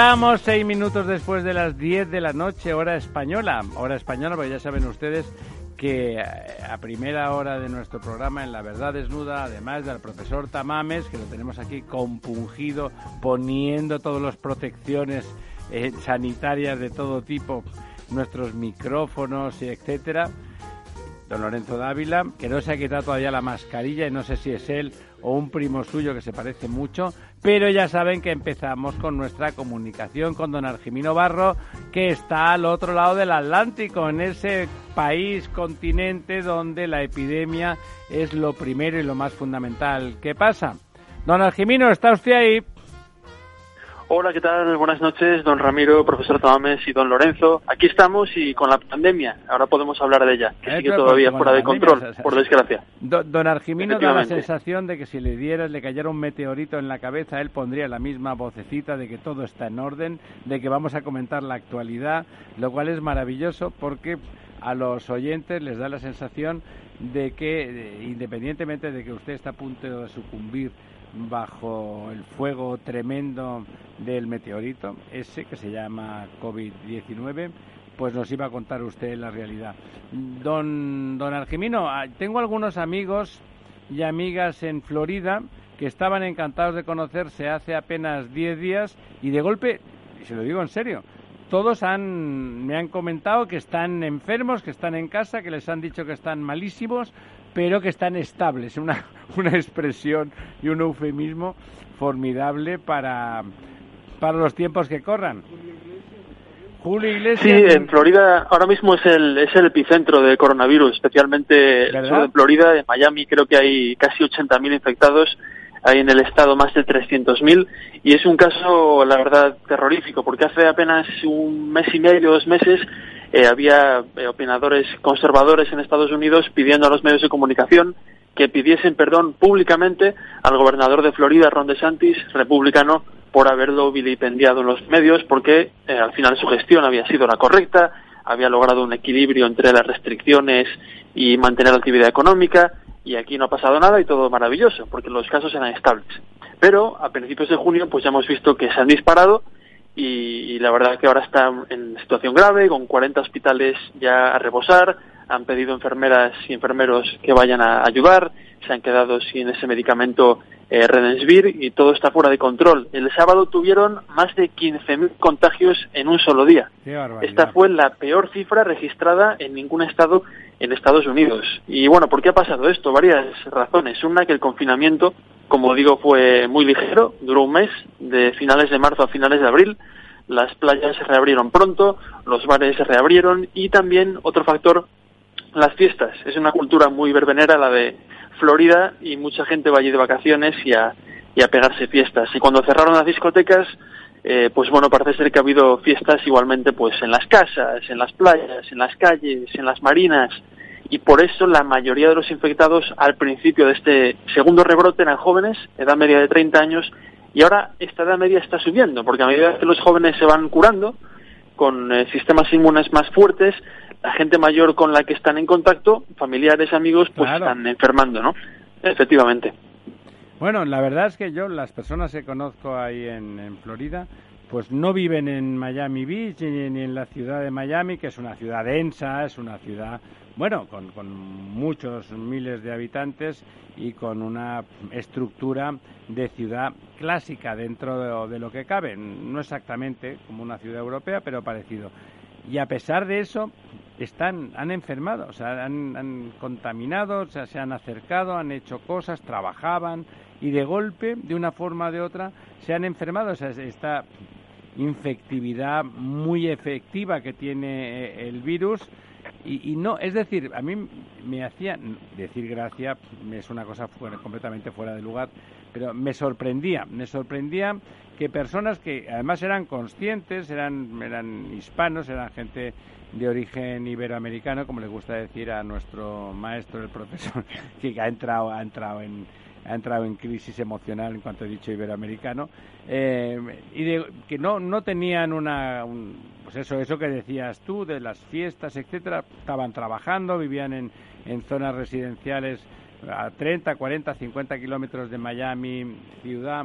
Estamos, seis minutos después de las diez de la noche, hora española. Hora española, porque ya saben ustedes que eh, a primera hora de nuestro programa en La Verdad Desnuda, además del profesor Tamames, que lo tenemos aquí compungido, poniendo todas las protecciones eh, sanitarias de todo tipo, nuestros micrófonos y etcétera, don Lorenzo Dávila, que no se ha quitado todavía la mascarilla y no sé si es él o un primo suyo que se parece mucho, pero ya saben que empezamos con nuestra comunicación con don Argimino Barro, que está al otro lado del Atlántico, en ese país, continente donde la epidemia es lo primero y lo más fundamental. ¿Qué pasa? Don Argimino, ¿está usted ahí? Hola, ¿qué tal? Buenas noches, don Ramiro, profesor Tamames y don Lorenzo. Aquí estamos y con la pandemia, ahora podemos hablar de ella, que sigue todavía fuera de control, por desgracia. Don, Argimino da la sensación de que si le diera, le cayera un meteorito en la cabeza, él pondría la misma vocecita de que todo está en orden, de que vamos a comentar la actualidad, lo cual es maravilloso porque a los oyentes les da la sensación de que, independientemente de que usted está a punto de sucumbir bajo el fuego tremendo del meteorito, ese que se llama COVID-19, pues nos iba a contar usted la realidad. Don, don Argimino, ah, tengo algunos amigos y amigas en Florida que estaban encantados de conocerse hace apenas 10 días y de golpe, y se lo digo en serio, todos han, me han comentado que están enfermos, que están en casa, que les han dicho que están malísimos, pero que están estables. Una, una expresión y un eufemismo formidable para, para los tiempos que corran. Julio Iglesias. Sí, en Florida ahora mismo es el, es el epicentro del coronavirus, especialmente en sur de Florida, en Miami creo que hay casi 80.000 infectados, hay en el estado más de 300.000 y es un caso, la verdad, terrorífico, porque hace apenas un mes y medio, dos meses, eh, había eh, opinadores conservadores en Estados Unidos pidiendo a los medios de comunicación que pidiesen perdón públicamente al gobernador de Florida, Ron DeSantis, republicano, por haberlo vilipendiado en los medios, porque eh, al final su gestión había sido la correcta, había logrado un equilibrio entre las restricciones y mantener la actividad económica, y aquí no ha pasado nada y todo maravilloso, porque los casos eran estables. Pero a principios de junio, pues ya hemos visto que se han disparado y, la verdad que ahora está en situación grave, con 40 hospitales ya a rebosar, han pedido enfermeras y enfermeros que vayan a ayudar, se han quedado sin ese medicamento eh, y todo está fuera de control. El sábado tuvieron más de 15.000 contagios en un solo día. Esta fue la peor cifra registrada en ningún estado en Estados Unidos. Y bueno, ¿por qué ha pasado esto? Varias razones. Una, que el confinamiento, como digo, fue muy ligero, duró un mes, de finales de marzo a finales de abril. Las playas se reabrieron pronto, los bares se reabrieron y también otro factor, las fiestas. Es una cultura muy verbenera la de Florida y mucha gente va allí de vacaciones y a, y a pegarse fiestas. Y cuando cerraron las discotecas, eh, pues bueno, parece ser que ha habido fiestas igualmente pues en las casas, en las playas, en las calles, en las marinas y por eso la mayoría de los infectados al principio de este segundo rebrote eran jóvenes, edad media de 30 años y ahora esta edad media está subiendo porque a medida que los jóvenes se van curando con eh, sistemas inmunes más fuertes, la gente mayor con la que están en contacto, familiares, amigos, pues están enfermando, ¿no? Efectivamente. Bueno, la verdad es que yo, las personas que conozco ahí en, Florida, pues no viven en Miami Beach ni, en la ciudad de Miami, que es una ciudad densa, es una ciudad, bueno, con, con, muchos miles de habitantes y con una estructura de ciudad clásica dentro de, de lo que cabe. No exactamente como una ciudad europea, pero parecido. Y a pesar de eso, están, han enfermado, o sea, han, contaminado, o sea, se han acercado, han hecho cosas, trabajaban y de golpe, de una forma o de otra, se han enfermado. O sea, esta infectividad muy efectiva que tiene eh, el virus y, no, es decir, a mí me hacía decir gracia, es una cosa completamente fuera de lugar, pero me sorprendía, me sorprendía que personas que además eran conscientes, eran, eran hispanos, eran gente de origen iberoamericano, como le gusta decir a nuestro maestro, el profesor, que ha entrado, ha entrado en, ha entrado en crisis emocional en cuanto he dicho iberoamericano. Eh, y que no no tenían una pues eso eso que decías tú de las fiestas etcétera estaban trabajando vivían en, en zonas residenciales a 30 40 50 kilómetros de Miami ciudad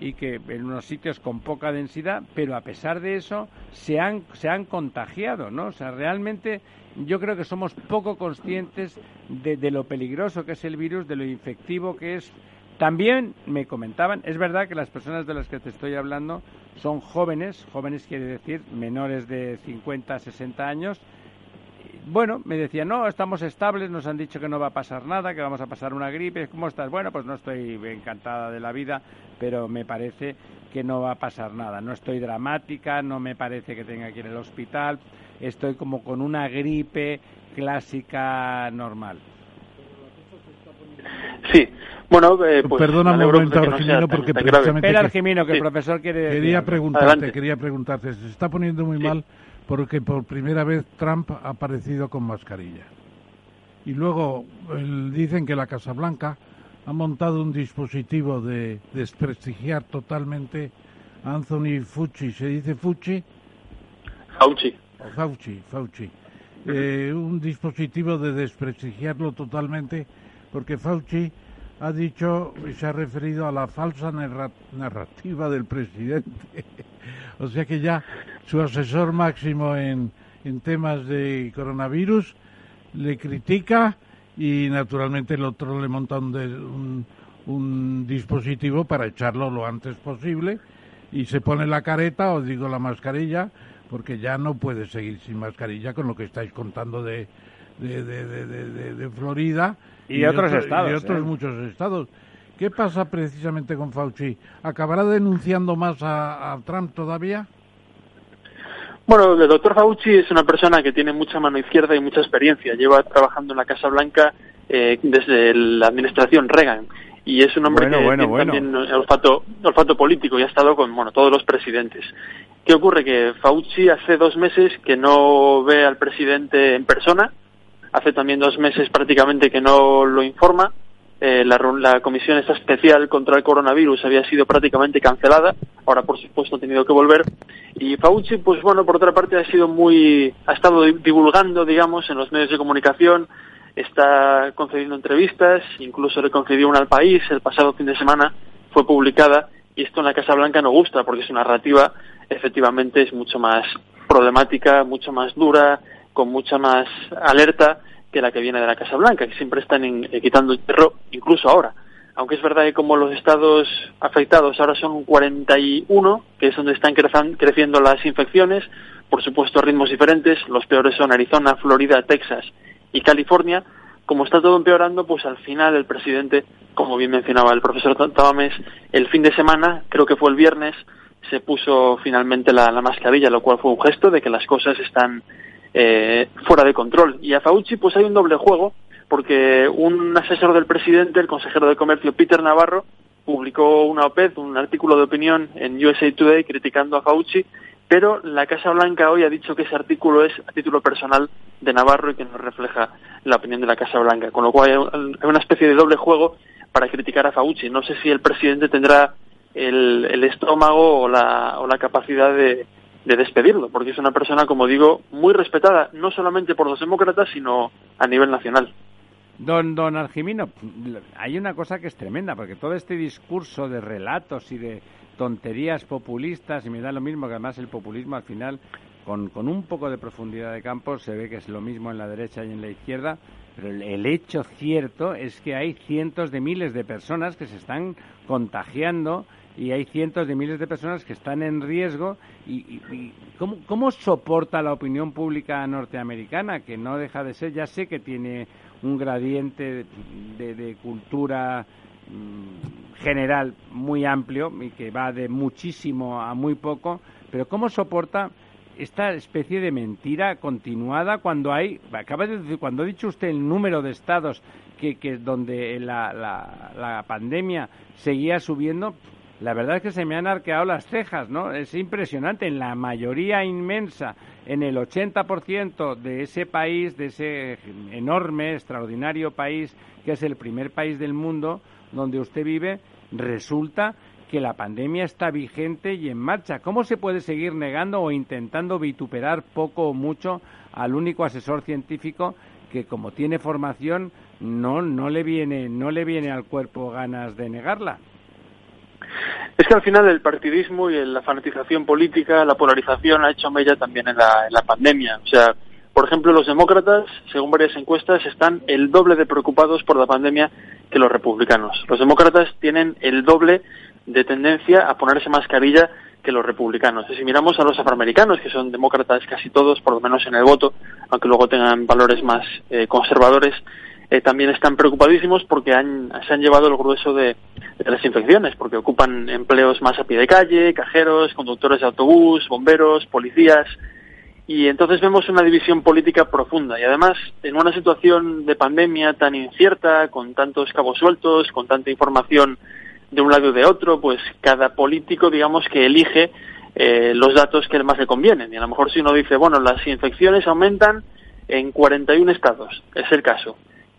y que en unos sitios con poca densidad, pero a pesar de eso se han, se han contagiado, ¿no? O sea, realmente yo creo que somos poco conscientes de, de lo peligroso que es el virus, de lo infectivo que es. También me comentaban, es verdad que las personas de las que te estoy hablando son jóvenes, jóvenes quiere decir menores de 50, 60 años, bueno, me decían, no, estamos estables, nos han dicho que no va a pasar nada, que vamos a pasar una gripe, ¿cómo estás? Bueno, pues no estoy encantada de la vida, pero me parece que no va a pasar nada. No estoy dramática, no me parece que tenga que ir al hospital, estoy como con una gripe clásica normal. Sí, bueno, eh, pues Perdona un momento, Argimino, porque precisamente... Espera, Argimino, que el profesor quiere... Quería preguntarte, quería preguntarte, se está poniendo muy mal porque por primera vez Trump ha aparecido con mascarilla. Y luego dicen que la Casa Blanca ha montado un dispositivo de desprestigiar totalmente a Anthony Fauci. ¿Se dice Fauci? Fauci. Fauci, Fauci. Eh, un dispositivo de desprestigiarlo totalmente porque Fauci ha dicho y se ha referido a la falsa narrativa del presidente. o sea que ya su asesor máximo en, en temas de coronavirus le critica y naturalmente el otro le monta un, un, dispositivo para echarlo lo antes posible y se pone la careta o digo la mascarilla porque ya no puede seguir sin mascarilla con lo que estáis contando de, de, de, de Florida y, otros estados. Y otros ¿eh? muchos estados. ¿Qué pasa precisamente con Fauci? ¿Acabará denunciando más a, Trump todavía? Bueno, el doctor Fauci es una persona que tiene mucha mano izquierda y mucha experiencia. Lleva trabajando en la Casa Blanca eh, desde la administración Reagan y es un hombre que tiene también olfato, olfato político y ha estado con bueno, todos los presidentes. ¿Qué ocurre? Que Fauci hace dos meses que no ve al presidente en persona, hace también dos meses prácticamente que no lo informa. Eh, la, la, comisión esta especial contra el coronavirus había sido prácticamente cancelada, ahora por supuesto ha tenido que volver. Y Fauci, pues bueno, por otra parte ha sido muy, ha estado divulgando, digamos, en los medios de comunicación, está concediendo entrevistas, incluso le concedió una al país, el pasado fin de semana fue publicada, y esto en la Casa Blanca no gusta, porque su narrativa efectivamente es mucho más problemática, mucho más dura, con mucha más alerta que la que viene de la Casa Blanca, que siempre están eh, quitando el perro, incluso ahora. Aunque es verdad que como los estados afectados ahora son 41, que es donde están creciendo las infecciones, por supuesto a ritmos diferentes, los peores son Arizona, Florida, Texas y California, como está todo empeorando, pues al final el presidente, como bien mencionaba el profesor Tabames, el fin de semana, creo que fue el viernes, se puso finalmente la mascarilla, lo cual fue un gesto de que las cosas están eh, fuera de control. Y a Fauci pues hay un doble juego, porque un asesor del presidente, el consejero de comercio Peter Navarro, publicó una OPED, un artículo de opinión en USA Today criticando a Fauci, pero la Casa Blanca hoy ha dicho que ese artículo es a título personal de Navarro y que no refleja la opinión de la Casa Blanca, con lo cual hay una especie de doble juego para criticar a Fauci. No sé si el presidente tendrá el, el estómago o la, o la capacidad de, de despedirlo, porque es una persona, como digo, muy respetada, no solamente por los demócratas, sino a nivel nacional. Don, don Argimino, hay una cosa que es tremenda, porque todo este discurso de relatos y de tonterías populistas, y me da lo mismo que además el populismo al final, con, con un poco de profundidad de campo, se ve que es lo mismo en la derecha y en la izquierda, pero el, hecho cierto es que hay cientos de miles de personas que se están contagiando y hay cientos de miles de personas que están en riesgo. ¿Y, ¿cómo, ¿cómo, soporta la opinión pública norteamericana, que no deja de ser, ya sé que tiene un gradiente de, cultura mm, general muy amplio y que va de muchísimo a muy poco, pero ¿cómo soporta esta especie de mentira continuada cuando hay, acaba de decir, cuando ha dicho usted el número de estados que, que donde la, la, la pandemia seguía subiendo, la verdad es que se me han arqueado las cejas, ¿no? Es impresionante. En la mayoría inmensa, en el 80% de ese país, de ese enorme, extraordinario país, que es el primer país del mundo donde usted vive, resulta que la pandemia está vigente y en marcha. ¿Cómo se puede seguir negando o intentando vituperar poco o mucho al único asesor científico que, como tiene formación, no, no, le, viene, no le viene al cuerpo ganas de negarla? Es que al final el partidismo y la fanatización política, la polarización ha hecho mella también en la, pandemia. O sea, por ejemplo, los demócratas, según varias encuestas, están el doble de preocupados por la pandemia que los republicanos. Los demócratas tienen el doble de tendencia a ponerse mascarilla que los republicanos. Si miramos a los afroamericanos, que son demócratas casi todos, por lo menos en el voto, aunque luego tengan valores más eh, conservadores, eh, también están preocupadísimos porque han, se han llevado el grueso de, las infecciones, porque ocupan empleos más a pie de calle, cajeros, conductores de autobús, bomberos, policías, y entonces vemos una división política profunda y además en una situación de pandemia tan incierta, con tantos cabos sueltos, con tanta información de un lado y de otro, pues cada político digamos que elige eh, los datos que más le convienen. Y a lo mejor si uno dice, bueno, las infecciones aumentan en 41 estados, es el caso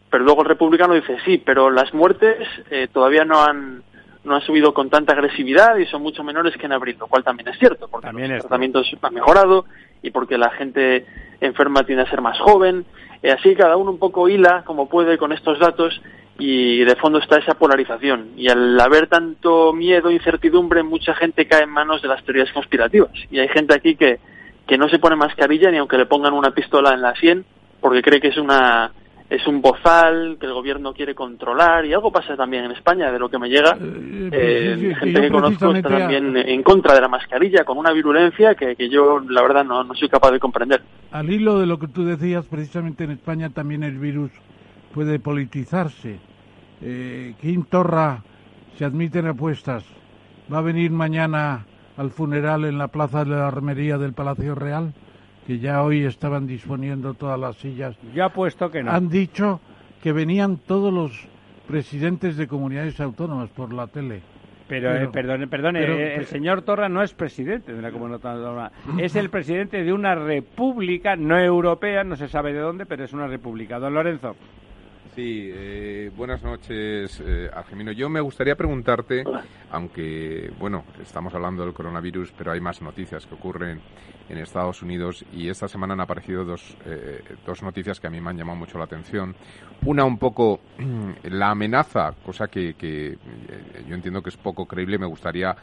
pero luego el republicano dice sí, pero las muertes eh, todavía no han no han subido con tanta agresividad y son mucho menores que en abril, lo cual también es cierto, porque también los tratamientos han mejorado y porque la gente enferma tiende a ser más joven. Eh, así cada uno un poco hila como puede con estos datos y de fondo está esa polarización. Y al haber tanto miedo e incertidumbre, mucha gente cae en manos de las teorías conspirativas. Y hay gente aquí que, que no se pone mascarilla ni aunque le pongan una pistola en la sien porque cree que es una es un bozal que el gobierno quiere controlar y algo pasa también en España de lo que me llega. Eh, eh, gente que, conozco está también en contra de la mascarilla con una virulencia que, que yo la verdad no, no, soy capaz de comprender. Al hilo de lo que tú decías precisamente en España también el virus puede politizarse. Eh, Kim Torra se admiten apuestas. Va a venir mañana al funeral en la plaza de la armería del Palacio Real que ya hoy estaban disponiendo todas las sillas. Ya puesto que no. Han dicho que venían todos los presidentes de comunidades autónomas por la tele. Pero, eh, perdone, perdone, eh, el señor Torra no es presidente de una comunidad autónoma, es el presidente de una república no europea, no se sabe de dónde, pero es una república. Don Lorenzo. Sí, eh, buenas noches, eh, Argemino. Yo me gustaría preguntarte, aunque, bueno, estamos hablando del coronavirus, pero hay más noticias que ocurren en Estados Unidos y esta semana han aparecido dos, eh, dos noticias que a mí me han llamado mucho la atención. Una, un poco la amenaza, cosa que, que eh, yo entiendo que es poco creíble. Me gustaría,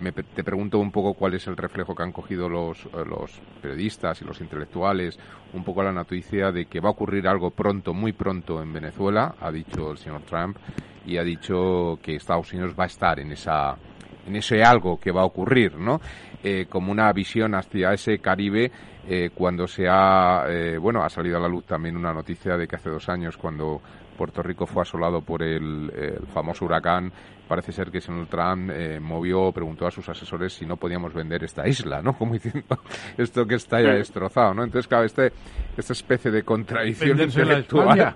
me, te pregunto un poco cuál es el reflejo que han cogido los, los periodistas y los intelectuales, un poco la noticia de que va a ocurrir algo pronto, muy pronto en Venezuela, ha dicho el señor Trump, y ha dicho que Estados Unidos va a estar en esa en ese algo que va a ocurrir, ¿no? Eh, como una visión hacia ese Caribe eh, cuando se ha, eh, bueno, ha salido a la luz también una noticia de que hace dos años cuando Puerto Rico fue asolado por el, el famoso huracán parece ser que señor Trump eh, movió, preguntó a sus asesores si no podíamos vender esta isla, ¿no? Como diciendo esto que está ya destrozado, ¿no? Entonces, claro, este, esta especie de contradicción intelectual,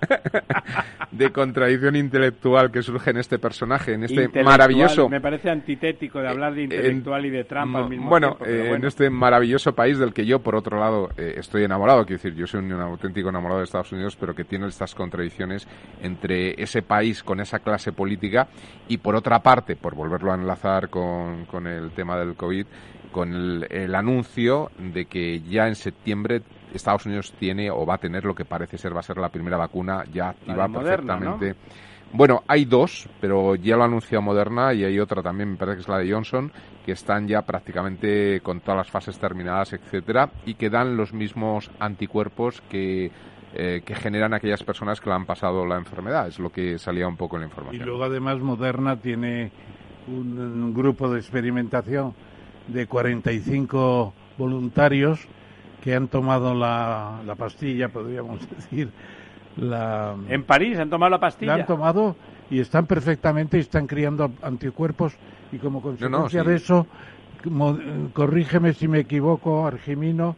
de contradicción intelectual que surge en este personaje, en este maravilloso... Me parece antitético de hablar de intelectual y de Trump al mismo bueno, tiempo. Bueno, en este maravilloso país del que yo, por otro lado, eh, estoy enamorado, quiero decir, yo soy un, auténtico enamorado de Estados Unidos, pero que tiene estas contradicciones entre ese país con esa clase política y por otra parte, por volverlo a enlazar con, con el tema del COVID, con el, anuncio de que ya en septiembre Estados Unidos tiene o va a tener lo que parece ser va a ser la primera vacuna ya activa perfectamente. Bueno, hay dos, pero ya lo ha anunciado Moderna y hay otra también, me parece que es la de Johnson, que están ya prácticamente con todas las fases terminadas, etcétera, y que dan los mismos anticuerpos que eh, que generan aquellas personas que lo han pasado la enfermedad. Es lo que salía un poco en la información. Y luego además Moderna tiene un, grupo de experimentación de 45 voluntarios que han tomado la, la pastilla, podríamos decir. La, ¿En París han tomado la pastilla? La han tomado y están perfectamente y están criando anticuerpos y como consecuencia de eso, corrígeme si me equivoco, Argimino,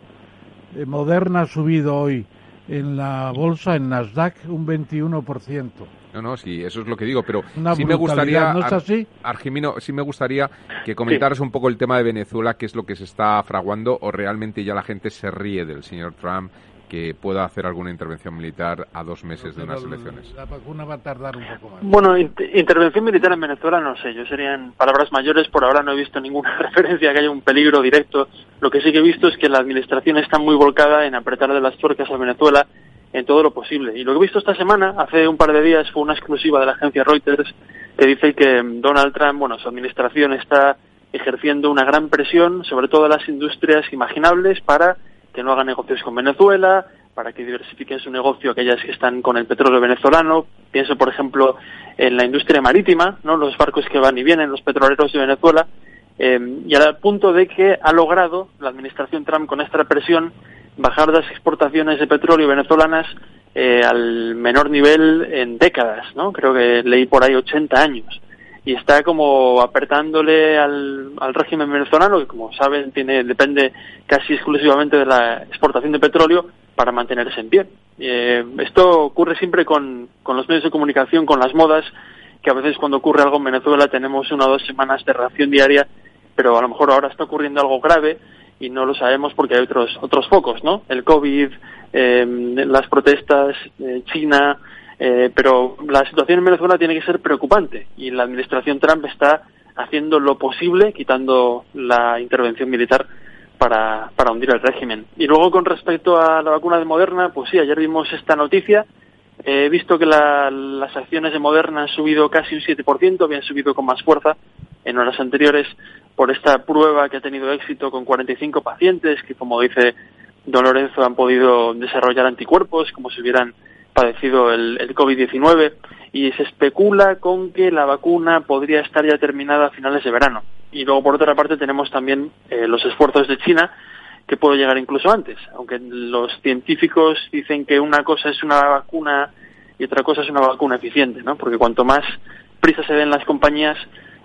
eh, Moderna ha subido hoy en la bolsa, en Nasdaq, un 21%. No, no, sí, eso es lo que digo, pero sí me gustaría, ¿no es así? Argimino, sí me gustaría que comentaras un poco el tema de Venezuela, qué es lo que se está fraguando, o realmente ya la gente se ríe del señor Trump que pueda hacer alguna intervención militar a dos meses de unas elecciones. La vacuna va a tardar un poco más. Bueno, intervención militar en Venezuela no sé, yo serían palabras mayores, por ahora no he visto ninguna referencia a que haya un peligro directo. Lo que sí que he visto es que la administración está muy volcada en apretar de las tuercas a Venezuela en todo lo posible. Y lo que he visto esta semana, hace un par de días, fue una exclusiva de la agencia Reuters que dice que Donald Trump, bueno, su administración está ejerciendo una gran presión sobre todas las industrias imaginables para que no hagan negocios con Venezuela, para que diversifiquen su negocio aquellas que están con el petróleo venezolano. Pienso, por ejemplo, en la industria marítima, ¿no? los barcos que van y vienen, los petroleros de Venezuela, eh, y al punto de que ha logrado la administración Trump con esta presión bajar las exportaciones de petróleo venezolanas eh, al menor nivel en décadas, ¿no? Creo que leí por ahí 80 años y está como apretándole al, al régimen venezolano, que como saben tiene, depende casi exclusivamente de la exportación de petróleo para mantenerse en pie. Eh, esto ocurre siempre con, con los medios de comunicación, con las modas, que a veces cuando ocurre algo en Venezuela tenemos una o dos semanas de reacción diaria, pero a lo mejor ahora está ocurriendo algo grave y no lo sabemos porque hay otros otros focos, ¿no? El COVID, eh, las protestas, eh, China, eh, pero la situación en Venezuela tiene que ser preocupante y la administración Trump está haciendo lo posible, quitando la intervención militar para, para hundir el régimen. Y luego con respecto a la vacuna de Moderna, pues sí, ayer vimos esta noticia. He visto que las acciones de Moderna han subido casi un 7%, habían subido con más fuerza en horas anteriores por esta prueba que ha tenido éxito con 45 pacientes que, como dice Don Lorenzo, han podido desarrollar anticuerpos como si hubieran padecido el, el COVID-19 y se especula con que la vacuna podría estar ya terminada a finales de verano. Y luego, por otra parte, tenemos también eh, los esfuerzos de China, que puede llegar incluso antes, aunque los científicos dicen que una cosa es una vacuna y otra cosa es una vacuna eficiente, ¿no? Porque cuanto más prisa se den las compañías,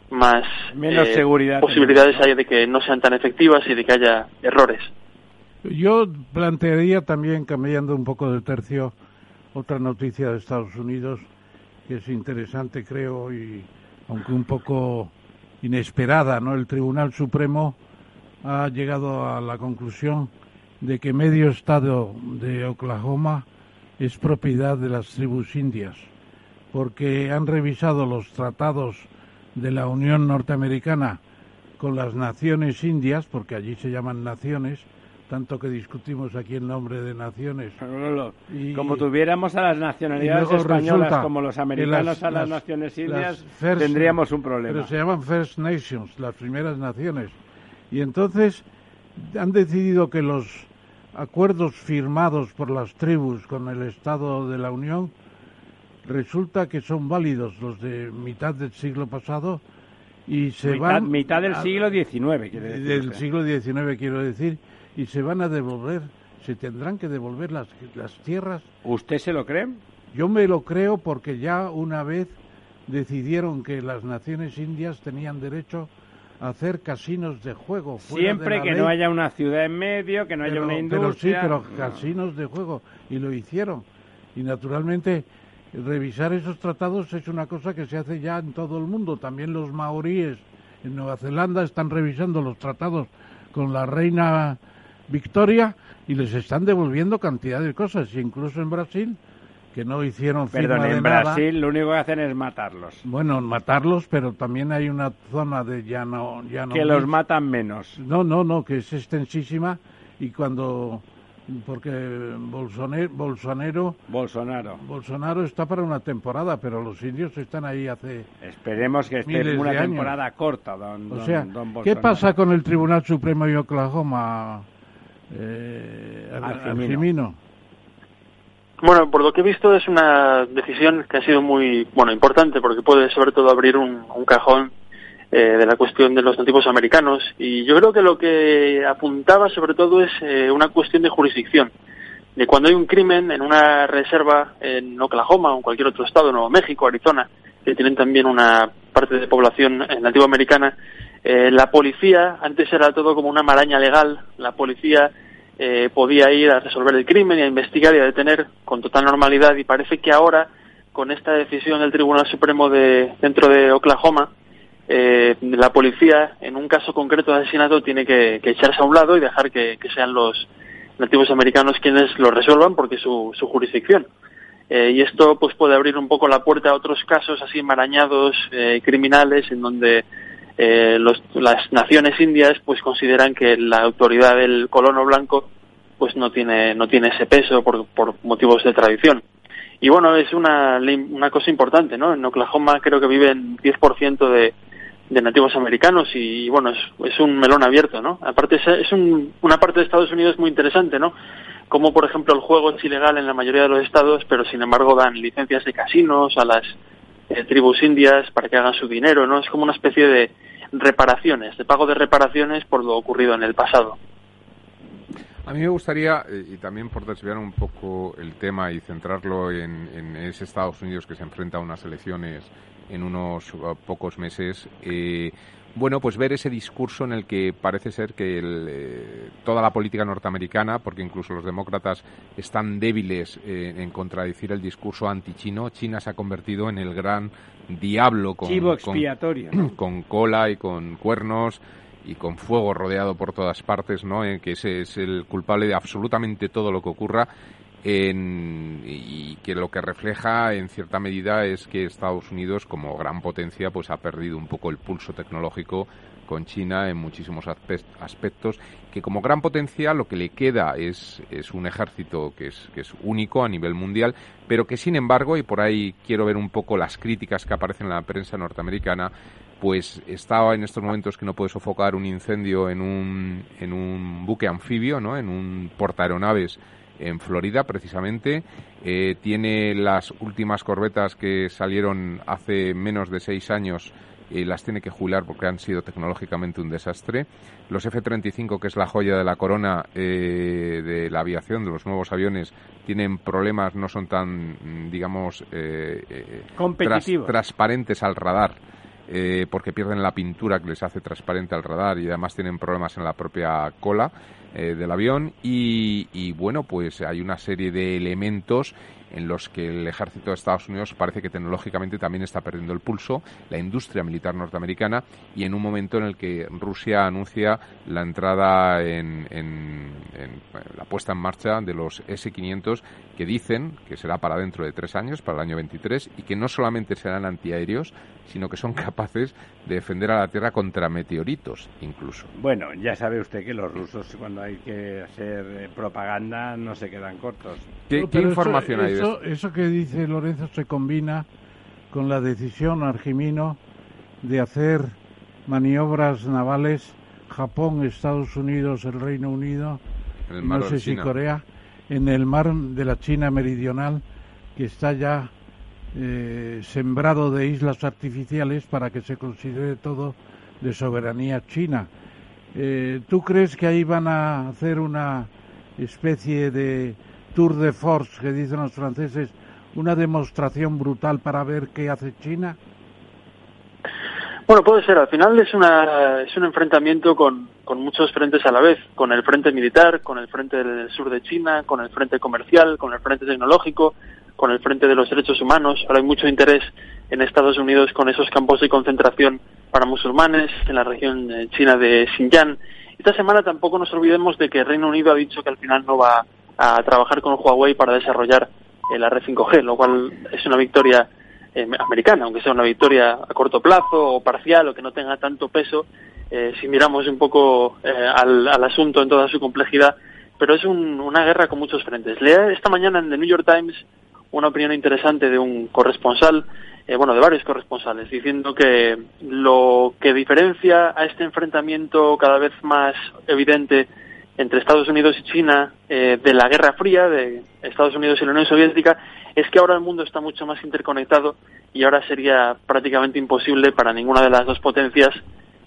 más Menos eh, posibilidades hay de que no sean tan efectivas y de que haya errores. Yo plantearía también, cambiando un poco de tercio, otra noticia de Estados Unidos que es interesante, creo, y aunque un poco inesperada, ¿no? El Tribunal Supremo ha llegado a la conclusión de que medio estado de Oklahoma es propiedad de las tribus indias, porque han revisado los tratados de la Unión Norteamericana con las naciones indias, porque allí se llaman naciones, tanto que discutimos aquí el nombre de naciones. como tuviéramos a las nacionalidades españolas como los americanos a las, naciones indias, tendríamos un problema. Pero se llaman First Nations, las primeras naciones. Y entonces han decidido que los acuerdos firmados por las tribus con el Estado de la Unión resulta que son válidos los de mitad del siglo pasado y se van mitad del siglo XIX quiere del siglo XIX quiero decir y se van a devolver, se tendrán que devolver las, las tierras. ¿Usted se lo cree? Yo me lo creo porque ya una vez decidieron que las naciones indias tenían derecho a hacer casinos de juego. Siempre que no haya una ciudad en medio, que no haya una industria. Pero sí, pero casinos de juego. Y lo hicieron. Y naturalmente revisar esos tratados es una cosa que se hace ya en todo el mundo. También los maoríes en Nueva Zelanda están revisando los tratados con la reina Victoria y les están devolviendo cantidad de cosas. Incluso en Brasil que no hicieron firma Perdón, en Brasil lo único que hacen es matarlos. Bueno, matarlos, pero también hay una zona de llano... llano que los matan menos. No, no, no, que es extensísima y cuando porque Bolsonaro, Bolsonaro, Bolsonaro, Bolsonaro está para una temporada, pero los indios están ahí hace. Esperemos que esté una temporada corta, don, O sea, ¿qué pasa con el Tribunal Supremo de Oklahoma, eh, Bueno, por lo que he visto es una decisión que ha sido muy bueno importante porque puede sobre todo abrir un cajón eh, de la cuestión de los nativos americanos. Y yo creo que lo que apuntaba sobre todo es eh, una cuestión de jurisdicción. De cuando hay un crimen en una reserva en Oklahoma o en cualquier otro estado, Nuevo México, Arizona, que tienen también una parte de población eh, la policía, antes era todo como una maraña legal, la policía podía ir a resolver el crimen y a investigar y a detener con total normalidad y parece que ahora, con esta decisión del Tribunal Supremo de, dentro de Oklahoma, eh, la policía, en un caso concreto de asesinato, tiene que, echarse a un lado y dejar que, sean los nativos americanos quienes lo resuelvan porque es su, jurisdicción. Eh, y esto pues puede abrir un poco la puerta a otros casos así enmarañados, eh, criminales, en donde eh, las naciones indias pues consideran que la autoridad del colono blanco pues no tiene, no tiene ese peso por, por motivos de tradición. Y bueno, es una, una cosa importante, ¿no? En Oklahoma creo que viven 10% de, de nativos americanos y, bueno, es, es, un melón abierto, ¿no? Aparte es, un, una parte de Estados Unidos muy interesante, ¿no? Como por ejemplo el juego es ilegal en la mayoría de los estados, pero sin embargo dan licencias de casinos a las eh, tribus indias para que hagan su dinero, ¿no? Es como una especie de reparaciones, de pago de reparaciones por lo ocurrido en el pasado. A mí me gustaría, eh, y también por desviar un poco el tema y centrarlo en, en ese Estados Unidos que se enfrenta a unas elecciones en unos uh, pocos meses. Eh, bueno, pues ver ese discurso en el que parece ser que eh, toda la política norteamericana, porque incluso los demócratas están débiles eh, en contradecir el discurso anti-chino, China se ha convertido en el gran diablo con, expiatorio. con, cola y con cuernos y con fuego rodeado por todas partes, ¿no? que ese es el culpable de absolutamente todo lo que ocurra y que lo que refleja en cierta medida es que Estados Unidos como gran potencia pues ha perdido un poco el pulso tecnológico con China en muchísimos aspectos que como gran potencia lo que le queda es, es un ejército que es, que es único a nivel mundial pero que sin embargo y por ahí quiero ver un poco las críticas que aparecen en la prensa norteamericana pues está en estos momentos que no puede sofocar un incendio en un, en un buque anfibio, ¿no? en un portaeronaves en Florida precisamente. Eh, tiene las últimas corbetas que salieron hace menos de seis años y las tiene que jubilar porque han sido tecnológicamente un desastre. Los F-35, que es la joya de la corona eh, de la aviación, de los nuevos aviones, tienen problemas, no son tan, digamos, eh, transparentes al radar. porque pierden la pintura que les hace transparente al radar y además tienen problemas en la propia cola. Eh, del avión y, y, bueno, pues hay una serie de elementos en los que el ejército de Estados Unidos parece que tecnológicamente también está perdiendo el pulso, la industria militar norteamericana, y en un momento en el que Rusia anuncia la entrada en, en, la puesta en marcha de los S-500 que dicen que será para dentro de tres años, para el año 23, y que no solamente serán antiaéreos, sino que son capaces de defender a la Tierra contra meteoritos, incluso. Bueno, ya sabe usted que los rusos cuando hay que hacer eh, propaganda no se quedan cortos. ¿Qué, información hay? Eso, eso que dice Lorenzo se combina con la decisión Argimino de hacer maniobras navales Japón, Estados Unidos, el Reino Unido, no sé si Corea, en el mar de la China meridional que está ya eh, sembrado de islas artificiales para que se considere todo de soberanía china. Eh, ¿Tú crees que ahí van a hacer una especie de tour de force, que dicen los franceses, una demostración brutal para ver qué hace China? Bueno, puede ser. Al final es, una, es un enfrentamiento con, con muchos frentes a la vez, con el frente militar, con el frente del sur de China, con el frente comercial, con el frente tecnológico, con el frente de los derechos humanos. Ahora hay mucho interés en Estados Unidos con esos campos de concentración para musulmanes en la región eh, china de Xinjiang. Esta semana tampoco nos olvidemos de que Reino Unido ha dicho que al final no va a trabajar con Huawei para desarrollar la red 5G, lo cual es una victoria americana, aunque sea una victoria a corto plazo o parcial o que no tenga tanto peso, si miramos un poco al, asunto en toda su complejidad, pero es una guerra con muchos frentes. Lea esta mañana en The New York Times una opinión interesante de un corresponsal, eh, bueno, de varios corresponsales, diciendo que lo que diferencia a este enfrentamiento cada vez más evidente entre Estados Unidos y China eh, de la Guerra Fría, de Estados Unidos y la Unión Soviética, es que ahora el mundo está mucho más interconectado y ahora sería prácticamente imposible para ninguna de las dos potencias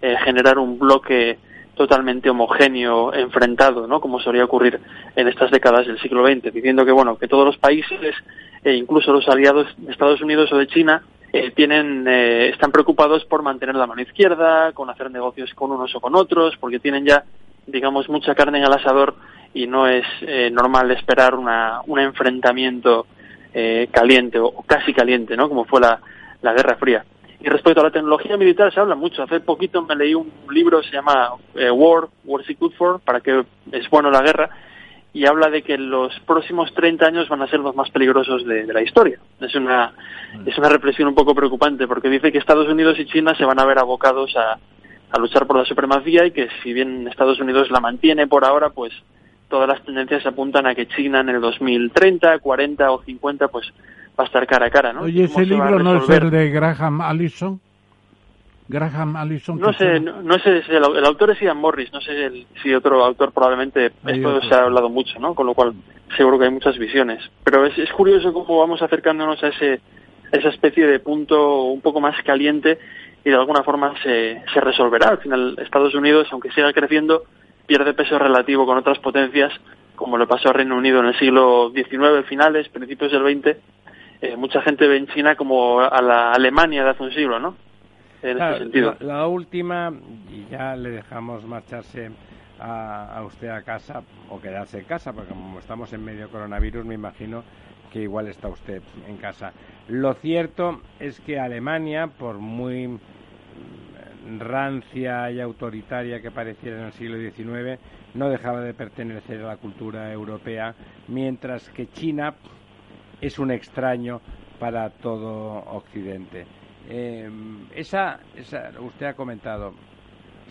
eh, generar un bloque totalmente homogéneo, enfrentado, ¿no? Como solía ocurrir en estas décadas del siglo XX, diciendo que, bueno, que todos los países, e incluso los aliados de Estados Unidos o de China, eh, tienen, eh, están preocupados por mantener la mano izquierda, con hacer negocios con unos o con otros, porque tienen ya, digamos, mucha carne en el asador y no es eh, normal esperar una, un enfrentamiento caliente o, casi caliente, ¿no? Como fue la, la Guerra Fría. Y respecto a la tecnología militar se habla mucho. Hace poquito me leí un libro, se llama eh, War, What's It Good For, para que es bueno la guerra, y habla de que los próximos 30 años van a ser los más peligrosos de, la historia. Es una, es una reflexión un poco preocupante, porque dice que Estados Unidos y China se van a ver abocados a, a luchar por la supremacía y que si bien Estados Unidos la mantiene por ahora, pues todas las tendencias apuntan a que China en el 2030, 40 o 50, pues va a estar cara a cara, ¿no? Oye, ese libro no es el de Graham Allison. Graham Allison. No sé, no, sé, el, autor es Ian Morris, no sé si otro autor probablemente, esto se ha hablado mucho, ¿no? Con lo cual seguro que hay muchas visiones. Pero es, es curioso cómo vamos acercándonos a ese esa especie de punto un poco más caliente y de alguna forma se, se resolverá. Al final Estados Unidos, aunque siga creciendo, pierde peso relativo con otras potencias, como le pasó al Reino Unido en el siglo XIX, finales, principios del XX, eh, mucha gente ve en China como a la Alemania de hace un siglo, ¿no? En ese sentido. La, última, y ya le dejamos marcharse a, usted a casa o quedarse en casa, porque como estamos en medio coronavirus, me imagino que igual está usted en casa. Lo cierto es que Alemania, por muy rancia y autoritaria que pareciera en el siglo XIX, no dejaba de pertenecer a la cultura europea, mientras que China es un extraño para todo Occidente. Em, esa, esa, usted ha comentado,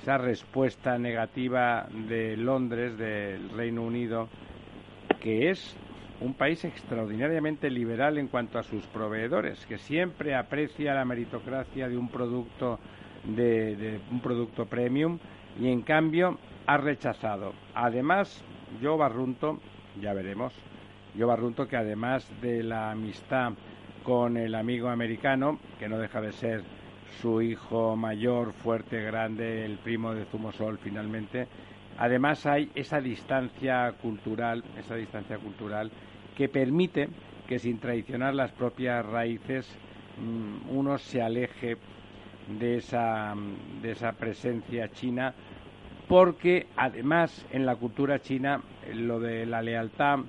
esa respuesta negativa de Londres, del Reino Unido, que es un país extraordinariamente liberal en cuanto a sus proveedores, que siempre aprecia la meritocracia de un producto de, de un producto premium y en cambio ha rechazado. Además, yo barrunto, ya veremos, yo barrunto que además de la amistad con el amigo americano, que no deja de ser su hijo mayor, fuerte, grande, el primo de Zumosol finalmente, además hay esa distancia cultural, esa distancia cultural que permite que sin traicionar las propias raíces mm, uno se aleje de esa, de esa presencia china porque además en la cultura china lo de la lealtad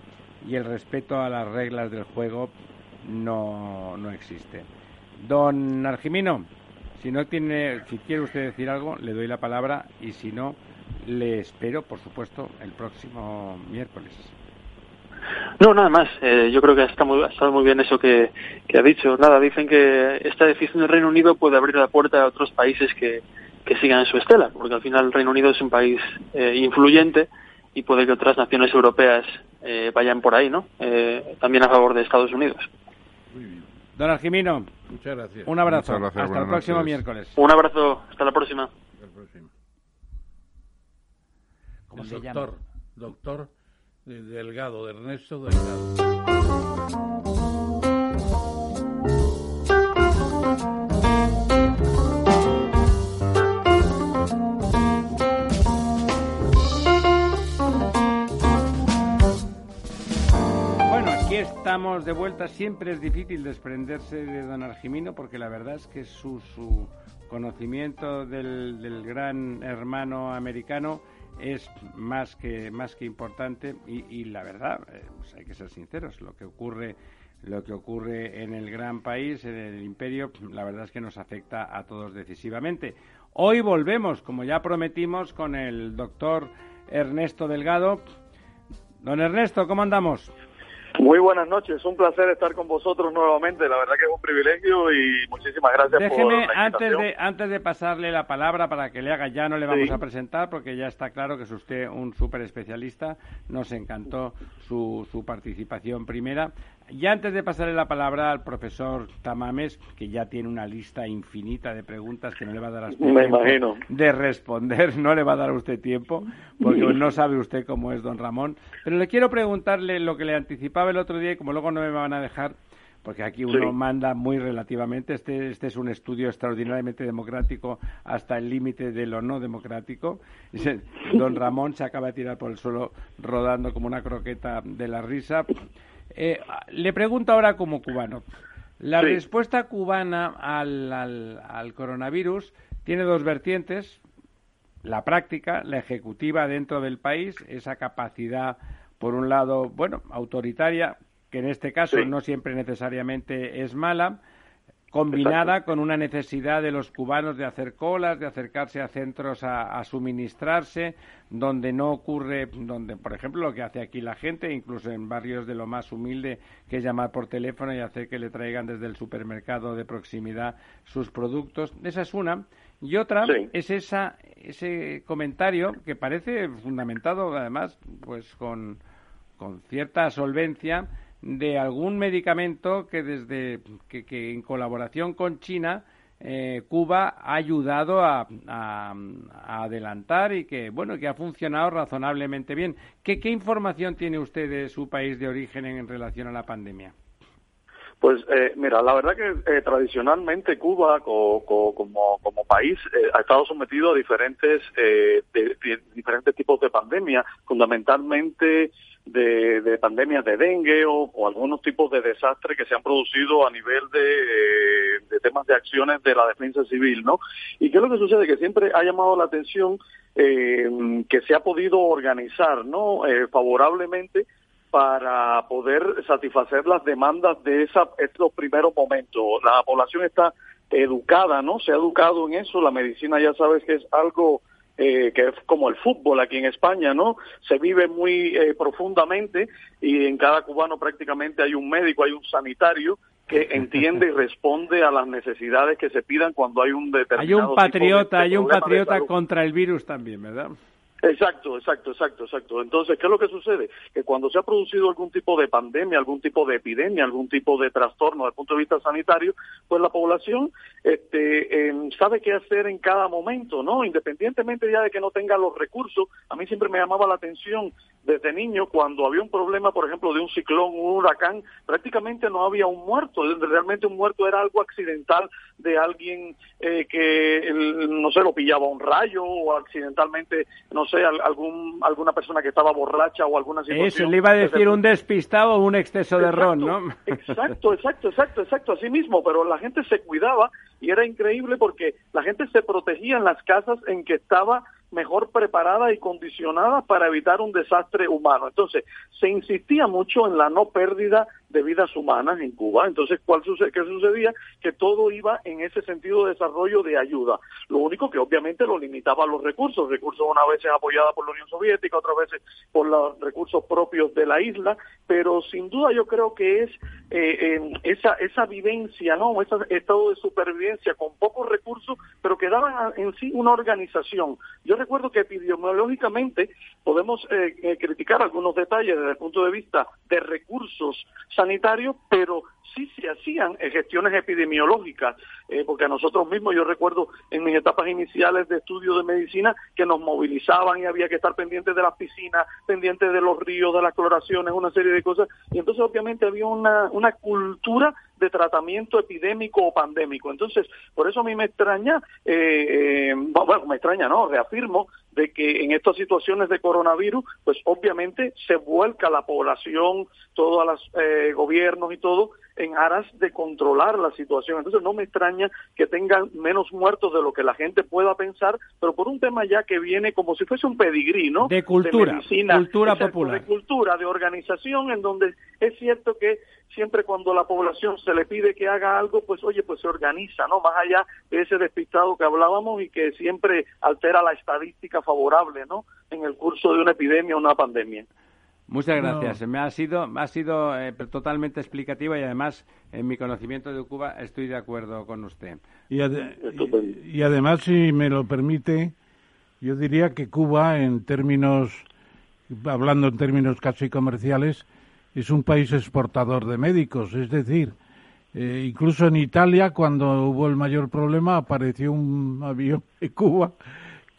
y el respeto a las reglas del juego no, no existe. Don Argimino, si no tiene, si quiere usted decir algo, le doy la palabra y si no, le espero, por supuesto, el próximo miércoles. No, nada más. Eh, yo creo que está muy, ha estado muy bien eso que, que, ha dicho. Nada, dicen que esta decisión del Reino Unido puede abrir la puerta a otros países que, que sigan en su estela, porque al final el Reino Unido es un país eh, influyente y puede que otras naciones europeas eh, vayan por ahí, ¿no? Eh, también a favor de Estados Unidos. Muy bien. Don Argimino, muchas gracias. Un abrazo. hasta el próximo miércoles. Un abrazo. Hasta la próxima. Hasta el próximo. ¿Cómo se doctor, llama? Doctor Delgado, de Ernesto Delgado. Estamos de vuelta. Siempre es difícil desprenderse de don Argimino porque la verdad es que su, su conocimiento del, gran hermano americano es más que, más que importante y, la verdad, eh, pues hay que ser sinceros, lo que ocurre lo que ocurre en el gran país, en el imperio, la verdad es que nos afecta a todos decisivamente. Hoy volvemos, como ya prometimos, con el doctor Ernesto Delgado. Don Ernesto, ¿cómo andamos? Muy buenas noches, un placer estar con vosotros nuevamente. La verdad que es un privilegio y muchísimas gracias Déjeme, por la antes de antes de pasarle la palabra para que le haga, ya no le vamos a presentar porque ya está claro que es usted un súper especialista. Nos encantó su, su participación primera. Ya antes de pasarle la palabra al profesor Tamames, que ya tiene una lista infinita de preguntas que no le va a dar a usted Me imagino. de responder, no le va a dar a usted tiempo, porque no sabe usted cómo es don Ramón. Pero le quiero preguntarle lo que le anticipaba el otro día y como luego no me van a dejar, porque aquí uno manda muy relativamente. Este, este es un estudio extraordinariamente democrático hasta el límite de lo no democrático. Don Ramón se acaba de tirar por el suelo rodando como una croqueta de la risa. Eh, le pregunto ahora como cubano. La respuesta cubana al, al, coronavirus tiene dos vertientes. La práctica, la ejecutiva dentro del país, esa capacidad, por un lado, bueno, autoritaria, que en este caso no siempre necesariamente es mala, combinada con una necesidad de los cubanos de hacer colas, de acercarse a centros a, suministrarse, donde no ocurre, donde, por ejemplo, lo que hace aquí la gente, incluso en barrios de lo más humilde, que es llamar por teléfono y hacer que le traigan desde el supermercado de proximidad sus productos. Esa es una. Y otra es esa, ese comentario que parece fundamentado, además, pues con, con cierta solvencia, de algún medicamento que desde que, en colaboración con China eh, Cuba ha ayudado a, adelantar y que bueno que ha funcionado razonablemente bien. ¿Qué, información tiene usted de su país de origen en, relación a la pandemia? Pues eh, mira, la verdad que eh, tradicionalmente Cuba como, como país ha estado sometido a diferentes diferentes tipos de pandemia, fundamentalmente de, pandemias de dengue o, algunos tipos de desastres que se han producido a nivel de, temas de acciones de la defensa civil, ¿no? Y qué lo que sucede que siempre ha llamado la atención eh, que se ha podido organizar, ¿no? Eh, favorablemente para poder satisfacer las demandas de esa, estos primeros momentos. La población está educada, ¿no? Se ha educado en eso. La medicina ya sabes que es algo eh, que es como el fútbol aquí en España, ¿no? Se vive muy eh, profundamente y en cada cubano prácticamente hay un médico, hay un sanitario que entiende y responde a las necesidades que se pidan cuando hay un determinado Hay un patriota, hay un patriota contra el virus también, ¿verdad? Exacto, exacto, exacto, exacto. Entonces, ¿qué es lo que sucede? Que cuando se ha producido algún tipo de pandemia, algún tipo de epidemia, algún tipo de trastorno desde el punto de vista sanitario, pues la población este, em, sabe qué hacer en cada momento, ¿no? Independientemente ya de que no tenga los recursos, a mí siempre me llamaba la atención desde niño cuando había un problema, por ejemplo, de un ciclón, un huracán, prácticamente no había un muerto. Realmente un muerto era algo accidental de alguien eh, que, no sé, lo pillaba un rayo o accidentalmente, no sé, algún, alguna persona que estaba borracha o alguna situación. Eso, le iba a decir un despistado o un exceso de ron, ¿no? Exacto, exacto, exacto, exacto, así mismo, pero la gente se cuidaba y era increíble porque la gente se protegía en las casas en que estaba mejor preparada y condicionada para evitar un desastre humano. Entonces, se insistía mucho en la no pérdida de vidas humanas en Cuba. Entonces, ¿cuál sucede? ¿qué sucedía? Que todo iba en ese sentido de desarrollo de ayuda. Lo único que obviamente lo limitaba a los recursos. Recursos una vez apoyados por la Unión Soviética, otras veces por los recursos propios de la isla, pero sin duda yo creo que es eh, esa, esa vivencia, ¿no? Ese estado de supervivencia con pocos recursos, pero que daban en sí una organización. Yo recuerdo que epidemiológicamente podemos eh, eh, criticar algunos detalles desde el punto de vista de recursos sanitarios, pero sí se hacían gestiones epidemiológicas, eh, porque a nosotros mismos, yo recuerdo en mis etapas iniciales de estudio de medicina, que nos movilizaban y había que estar pendientes de las piscinas, pendientes de los ríos, de las cloraciones, una serie de cosas, y entonces obviamente había una, una cultura de tratamiento epidémico o pandémico. Entonces, por eso a mí me extraña, eh, eh, bueno, me extraña, no, reafirmo de que en estas situaciones de coronavirus, pues obviamente se vuelca la población, todos los eh, gobiernos y todo, en aras de controlar la situación. Entonces no me extraña que tengan menos muertos de lo que la gente pueda pensar, pero por un tema ya que viene como si fuese un pedigrí, ¿no? De cultura, de medicina, cultura popular. De cultura, de organización, en donde es cierto que siempre cuando la población se le pide que haga algo, pues oye, pues se organiza, ¿no? Más allá de ese despistado que hablábamos y que siempre altera la estadística favorable, ¿no? En el curso de una epidemia o una pandemia. Muchas gracias. Me ha sido, ha sido eh, totalmente explicativa y además en mi conocimiento de Cuba estoy de acuerdo con usted. Y, y, además, si me lo permite, yo diría que Cuba, en términos, hablando en términos casi comerciales, es un país exportador de médicos. Es decir, eh, incluso en Italia, cuando hubo el mayor problema, apareció un avión de Cuba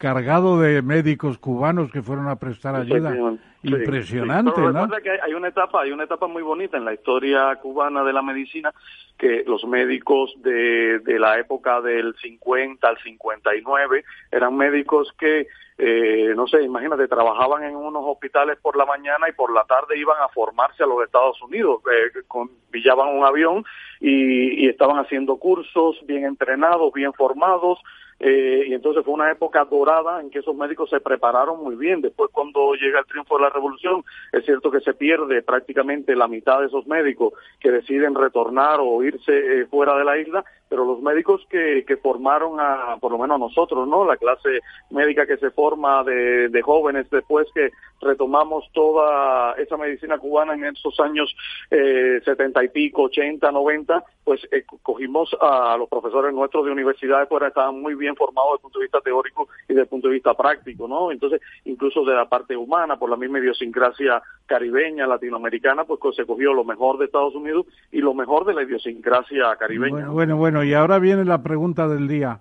cargado de médicos cubanos que fueron a prestar ayuda. Impresionante, ¿no? que hay una etapa, hay una etapa muy bonita en la historia cubana de la medicina que los médicos de, de la época del 50 al 59 eran médicos que eh, no sé, imagínate, trabajaban en unos hospitales por la mañana y por la tarde iban a formarse a los Estados Unidos, eh, con, pillaban un avión y, y estaban haciendo cursos bien entrenados, bien formados, eh, y entonces fue una época dorada en que esos médicos se prepararon muy bien. Después, cuando llega el triunfo de la revolución, es cierto que se pierde prácticamente la mitad de esos médicos que deciden retornar o irse eh, fuera de la isla, pero los médicos que, que formaron a, por lo menos a nosotros, ¿no? La clase médica que se forma de, de jóvenes después que retomamos toda esa medicina cubana en esos años eh, setenta y pico, ochenta, noventa, pues eh, cogimos a los profesores nuestros de universidades, pues estaban muy bien formados desde el punto de vista teórico y desde el punto de vista práctico, ¿no? Entonces, incluso de la parte humana, por la misma idiosincrasia caribeña, latinoamericana, pues se cogió lo mejor de Estados Unidos y lo mejor de la idiosincrasia caribeña. Bueno, bueno, bueno y ahora viene la pregunta del día.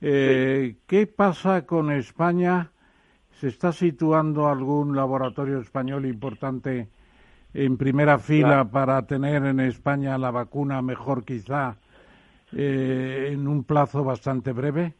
Eh, ¿Qué pasa con España? ¿Se está situando algún laboratorio español importante en primera fila para tener en España la vacuna mejor quizá eh, en un plazo bastante breve?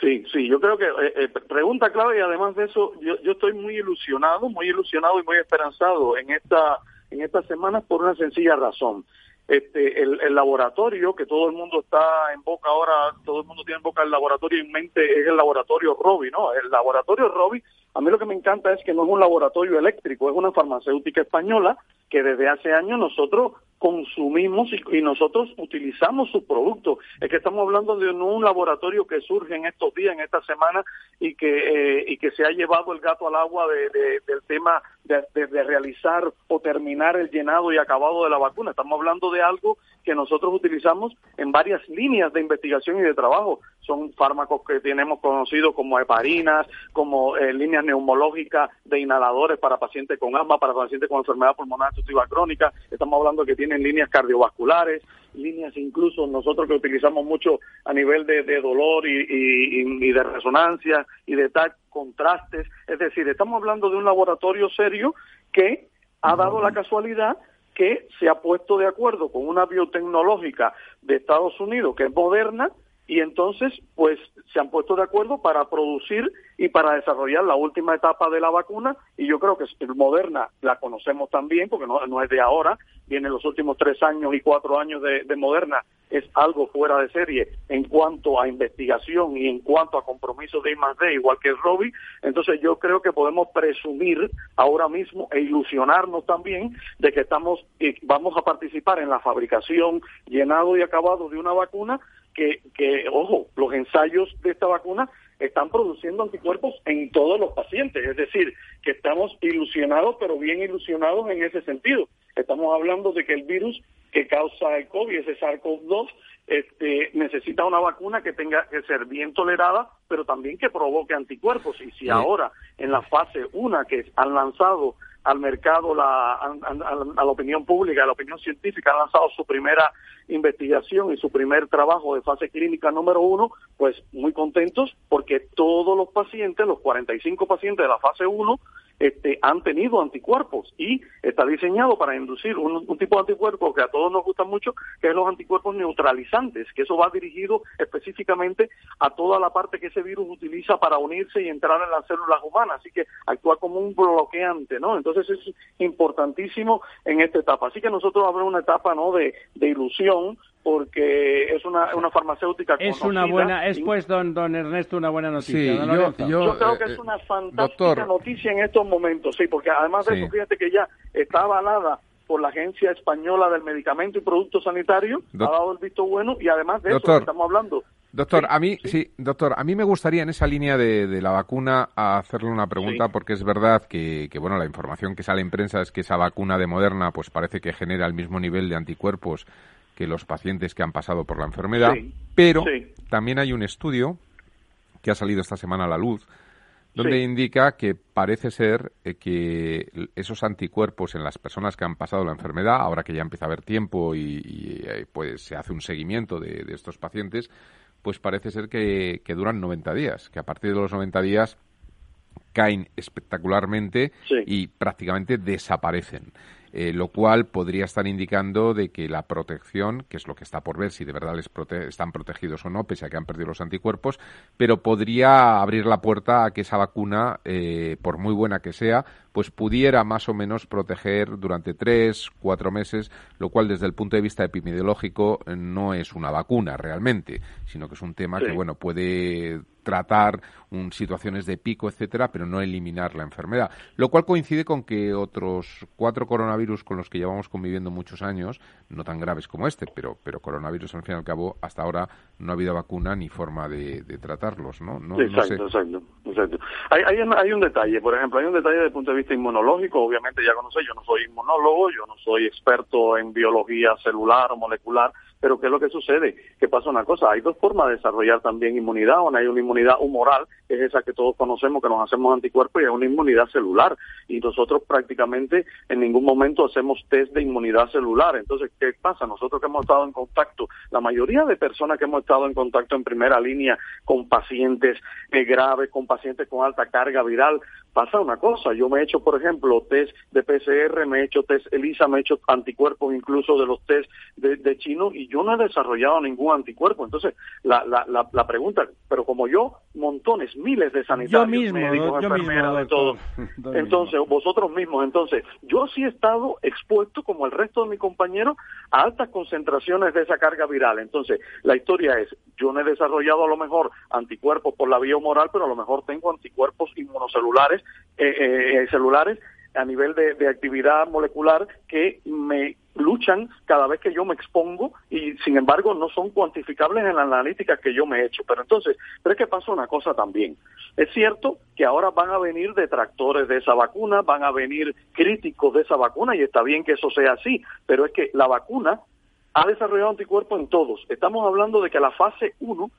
Sí, sí, yo creo que eh, eh, pregunta clave y además de eso, yo, yo estoy muy ilusionado, muy ilusionado y muy esperanzado en esta en estas semanas por una sencilla razón. Este, el, el, laboratorio que todo el mundo está en boca ahora, todo el mundo tiene en boca el laboratorio en mente es el laboratorio Robi, ¿no? El laboratorio Robi, a mí lo que me encanta es que no es un laboratorio eléctrico, es una farmacéutica española que desde hace años nosotros consumimos y, nosotros utilizamos su producto. Es que estamos hablando de un, laboratorio que surge en estos días, en esta semana, y que, eh, y que se ha llevado el gato al agua de, del tema de, de, realizar o terminar el llenado y acabado de la vacuna. Estamos hablando de algo que nosotros utilizamos en varias líneas de investigación y de trabajo. Son fármacos que tenemos conocidos como heparinas, como eh, líneas neumológicas de inhaladores para pacientes con asma, para pacientes con enfermedad pulmonar obstructiva crónica. Estamos hablando que tienen líneas cardiovasculares, líneas incluso nosotros que utilizamos mucho a nivel de, dolor y, y, de resonancia y de tal contrastes. Es decir, estamos hablando de un laboratorio serio que ha dado la casualidad que se ha puesto de acuerdo con una biotecnológica de Estados Unidos que es moderna y entonces pues se han puesto de acuerdo para producir y para desarrollar la última etapa de la vacuna y yo creo que Moderna la conocemos también porque no, no es de ahora, viene los últimos tres años y cuatro años de, de Moderna es algo fuera de serie en cuanto a investigación y en cuanto a compromiso de I+D, igual que Robi, entonces yo creo que podemos presumir ahora mismo e ilusionarnos también de que estamos y vamos a participar en la fabricación, llenado y acabado de una vacuna que, que, ojo, los ensayos de esta vacuna están produciendo anticuerpos en todos los pacientes, es decir, que estamos ilusionados, pero bien ilusionados en ese sentido. Estamos hablando de que el virus que causa el COVID, ese SARS-CoV-2, este, necesita una vacuna que tenga que ser bien tolerada, pero también que provoque anticuerpos. Y si ahora, en la fase 1 que han lanzado al mercado, la, a, la opinión pública, a la opinión científica, han lanzado su primera investigación y su primer trabajo de fase clínica número uno, pues muy contentos porque todos los pacientes, los 45 pacientes de la fase 1, este, han tenido anticuerpos y está diseñado para inducir un, tipo de anticuerpo que a todos nos gusta mucho, que es los anticuerpos neutralizantes, que eso va dirigido específicamente a toda la parte que ese virus utiliza para unirse y entrar en las células humanas, así que actúa como un bloqueante, ¿no? Entonces es importantísimo en esta etapa. Así que nosotros habrá una etapa, ¿no? De, de ilusión, porque es una, una farmacéutica es una buena es pues don don Ernesto una buena noticia yo, creo que es eh, una fantástica noticia en estos momentos sí porque además de eso fíjate que ya está avalada por la Agencia Española del Medicamento y Productos Sanitarios ha dado el visto bueno y además de eso estamos hablando. Doctor, a mí, sí, doctor, a mí me gustaría en esa línea de, la vacuna hacerle una pregunta porque es verdad que, bueno, la información que sale en prensa es que esa vacuna de Moderna pues parece que genera el mismo nivel de anticuerpos que los pacientes que han pasado por la enfermedad, pero también hay un estudio que ha salido esta semana a la luz donde indica que parece ser eh, que esos anticuerpos en las personas que han pasado la enfermedad, ahora que ya empieza a haber tiempo y, eh, pues se hace un seguimiento de, estos pacientes, pues parece ser que, que, duran 90 días, que a partir de los 90 días caen espectacularmente y prácticamente desaparecen. Eh, lo cual podría estar indicando de que la protección, que es lo que está por ver si de verdad les están protegidos o no, pese a que han perdido los anticuerpos, pero podría abrir la puerta a que esa vacuna, eh, por muy buena que sea, pues pudiera más o menos proteger durante tres, cuatro meses, lo cual desde el punto de vista epidemiológico eh, no es una vacuna realmente, sino que es un tema que bueno puede tratar un, situaciones de pico, etcétera, pero no eliminar la enfermedad. Lo cual coincide con que otros cuatro coronavirus con los que llevamos conviviendo muchos años, no tan graves como este, pero, pero coronavirus al fin y al cabo, hasta ahora no ha habido vacuna ni forma de, tratarlos, ¿no? no exacto, exacto, exacto. Hay, hay, hay, un detalle, por ejemplo, hay un detalle desde el punto de vista inmunológico, obviamente ya conocéis, yo no soy inmunólogo, yo no soy experto en biología celular o molecular, pero ¿qué es lo que sucede? Que pasa una cosa, hay dos formas de desarrollar también inmunidad, una hay una inmunidad humoral, que es esa que todos conocemos, que nos hacemos anticuerpos, y hay una inmunidad celular. Y nosotros prácticamente en ningún momento hacemos test de inmunidad celular. Entonces, ¿qué pasa? Nosotros que hemos estado en contacto, la mayoría de personas que hemos estado en contacto en primera línea con pacientes eh, graves, con pacientes con alta carga viral, pasa una cosa. Yo me he hecho, por ejemplo, test de PCR, me he hecho test ELISA, me he hecho anticuerpos incluso de los test de, de chino y yo no he desarrollado ningún anticuerpo. Entonces, la, la, la, pregunta, pero como yo, montones, miles de sanitarios, médicos, enfermeras, de todo. Entonces, vosotros mismos, entonces, yo sí he estado expuesto, como el resto de mis compañeros, a altas concentraciones de esa carga viral. Entonces, la historia es, yo no he desarrollado a lo mejor anticuerpos por la vía humoral, pero a lo mejor tengo anticuerpos inmunocelulares, eh, eh, celulares a nivel de, actividad molecular que me luchan cada vez que yo me expongo y sin embargo no son cuantificables en la analítica que yo me he hecho. Pero entonces, pero es que pasa una cosa también. Es cierto que ahora van a venir detractores de esa vacuna, van a venir críticos de esa vacuna y está bien que eso sea así, pero es que la vacuna ha desarrollado anticuerpos en todos. Estamos hablando de que la fase 1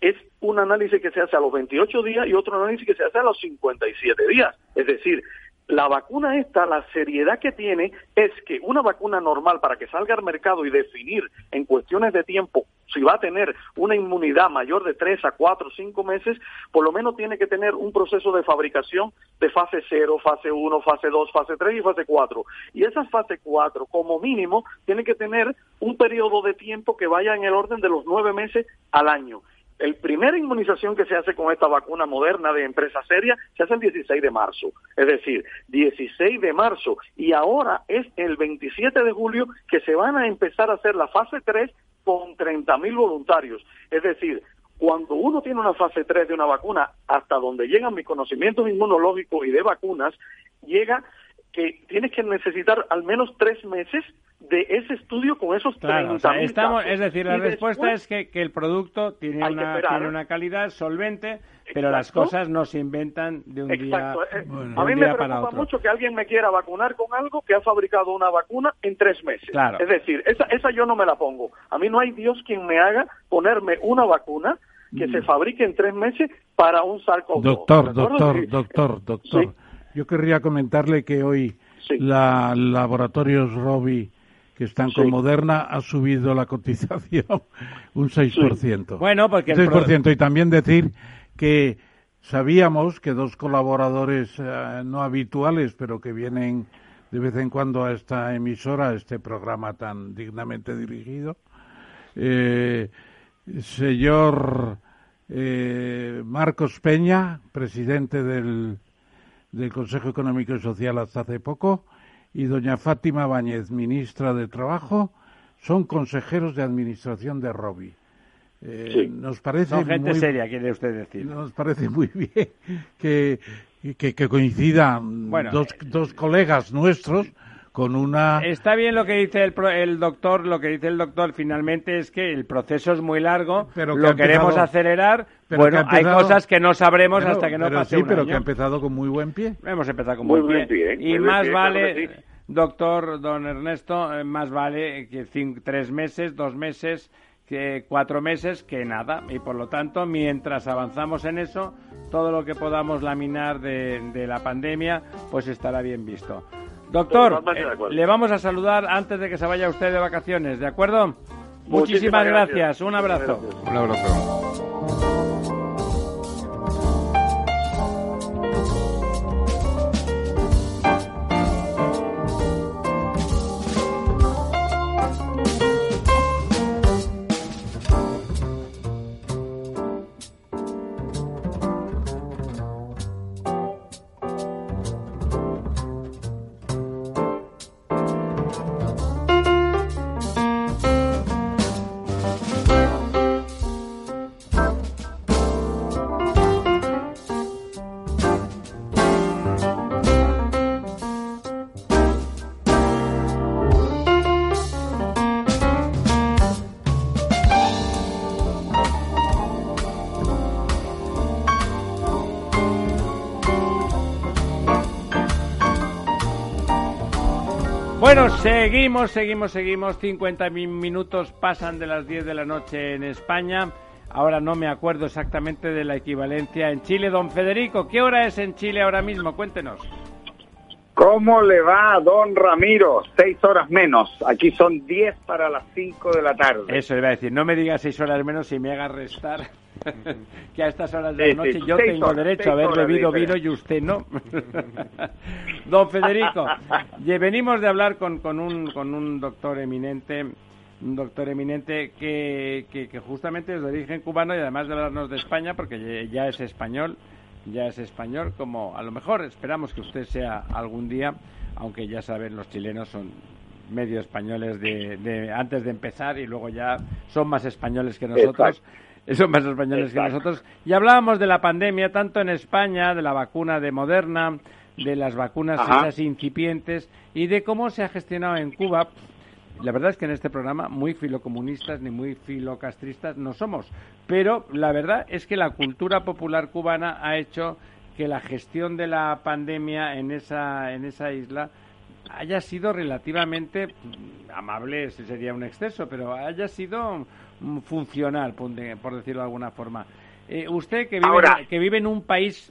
es un análisis que se hace a los 28 días y otro análisis que se hace a los 57 días. Es decir, la vacuna esta, la seriedad que tiene es que una vacuna normal para que salga al mercado y definir en cuestiones de tiempo si va a tener una inmunidad mayor de 3 a 4 o 5 meses, por lo menos tiene que tener un proceso de fabricación de fase 0, fase 1, fase 2, fase 3 y fase 4. Y esa fase 4, como mínimo, tiene que tener un periodo de tiempo que vaya en el orden de los 9 meses al año el primera inmunización que se hace con esta vacuna moderna de empresa seria se hace el 16 de marzo. Es decir, 16 de marzo. Y ahora es el 27 de julio que se van a empezar a hacer la fase 3 con 30.000 voluntarios. Es decir, cuando uno tiene una fase 3 de una vacuna, hasta donde llegan mis conocimientos inmunológicos y de vacunas, llega que tienes que necesitar al menos tres meses de ese estudio con esos claro, estamos, Es decir, la respuesta es que, que, el producto tiene una, tiene una calidad solvente, pero las cosas no se inventan de un día, eh, A mí me preocupa mucho que alguien me quiera vacunar con algo que ha fabricado una vacuna en tres meses. Es decir, esa, esa yo no me la pongo. A mí no hay Dios quien me haga ponerme una vacuna que se mm. fabrique en tres meses para un sarcófago. Doctor, doctor, doctor, doctor. Yo querría comentarle que hoy la Laboratorios Robi que están con Moderna ha subido la cotización un 6%. Bueno, porque un 6%. Y también decir que sabíamos que dos colaboradores eh, no habituales, pero que vienen de vez en cuando a esta emisora, a este programa tan dignamente dirigido, eh, señor eh, Marcos Peña, presidente del del Consejo Económico y Social hasta hace poco, y doña Fátima Báñez, ministra de Trabajo, son consejeros de administración de Robi. Eh, Nos parece son gente seria, quiere usted decir. Nos parece muy bien que, que, coincidan dos, dos colegas nuestros con una... Está bien lo que dice el, el doctor, lo que dice el doctor finalmente es que el proceso es muy largo, pero lo queremos acelerar, pero bueno, hay cosas que no sabremos hasta que no pero pase sí, pero que ha empezado con muy buen pie. Hemos empezado con muy buen pie. ¿eh? y más vale, doctor don Ernesto, eh, más vale que tres meses, dos meses, que cuatro meses que nada. Y por lo tanto, mientras avanzamos en eso, todo lo que podamos laminar de, de la pandemia, pues estará bien visto. Doctor, eh, le vamos a saludar antes de que se vaya usted de vacaciones, ¿de acuerdo? Muchísimas, gracias. Un abrazo. Un abrazo. Seguimos, seguimos, seguimos. 50 minutos pasan de las 10 de la noche en España. Ahora no me acuerdo exactamente de la equivalencia en Chile. Don Federico, ¿qué hora es en Chile ahora mismo? Cuéntenos. ¿Cómo le va, don Ramiro? Seis horas menos. Aquí son diez para las cinco de la tarde. Eso iba a decir. No me diga seis horas menos y me haga restar que a estas horas de la noche yo tengo derecho a haber bebido vino y usted no. Don Federico, venimos de hablar con, con, un, con un doctor eminente un doctor eminente que, que, justamente es de origen cubano y además de hablarnos de España, porque ya es español, ya es español, como a lo mejor esperamos que usted sea algún día, aunque ya saben, los chilenos son medio españoles de, de antes de empezar y luego ya son más españoles que nosotros son más españoles que nosotros. Y hablábamos de la pandemia, tanto en España, de la vacuna de Moderna, de las vacunas esas incipientes y de cómo se ha gestionado en Cuba. La verdad es que en este programa muy filocomunistas ni muy filocastristas no somos, pero la verdad es que la cultura popular cubana ha hecho que la gestión de la pandemia en esa en esa isla haya sido relativamente amable, ese sería un exceso, pero haya sido funcional, por decirlo de alguna forma. Eh, usted que vive, que vive en un país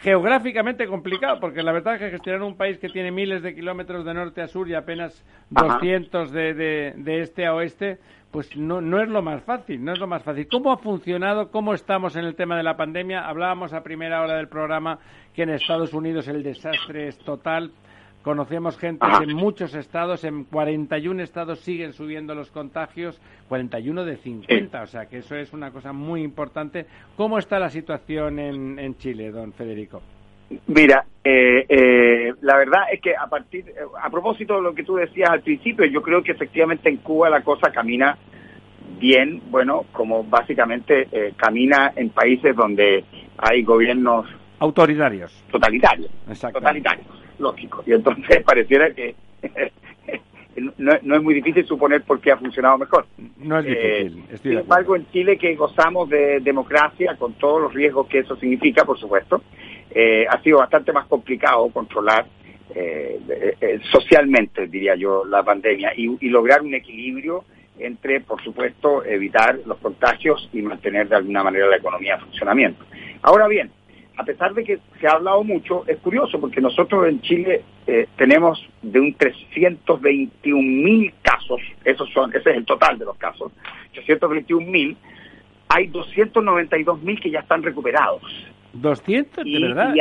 geográficamente complicado, porque la verdad es que gestionar un país que tiene miles de kilómetros de norte a sur y apenas 200 de, de, este a oeste, pues no, no es lo más fácil, no es lo más fácil. ¿Cómo ha funcionado? ¿Cómo estamos en el tema de la pandemia? Hablábamos a primera hora del programa que en Estados Unidos el desastre es total, Conocemos gente en muchos estados, en 41 estados siguen subiendo los contagios, 41 de 50, o sea que eso es una cosa muy importante. ¿Cómo está la situación en, Chile, don Federico? Mira, eh, eh, la verdad es que a partir, a propósito de lo que tú decías al principio, yo creo que efectivamente en Cuba la cosa camina bien, bueno, como básicamente eh, camina en países donde hay gobiernos autoritarios, totalitarios, totalitarios lógico. Y entonces pareciera que no, es muy difícil suponer por qué ha funcionado mejor. No es difícil. Eh, sin embargo, en Chile, que gozamos de democracia, con todos los riesgos que eso significa, por supuesto, eh, ha sido bastante más complicado controlar eh, socialmente, diría yo, la pandemia y, lograr un equilibrio entre, por supuesto, evitar los contagios y mantener de alguna manera la economía en funcionamiento. Ahora bien, a pesar de que se ha hablado mucho, es curioso porque nosotros en Chile eh, tenemos de un 321 mil casos, esos son, ese es el total de los casos, 321 mil, hay 292 mil que ya están recuperados. ¿200? ¿De verdad?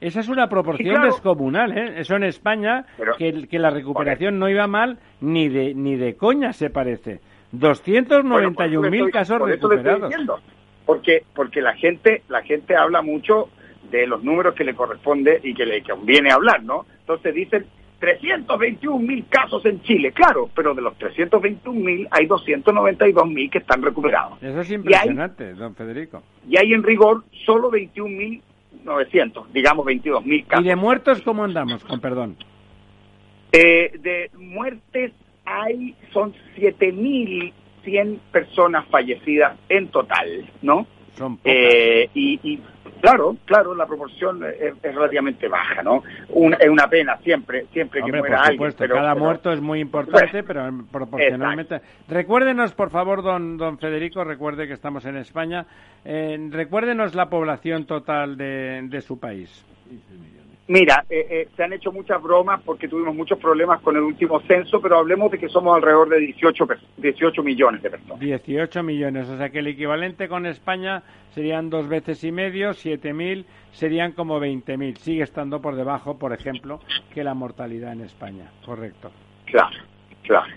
esa es una proporción descomunal, ¿eh? Eso en España, que, que, la recuperación no iba mal ni de ni de coña se parece. 291 mil casos recuperados porque porque la gente la gente habla mucho de los números que le corresponde y que le conviene hablar, ¿no? Entonces dicen 321 mil casos en Chile, claro, pero de los 321 mil hay 292 mil que están recuperados. Eso es impresionante, don Federico. Y hay en rigor solo 21 mil 900, digamos 22 mil casos. ¿Y de muertos cómo andamos, con perdón? de muertes hay, son 7.100 personas fallecidas en total, ¿no? Son y, Claro, claro, la proporción es, relativamente baja, ¿no? es una pena siempre, siempre que muera por alguien. Pero, cada muerto es muy importante, pero proporcionalmente. Recuérdenos, por favor, don don Federico, recuerde que estamos en España. Eh, recuérdenos la población total de, de su país. Mira, eh, eh, se han hecho muchas bromas porque tuvimos muchos problemas con el último censo, pero hablemos de que somos alrededor de 18, 18 millones de personas. 18 millones, o sea que el equivalente con España serían dos veces y medio, 7.000 serían como 20.000. Sigue estando por debajo, por ejemplo, que la mortalidad en España, correcto. Claro, claro.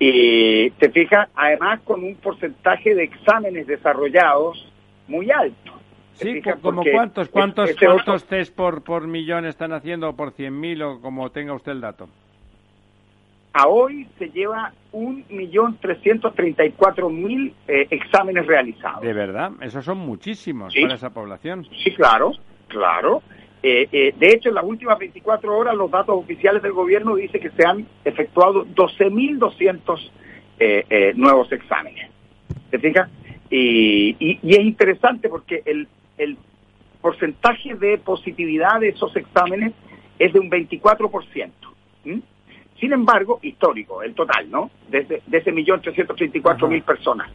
Y te fijas, además con un porcentaje de exámenes desarrollados muy alto. Sí, como cuántos, cuántos, este cuántos test por, por millón están haciendo, por 100.000 o como tenga usted el dato. A hoy se lleva un millón trescientos treinta y cuatro mil eh, exámenes realizados. De verdad, esos son muchísimos para esa población. Sí, claro, claro. Eh, eh, de hecho, en las últimas 24 horas los datos oficiales del gobierno dicen que se han efectuado 12.200 eh, nuevos exámenes. ¿Te fijas? Y, y, y, es interesante porque el, el porcentaje de positividad de esos exámenes es de un 24%. Sin embargo, histórico, el total, ¿no? De, ese millón trescientos treinta y cuatro mil personas.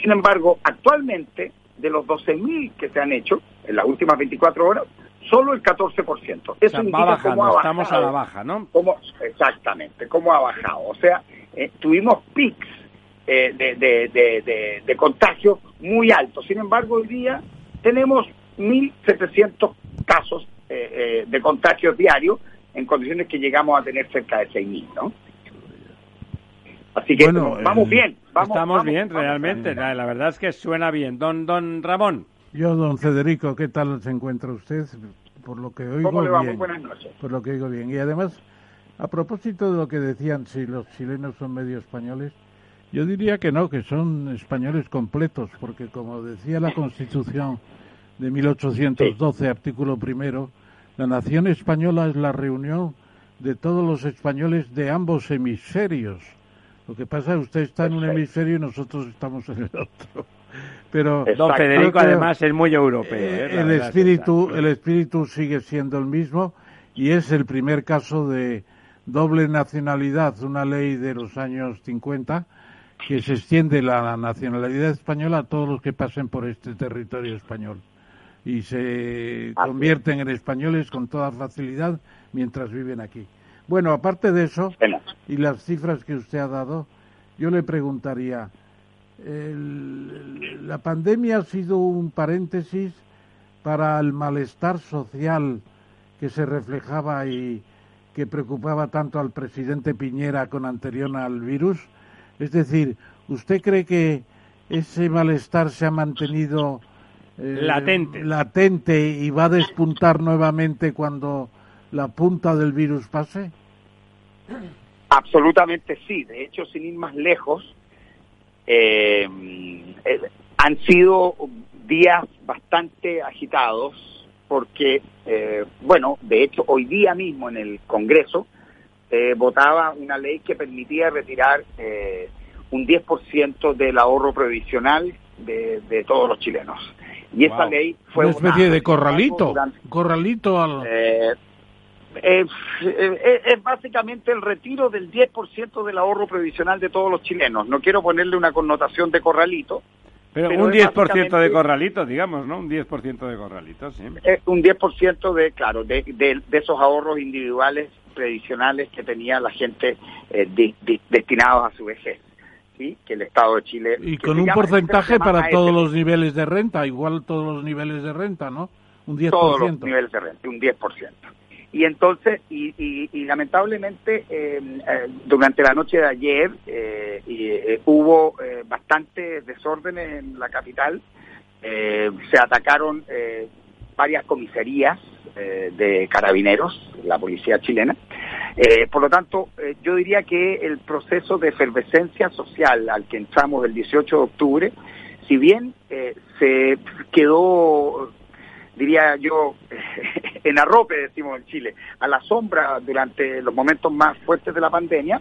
Sin embargo, actualmente, de los 12.000 que se han hecho en las últimas 24 horas, solo el 14%. Eso indica cómo ha bajado. Estamos a la baja, ¿no? Cómo, exactamente, cómo ha bajado. O sea, eh, tuvimos pics eh, de, de, de, de, contagio muy altos. Sin embargo, hoy día tenemos 1.700 casos eh, eh, de contagios diarios en condiciones que llegamos a tener cerca de 6.000, ¿no? Así que vamos bien. estamos bien, realmente. La, verdad es que suena bien. Don, don Ramón. Yo, don Federico, ¿qué tal se encuentra usted? Por lo que oigo ¿Cómo le va? Bien. buenas noches. Por lo que oigo bien. Y además, a propósito de lo que decían, si los chilenos son medio españoles, yo diría que no, que son españoles completos, porque como decía la Constitución de 1812, artículo primero, la nación española es la reunión de todos los españoles de ambos hemisferios. Lo que pasa es que usted está en un hemisferio y nosotros estamos en el otro. Pero don Federico además es muy europeo. ¿eh? el espíritu, el espíritu sigue siendo el mismo y es el primer caso de doble nacionalidad, una ley de los años 50 que se extiende la nacionalidad española a todos los que pasen por este territorio español y se convierten en españoles con toda facilidad mientras viven aquí. Bueno, aparte de eso, y las cifras que usted ha dado, yo le preguntaría, ¿la pandemia ha sido un paréntesis para el malestar social que se reflejaba y que preocupaba tanto al presidente Piñera con anterior al virus? Es decir, ¿usted cree que ese malestar se ha mantenido eh, latente. latente y va a despuntar nuevamente cuando la punta del virus pase? Absolutamente sí. De hecho, sin ir más lejos, eh, eh, han sido días bastante agitados porque, bueno, de hecho, hoy día mismo en el Congreso votaba una ley que permitía retirar un 10% del ahorro previsional de todos los chilenos. Y esa ley fue una especie de corralito, corralito al... Eh, es, es, básicamente el retiro del 10% del ahorro previsional de todos los chilenos. No quiero ponerle una connotación de corralito. Pero, un 10% de corralito, digamos, ¿no? Un 10% de corralito, sí. un 10% de, claro, de, de, esos ahorros individuales previsionales que tenía la gente eh, destinados a su vejez que el Estado de Chile... Y con un porcentaje para todos los niveles de renta, igual todos los niveles de renta, ¿no? Un 10%. Todos los niveles de renta, un 10%. Y entonces, y, lamentablemente, eh, eh, durante la noche de ayer eh, hubo bastantes desórdenes en la capital. se atacaron varias comisarías de carabineros, la policía chilena, por lo tanto, yo diría que el proceso de efervescencia social al que entramos el 18 de octubre, si bien eh, se quedó, diría yo, en arrope, decimos en Chile, a la sombra durante los momentos más fuertes de la pandemia.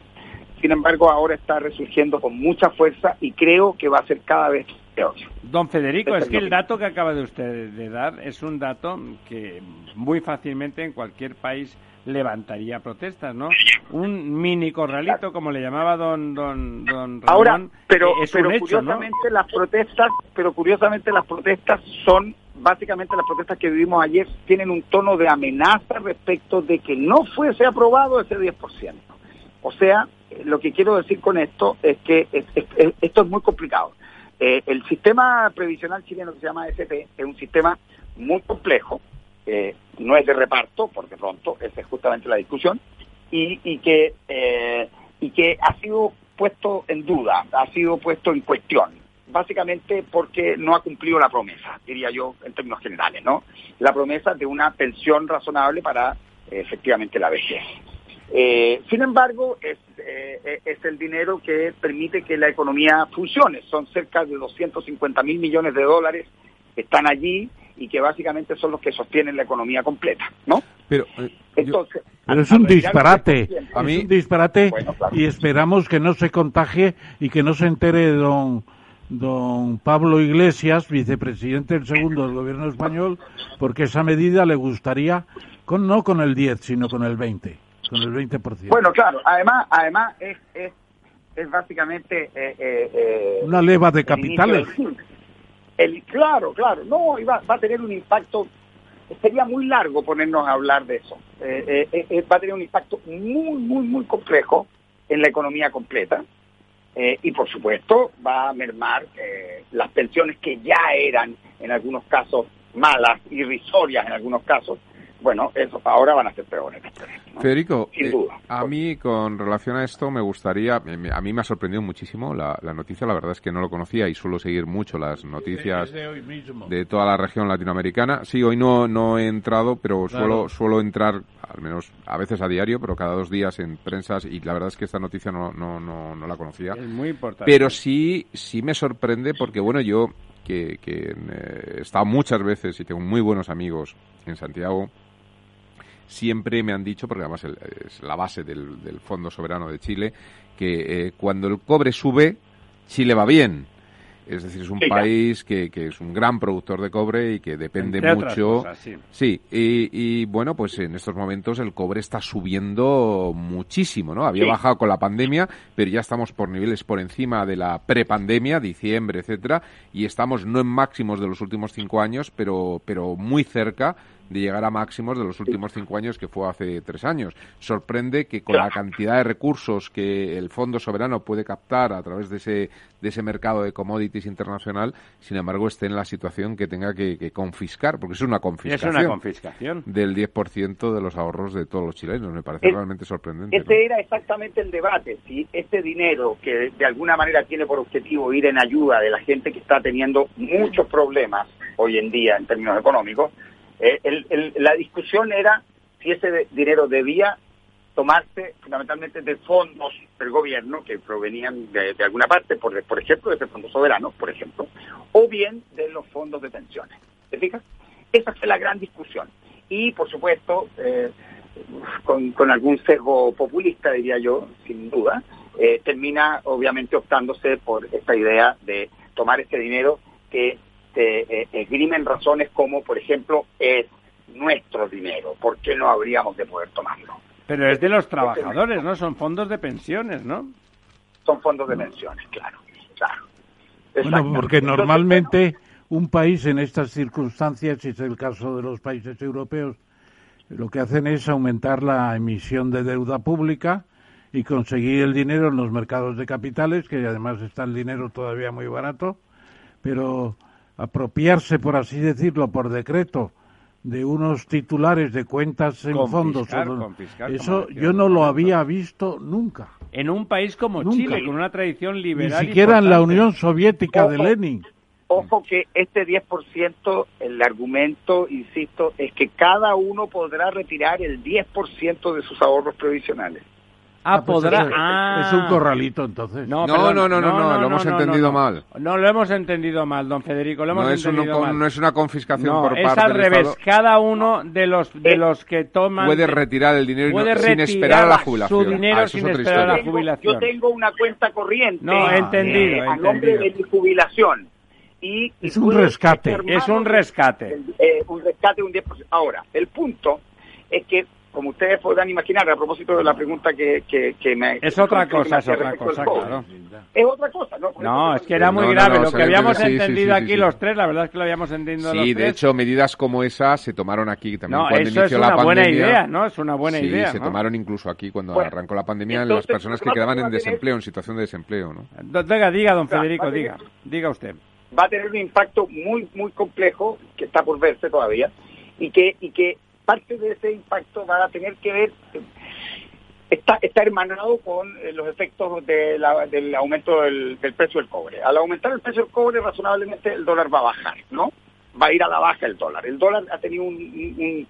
Sin embargo, ahora está resurgiendo con mucha fuerza y creo que va a ser cada vez peor. Don Federico, es que el dato que acaba de usted de dar es un dato que muy fácilmente en cualquier país levantaría protestas, ¿no? Un mini corralito, como le llamaba don don don Ramón, Ahora, pero, pero curiosamente las protestas, pero curiosamente las protestas son básicamente las protestas que vivimos ayer tienen un tono de amenaza respecto de que no fuese aprobado ese 10%. O sea, lo que quiero decir con esto es que esto es muy complicado. Eh, el sistema previsional chileno que se llama SP es un sistema muy complejo, eh, no es de reparto, porque pronto, esa es justamente la discusión, y, y que, eh, y que ha sido puesto en duda, ha sido puesto en cuestión, básicamente porque no ha cumplido la promesa, diría yo en términos generales, ¿no? La promesa de una pensión razonable para efectivamente la vejez. Eh, sin embargo, es, eh, es el dinero que permite que la economía funcione. Son cerca de 250 mil millones de dólares que están allí y que básicamente son los que sostienen la economía completa, ¿no? Pero, eh, Entonces, es un disparate, a mí, es un disparate y esperamos que no se contagie y que no se entere don don Pablo Iglesias, vicepresidente del segundo del gobierno español, porque esa medida le gustaría con no con el 10, sino con el 20 con el 20%. Bueno, claro, además, además es, es, es básicamente... Eh, eh, eh Una leva de capitales. El, claro, claro, no, va, va a tener un impacto, sería muy largo ponernos a hablar de eso. Eh, va a tener un impacto muy, muy, muy complejo en la economía completa. Y por supuesto va a mermar las pensiones que ya eran en algunos casos malas, irrisorias en algunos casos, bueno, eso ahora van a ser peores. Federico, Sin eh, duda. a mí con relación a esto me gustaría, a mí me ha sorprendido muchísimo la, noticia, la verdad es que no lo conocía y suelo seguir mucho las noticias de, toda la región latinoamericana. Sí, hoy no, no he entrado, pero suelo, suelo entrar, al menos a veces a diario, pero cada dos días en prensas y la verdad es que esta noticia no, no, no, no la conocía. Es muy importante. Pero sí, sí me sorprende porque, bueno, yo que, que eh, he estado muchas veces y tengo muy buenos amigos en Santiago, siempre me han dicho, porque además es la base del, Fondo Soberano de Chile, que eh, cuando el cobre sube, Chile va bien. Es decir, es un país que, que, es un gran productor de cobre y que depende mucho. sí, y, bueno, pues en estos momentos el cobre está subiendo muchísimo, ¿no? Había bajado con la pandemia, pero ya estamos por niveles por encima de la prepandemia, diciembre, etcétera, y estamos no en máximos de los últimos cinco años, pero, pero muy cerca de llegar a máximos de los últimos cinco años, que fue hace tres años. Sorprende que con la cantidad de recursos que el Fondo Soberano puede captar a través de ese, de ese mercado de commodities internacional, sin embargo, esté en la situación que tenga que, confiscar, porque es una confiscación, es una confiscación. del 10% de los ahorros de todos los chilenos. Me parece realmente sorprendente. Ese era exactamente el debate, si este dinero que de alguna manera tiene por objetivo ir en ayuda de la gente que está teniendo muchos problemas hoy en día en términos económicos, eh, la discusión era si ese dinero debía tomarse fundamentalmente de fondos del gobierno que provenían de, alguna parte, por, por ejemplo, de ese fondo soberano, por ejemplo, o bien de los fondos de pensiones. ¿Te fijas? Esa fue la gran discusión. Y, por supuesto, eh, con, algún sesgo populista, diría yo, sin duda, eh, termina obviamente optándose por esta idea de tomar este dinero que eh, esgrimen razones como, por ejemplo, es nuestro dinero, ¿por qué no habríamos de poder tomarlo? Pero es de los trabajadores, ¿no? Son fondos de pensiones, ¿no? Son fondos de pensiones, claro, claro. Bueno, porque normalmente un país en estas circunstancias, si es el caso de los países europeos, lo que hacen es aumentar la emisión de deuda pública y conseguir el dinero en los mercados de capitales, que además está el dinero todavía muy barato, pero apropiarse, por así decirlo, por decreto, de unos titulares de cuentas en fondos. eso yo no lo había visto nunca. En un país como Chile, con una tradición liberal. Ni siquiera en la Unión Soviética de Lenin. Ojo que este 10%, el argumento, insisto, es que cada uno podrá retirar el 10% de sus ahorros previsionales. Ah, pues podrá. Es, ah. es, un corralito entonces. No, no, no, no, no, lo hemos entendido mal. No, lo hemos entendido mal, don Federico, lo hemos entendido mal. No es una confiscación por parte del Es al revés, cada uno de los de eh, los que toman puede retirar el dinero sin esperar a la jubilación. Su dinero ah, sin esperar a la jubilación. Yo tengo una cuenta corriente. No, entendido, eh, a nombre de mi jubilación. Y, es un rescate. Es un rescate. Eh, un rescate un 10%. Ahora, el punto es que como ustedes podrán imaginar, a propósito de la pregunta que, que, me... Es otra cosa, es otra cosa, claro. Es otra cosa, ¿no? No, es que era muy grave. lo que habíamos entendido aquí los tres, la verdad es que lo habíamos entendido Sí, de hecho, medidas como esa se tomaron aquí también no, cuando eso inició es una buena idea, ¿no? Es una buena idea, se tomaron incluso aquí cuando arrancó la pandemia las personas que quedaban en desempleo, en situación de desempleo, ¿no? Diga, diga, don Federico, diga, diga usted. Va a tener un impacto muy, muy complejo, que está por verse todavía, y que, y que parte de ese impacto va a tener que ver, está, está hermanado con eh, los efectos de del aumento del, precio del cobre. Al aumentar el precio del cobre, razonablemente el dólar va a bajar, ¿no? Va a ir a la baja el dólar. El dólar ha tenido un,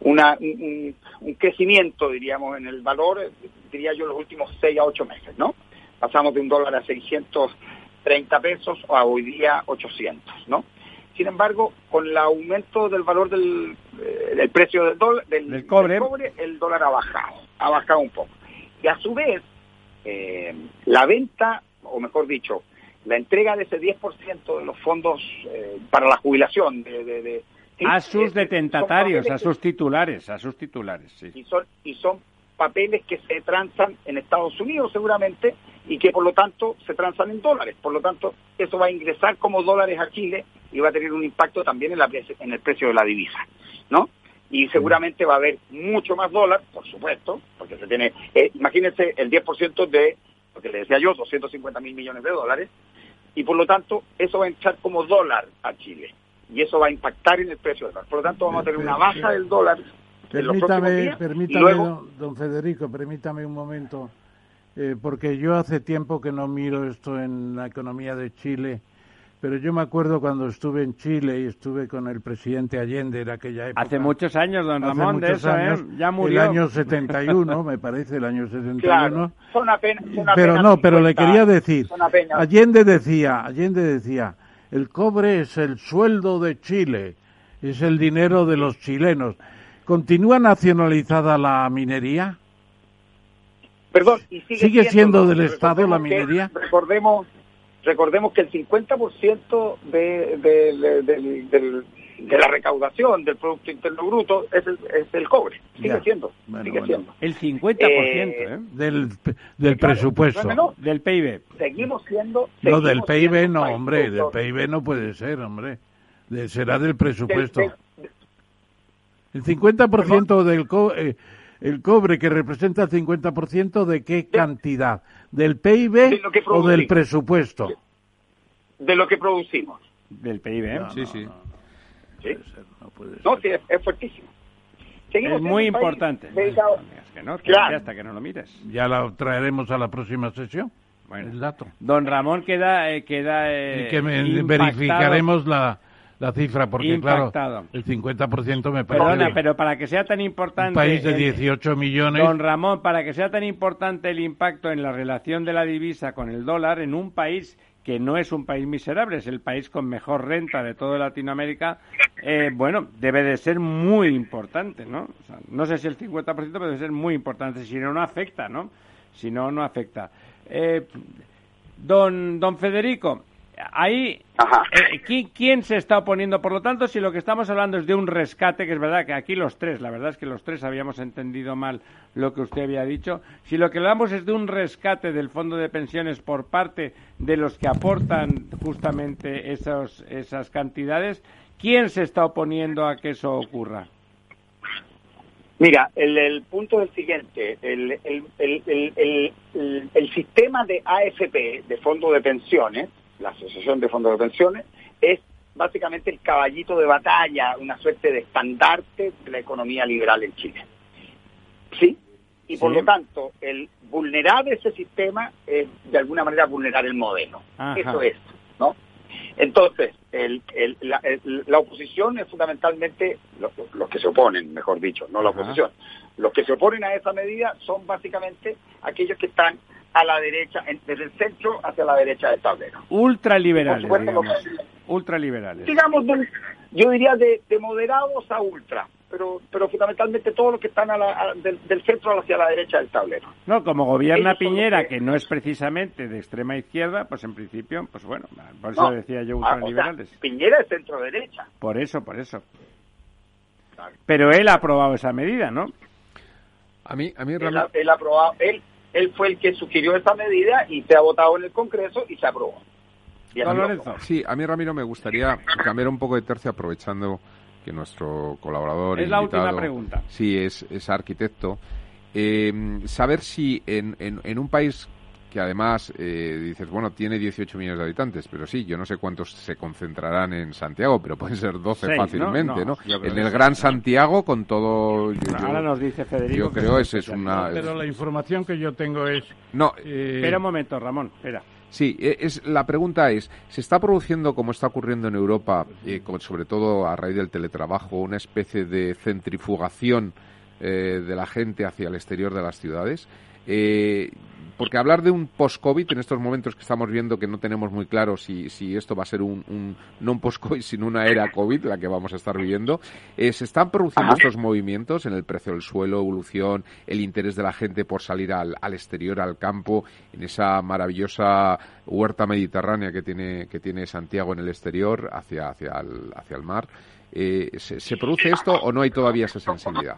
un, crecimiento, diríamos, en el valor, diría yo, los últimos 6 a 8 meses, ¿no? Pasamos de un dólar a 630 pesos a hoy día 800, ¿no? Sin embargo, con el aumento del valor del, eh, precio del, dólar, del, cobre. el dólar ha bajado, ha bajado un poco. Y a su vez, eh, la venta, o mejor dicho, la entrega de ese 10% de los fondos eh, para la jubilación de, a sus detentatarios, a sus titulares, a sus titulares, sí. Y son, y son papeles que se transan en Estados Unidos seguramente y que por lo tanto se transan en dólares. Por lo tanto, eso va a ingresar como dólares a Chile va a tener un impacto también en, la, en el precio de la divisa, ¿no? Y seguramente va a haber mucho más dólar, por supuesto, porque se tiene, eh, imagínense el 10% de, lo que le decía yo, 250 mil millones de dólares, y por lo tanto eso va a entrar como dólar a Chile, y eso va a impactar en el precio del dólar. Por lo tanto vamos a tener una baja del dólar. Permítame, permítame don Federico, permítame un momento eh, porque yo hace tiempo que no miro esto en la economía de Chile, pero yo me acuerdo cuando estuve en Chile y estuve con el presidente Allende en aquella época. Hace muchos años, don Ramón, de eso, ¿eh? ya murió. El año 71, me parece, el año 71. Claro, son apenas, pero no, pero le quería decir, Allende decía, Allende decía, el cobre es el sueldo de Chile, es el dinero de los chilenos. ¿Continúa nacionalizada la minería? Perdón, y sigue, siendo, del Estado la minería. recordemos, recordemos que el 50% de, de, de, la recaudación del Producto Interno Bruto es el, es el cobre. Sigue siendo. sigue siendo. El 50% eh, ¿eh? del, del presupuesto. del PIB. Seguimos siendo. no, del PIB no, hombre. Del PIB no puede ser, hombre. será del presupuesto. el 50% del cobre el cobre que representa el 50% de qué cantidad? ¿Del PIB o del presupuesto? De lo que producimos. Del PIB, sí, sí. No, sí, es, fuertísimo. es muy importante. Es que no, que hasta que no lo mires. Ya lo traeremos a la próxima sesión. Bueno, el dato. Don Ramón queda, eh, queda eh, y que verificaremos la, la cifra, porque claro, el 50% me parece... Perdona, pero para que sea tan importante... Un país de 18 millones... Don Ramón, para que sea tan importante el impacto en la relación de la divisa con el dólar en un país que no es un país miserable, es el país con mejor renta de toda Latinoamérica, eh, bueno, debe de ser muy importante, ¿no? no sé si el 50%, pero debe ser muy importante, si no, no afecta, ¿no? Si no, no afecta. Eh, don, don Federico, ahí, eh, ¿quién, se está oponiendo? Por lo tanto, si lo que estamos hablando es de un rescate, que es verdad que aquí los tres, la verdad es que los tres habíamos entendido mal lo que usted había dicho, si lo que hablamos es de un rescate del fondo de pensiones por parte de los que aportan justamente esos, esas cantidades, ¿quién se está oponiendo a que eso ocurra? Mira, el, punto es el siguiente, el, el sistema de AFP, de fondo de pensiones, la Asociación de Fondos de Pensiones, es básicamente el caballito de batalla, una suerte de estandarte de la economía liberal en Chile. ¿Sí? Y por lo tanto, el vulnerar ese sistema es de alguna manera vulnerar el modelo. Eso es, ¿no? Entonces, el, la, oposición es fundamentalmente, los, que se oponen, mejor dicho, no la oposición, los que se oponen a esa medida son básicamente aquellos que están a la derecha, desde el centro hacia la derecha del tablero. Ultraliberales. Digamos, ultraliberales. Digamos, yo diría de, moderados a ultra pero pero fundamentalmente todos los que están del, centro hacia la derecha del tablero. No, como gobierna Piñera, que... no es precisamente de extrema izquierda, pues en principio, pues bueno, por eso decía yo ah, ultraliberales. Piñera es centro derecha. Por eso, por eso. Pero él ha aprobado esa medida, ¿no? A mí, a mí él, él, aprobado, él, él fue el que sugirió esa medida y se ha votado en el Congreso y se aprobó. Sí, a mí Ramiro me gustaría cambiar un poco de tercio aprovechando que nuestro colaborador. Es la última pregunta. Sí, es, es arquitecto. Eh, saber si en, en, un país que además eh, dices, bueno, tiene 18 millones de habitantes, pero sí, yo no sé cuántos se concentrarán en Santiago, pero pueden ser 12 fácilmente, ¿no? En el Gran Santiago, con todo. Ahora nos dice Federico. Yo creo esa es una. Pero la información que yo tengo es. No. Eh... Espera un momento, Ramón, espera. Sí, e, es, la pregunta es, ¿se está produciendo, como está ocurriendo en Europa, eh, sobre todo a raíz del teletrabajo, una especie de centrifugación eh, de la gente hacia el exterior de las ciudades? Eh, porque hablar de un post-COVID en estos momentos que estamos viendo que no tenemos muy claro si, si esto va a ser un, no un post-COVID, sino una era COVID, la que vamos a estar viviendo, eh, ¿se están produciendo estos movimientos en el precio del suelo, evolución, el interés de la gente por salir al, al exterior, al campo, en esa maravillosa huerta mediterránea que tiene, que tiene Santiago en el exterior, hacia, hacia, el, hacia el mar? Eh, ¿se, ¿Se produce esto o no hay todavía esa sensibilidad?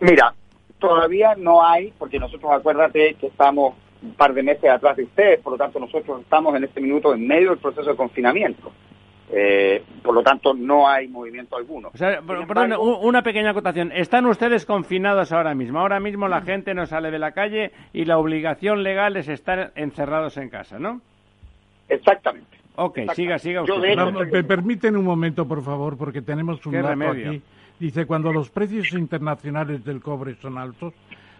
Mira, todavía no hay, porque nosotros acuérdate que estamos un par de meses atrás de ustedes, por lo tanto nosotros estamos en este minuto en medio del proceso de confinamiento. Eh, por lo tanto, no hay movimiento alguno. perdón, una pequeña acotación. ¿Están ustedes confinados ahora mismo? Ahora mismo la gente no sale de la calle y la obligación legal es estar encerrados en casa, ¿no? Exactamente. Ok, siga, siga usted. ¿Me permiten un momento, por favor? Porque tenemos un dato aquí Dice, cuando los precios internacionales del cobre son altos,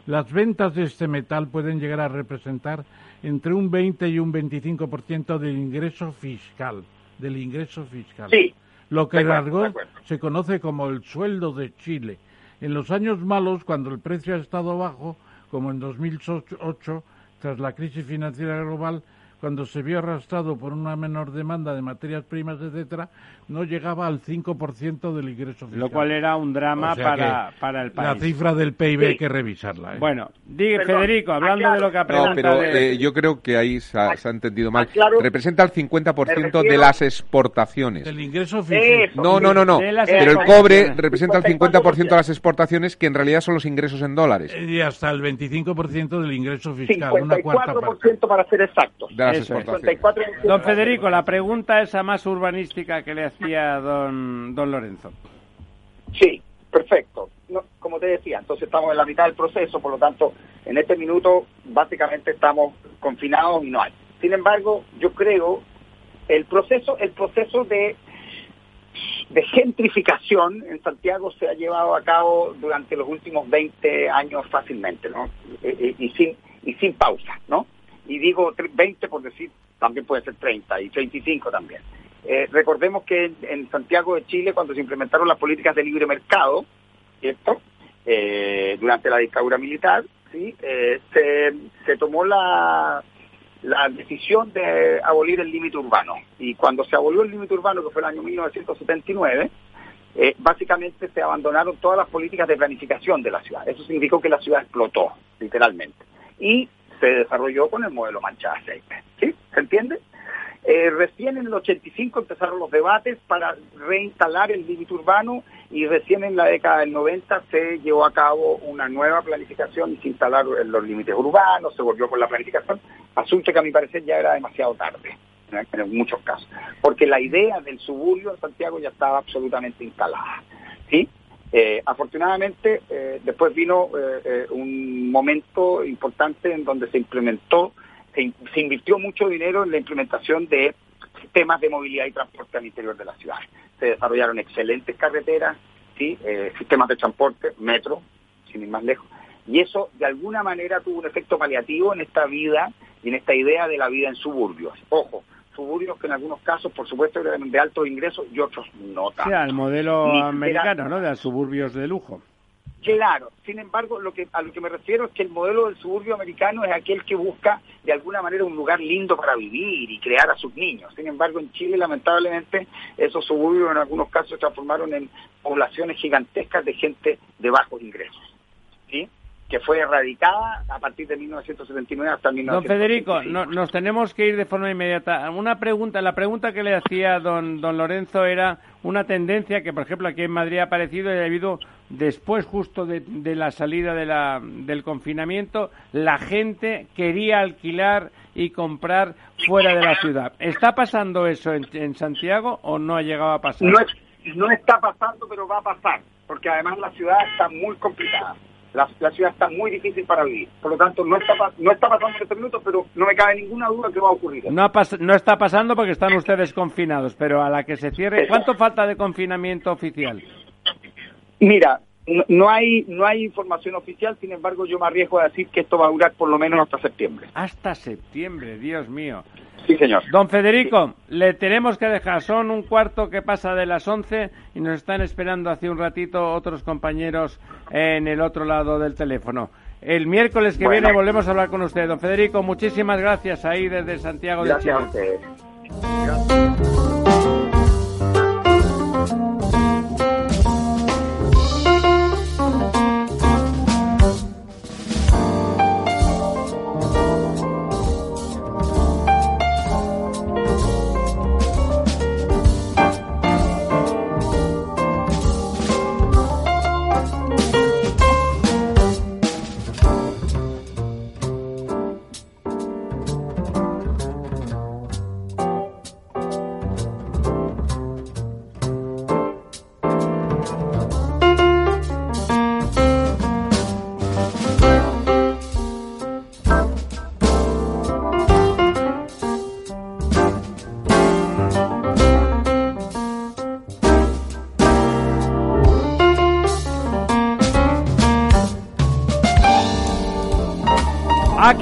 las ventas de este metal pueden llegar a representar entre un 20 y un 25% del ingreso fiscal, del ingreso fiscal. Sí. Lo que en se conoce como el sueldo de Chile. En los años malos, cuando el precio ha estado bajo, como en 2008, tras la crisis financiera global, cuando se vio arrastrado por una menor demanda de materias primas, etcétera, no llegaba al 5% del ingreso fiscal. Lo cual era un drama para, para el país. La cifra del PIB hay que revisarla. ¿eh? Bueno, diga Federico, hablando de lo que ha No, pero eh, yo creo que ahí se ha, entendido mal. Representa el 50% de las exportaciones. Del ingreso fiscal. No, no, no, no. Pero el cobre representa el 50% de las exportaciones, que en realidad son los ingresos en dólares. Y hasta el 25% del ingreso fiscal, una cuarta parte. para ser exactos. Don Federico, la pregunta esa más urbanística que le hacía don, don Lorenzo. Sí, perfecto. como te decía, entonces estamos en la mitad del proceso, por lo tanto, en este minuto básicamente estamos confinados y no hay. Sin embargo, yo creo el proceso, el proceso de de gentrificación en Santiago se ha llevado a cabo durante los últimos 20 años fácilmente, ¿no? y sin y sin pausa, ¿no? Y digo 20 por decir, también puede ser 30 y 35 también. Eh, recordemos que en, Santiago de Chile, cuando se implementaron las políticas de libre mercado, ¿cierto? Eh, durante la dictadura militar, ¿sí? Eh, se, se, tomó la, la decisión de abolir el límite urbano. Y cuando se abolió el límite urbano, que fue el año 1979, básicamente se abandonaron todas las políticas de planificación de la ciudad. Eso significó que la ciudad explotó, literalmente. Y se desarrolló con el modelo mancha aceite. ¿Sí? ¿Se entiende? Eh, recién en el 85 empezaron los debates para reinstalar el límite urbano y recién en la década del 90 se llevó a cabo una nueva planificación y se instalaron los límites urbanos, se volvió con la planificación, asunto que a mi parecer ya era demasiado tarde en muchos casos, porque la idea del suburbio en Santiago ya estaba absolutamente instalada. ¿sí? Eh, afortunadamente, eh, después vino eh, un momento importante en donde se implementó, se, invirtió mucho dinero en la implementación de sistemas de movilidad y transporte al interior de la ciudad. Se desarrollaron excelentes carreteras, ¿sí? sistemas de transporte, metro, sin ir más lejos, y eso de alguna manera tuvo un efecto paliativo en esta vida y en esta idea de la vida en suburbios. Ojo, suburbios que en algunos casos, por supuesto, eran de altos ingresos y otros no tanto. Sí, al modelo americano, ¿no? De suburbios de lujo. Claro, sin embargo, lo que, a lo que me refiero es que el modelo del suburbio americano es aquel que busca de alguna manera un lugar lindo para vivir y crear a sus niños. Sin embargo, en Chile, lamentablemente, esos suburbios en algunos casos se transformaron en poblaciones gigantescas de gente de bajos ingresos. ¿sí? Que fue erradicada a partir de 1979 hasta 1975. Don Federico, nos tenemos que ir de forma inmediata. Una pregunta, la pregunta que le hacía don, don Lorenzo era una tendencia que, por ejemplo, aquí en Madrid ha aparecido y ha habido después justo de, la salida de la, del confinamiento, la gente quería alquilar y comprar fuera de la ciudad. ¿Está pasando eso en, Santiago o no ha llegado a pasar? No, no está pasando, pero va a pasar, porque además la ciudad está muy complicada. La, ciudad está muy difícil para vivir. Por lo tanto, no está, no está pasando en este minuto, pero no me cabe ninguna duda que va a ocurrir. No, no está pasando porque están ustedes confinados, pero a la que se cierre, ¿cuánto falta de confinamiento oficial? Mira, no, hay no hay información oficial, sin embargo yo me arriesgo a decir que esto va a durar por lo menos hasta septiembre. Hasta septiembre, Dios mío. Sí, señor. Don Federico, le tenemos que dejar. Son un cuarto que pasa de las once y nos están esperando hace un ratito otros compañeros en el otro lado del teléfono. El miércoles que viene volvemos a hablar con usted. Don Federico, muchísimas gracias ahí desde Santiago de Chile. Gracias.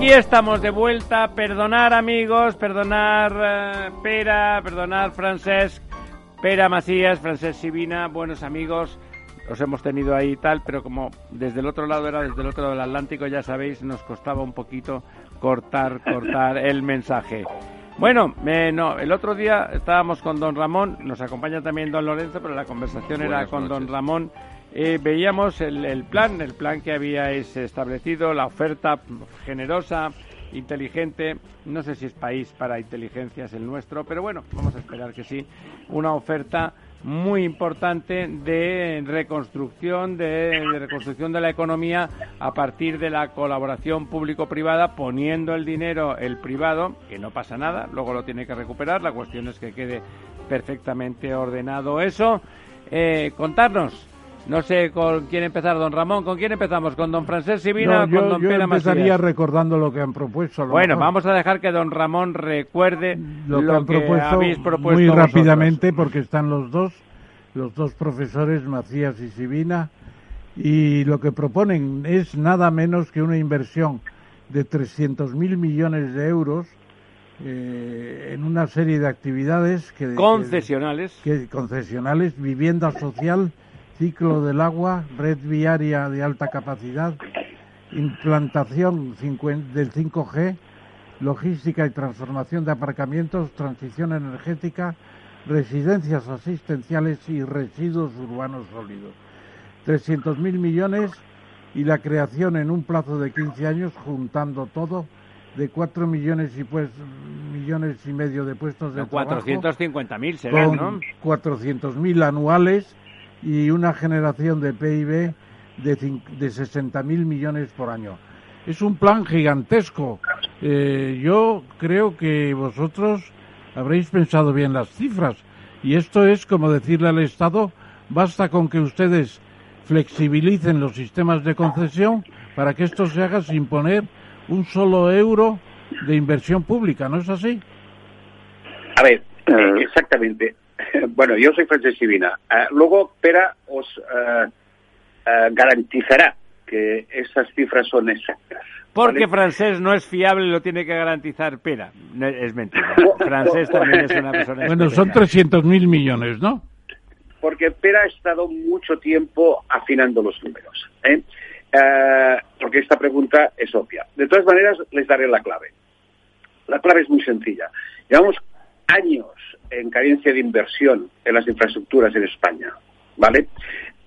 Aquí estamos de vuelta. Perdonar amigos, perdonar eh, Pera, perdonar Francesc, Pera Macías, Francesc Sivina, buenos amigos. Los hemos tenido ahí y tal, pero como desde el otro lado era desde el otro lado del Atlántico, ya sabéis, nos costaba un poquito cortar, cortar el mensaje. Bueno, no, el otro día estábamos con don Ramón, nos acompaña también don Lorenzo, pero la conversación era con don Ramón eh, veíamos el, plan, el plan que habíais establecido, la oferta generosa, inteligente, no sé si es país para inteligencias el nuestro, pero bueno, vamos a esperar que sí, una oferta muy importante de reconstrucción de, reconstrucción de la economía a partir de la colaboración público-privada poniendo el dinero el privado que no pasa nada luego lo tiene que recuperar. La cuestión es que quede perfectamente ordenado eso. Eh, contarnos no sé con quién empezar, don Ramón. ¿Con quién empezamos? ¿Con don Francés Sivina o con don yo empezaría recordando lo que han propuesto. Bueno, vamos a dejar que don Ramón recuerde lo, que, han propuesto habéis propuesto muy rápidamente porque están los dos, los dos profesores, Macías y Sivina, y lo que proponen es nada menos que una inversión de 300.000 millones de euros eh, en una serie de actividades que concesionales, que, concesionales, vivienda social ciclo del agua, red viaria de alta capacidad, implantación del 5G, logística y transformación de aparcamientos, transición energética, residencias asistenciales y residuos urbanos sólidos. 300.000 millones y la creación en un plazo de 15 años, juntando todo, de 4 millones y pues millones y medio de puestos de no, 450.000 serán, ¿no? 400.000 anuales y una generación de PIB de, de 60.000 millones por año. Es un plan gigantesco. Eh, yo creo que vosotros habréis pensado bien las cifras y esto es como decirle al Estado, basta con que ustedes flexibilicen los sistemas de concesión para que esto se haga sin poner un solo euro de inversión pública, ¿no es así? A ver, eh, exactamente. bueno, yo soy Francesc Sivina. Eh, luego, Pera os eh, garantizará que esas cifras son exactas. Porque francés no es fiable y lo tiene que garantizar Pera. es mentira. francés también es una persona. Bueno, son 300 mil millones, ¿no? Porque Pera ha estado mucho tiempo afinando los números. ¿eh? Eh, porque esta pregunta es obvia. De todas maneras, les daré la clave. La clave es muy sencilla. Llevamos años en carencia de inversión en las infraestructuras en España, ¿vale?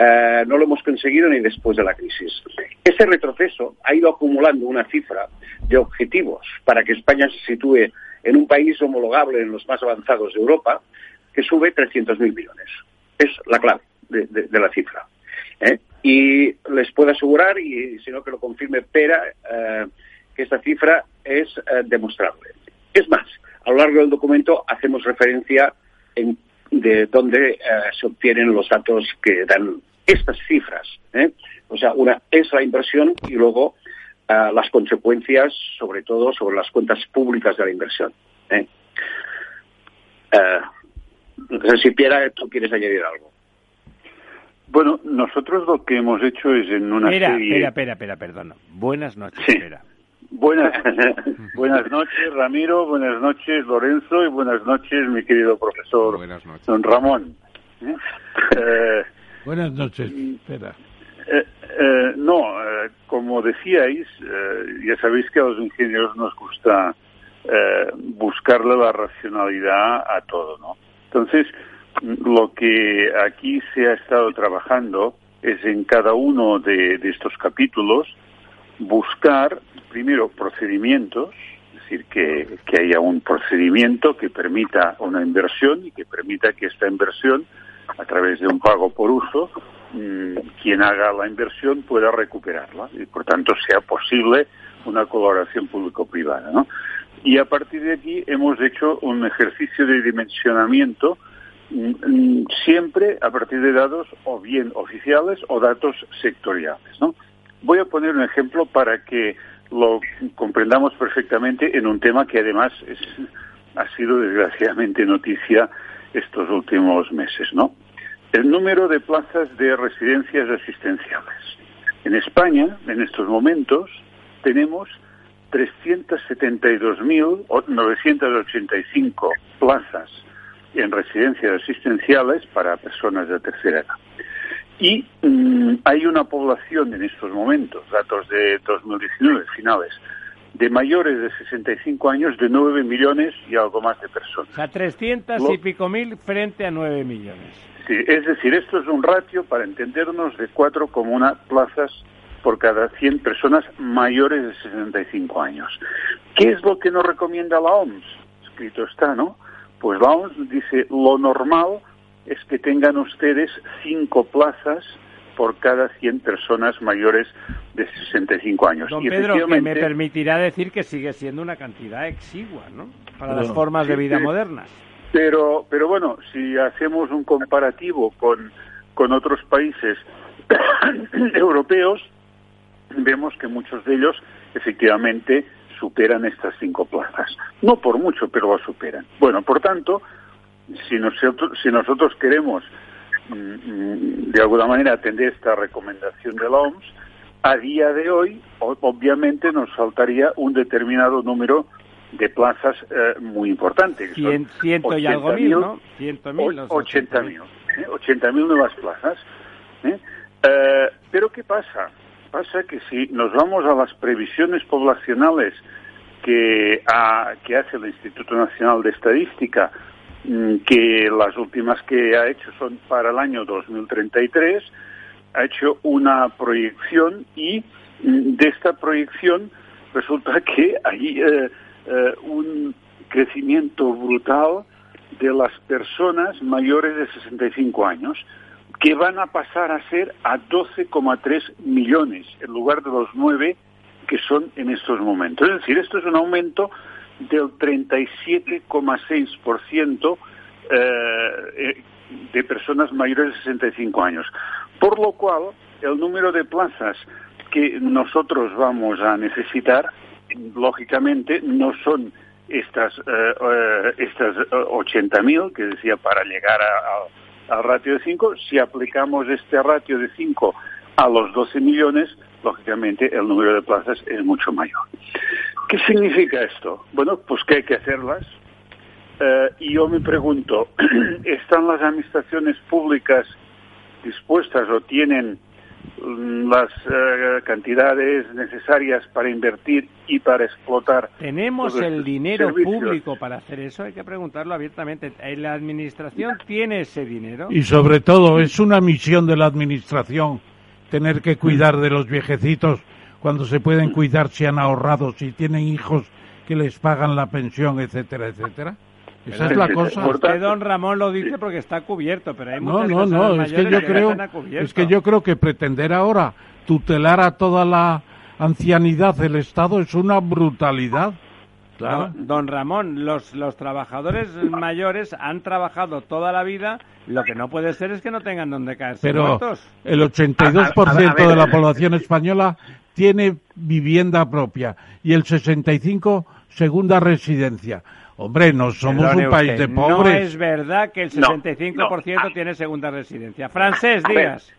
Eh, no lo hemos conseguido ni después de la crisis. Ese retroceso ha ido acumulando una cifra de objetivos para que España se sitúe en un país homologable en los más avanzados de Europa, que sube 300.000 millones. Es la clave de, la cifra. ¿eh? Y les puedo asegurar, y si no que lo confirme Pera, eh, que esta cifra es demostrable. Es más, a lo largo del documento hacemos referencia en, de dónde se obtienen los datos que dan estas cifras. ¿eh? O sea, una es la inversión y luego uh, las consecuencias, sobre todo sobre las cuentas públicas de la inversión. ¿eh? Uh, no sé si Piera, tú quieres añadir algo. Bueno, nosotros lo que hemos hecho es en una espera, serie... Espera, espera, espera, perdón. Buenas noches, sí. Buenas, buenas noches, Ramiro, buenas noches, Lorenzo, y buenas noches, mi querido profesor buenas noches. don Ramón. ¿Eh? eh Buenas noches, espera. Eh, eh, no, eh, como decíais, ya sabéis que a los ingenieros nos gusta buscarle la racionalidad a todo, ¿no? Entonces, lo que aquí se ha estado trabajando es en cada uno de, de estos capítulos buscar, primero, procedimientos, es decir, que, que haya un procedimiento que permita una inversión y que permita que esta inversión a través de un pago por uso, mm, quien haga la inversión pueda recuperarla y por tanto sea posible una colaboración público-privada. ¿no? Y a partir de aquí hemos hecho un ejercicio de dimensionamiento mm, mm, siempre a partir de datos o bien oficiales o datos sectoriales. ¿no? Voy a poner un ejemplo para que lo comprendamos perfectamente en un tema que además ha sido desgraciadamente noticia estos últimos meses, ¿no? El número de plazas de residencias asistenciales. En España, en estos momentos, tenemos 372.985 plazas en residencias asistenciales para personas de tercera edad. Y mm, hay una población en estos momentos, datos de 2019 finales, de mayores de 65 años de 9 millones y algo más de personas. O sea, 300 y pico mil frente a 9 millones. Sí, es decir, esto es un ratio, para entendernos, de 4,1 plazas por cada 100 personas mayores de 65 años. ¿Qué es lo que nos recomienda la OMS? Escrito está, ¿no? Pues la OMS dice, lo normal es que tengan ustedes 5 plazas por cada 100 personas mayores de 65 años. Don Pedro, que me permitirá decir que sigue siendo una cantidad exigua, ¿no? Para las formas de vida modernas. Pero, pero bueno, si hacemos un comparativo con, con otros países europeos, vemos que muchos de ellos efectivamente superan estas cinco plazas. No por mucho, pero lo superan. Bueno, por tanto, si nosotros, si nosotros queremos Mm, de alguna manera atender esta recomendación de la OMS, a día de hoy, obviamente, nos faltaría un determinado número de plazas eh, muy importantes. Cien, ciento y algo mil, ¿no? Ciento mil. 80 mil. ¿eh? mil nuevas plazas. ¿eh? ¿eh? pero ¿qué pasa? Pasa que si nos vamos a las previsiones poblacionales que, a, que hace el Instituto Nacional de Estadística Mm, que las últimas que ha hecho son para el año 2033, ha hecho una proyección y mm, de esta proyección resulta que hay eh, eh, un crecimiento brutal de las personas mayores de 65 años, que van a pasar a ser a 12,3 millones en lugar de los 9 que son en estos momentos. Es decir, esto es un aumento del 37,6% eh, eh, de personas mayores de 65 años. Por lo cual, el número de plazas que nosotros vamos a necesitar, lógicamente, no son estas, eh, eh estas 80.000 que decía para llegar al ratio de 5. Si aplicamos este ratio de 5 a los 12 millones, lógicamente el número de plazas es mucho mayor. ¿Qué significa esto? Bueno, pues que hay que hacerlas. Eh, y yo me pregunto, ¿están las administraciones públicas dispuestas o tienen mm, las eh, cantidades necesarias para invertir y para explotar. ¿Tenemos el dinero público para hacer eso? Hay que preguntarlo abiertamente. ¿La administración tiene ese dinero? Y sobre todo, es una misión de la administración tener que cuidar de los viejecitos cuando se pueden cuidar si han ahorrado, si tienen hijos que les pagan la pensión, etcétera, etcétera. Esa es la cosa. Usted, don Ramón, lo dice porque está cubierto, pero hay no, no, no, es que yo creo, es que yo creo que pretender ahora tutelar a toda la ancianidad del Estado es una brutalidad. Claro. Don, Ramón, los, los trabajadores mayores han trabajado toda la vida, lo que no puede ser es que no tengan donde caerse Pero el 82% de la población española tiene vivienda propia y el 65% segunda residencia. Hombre, no somos un país de pobres. No es verdad que el 65% tiene segunda residencia. Francés, digas.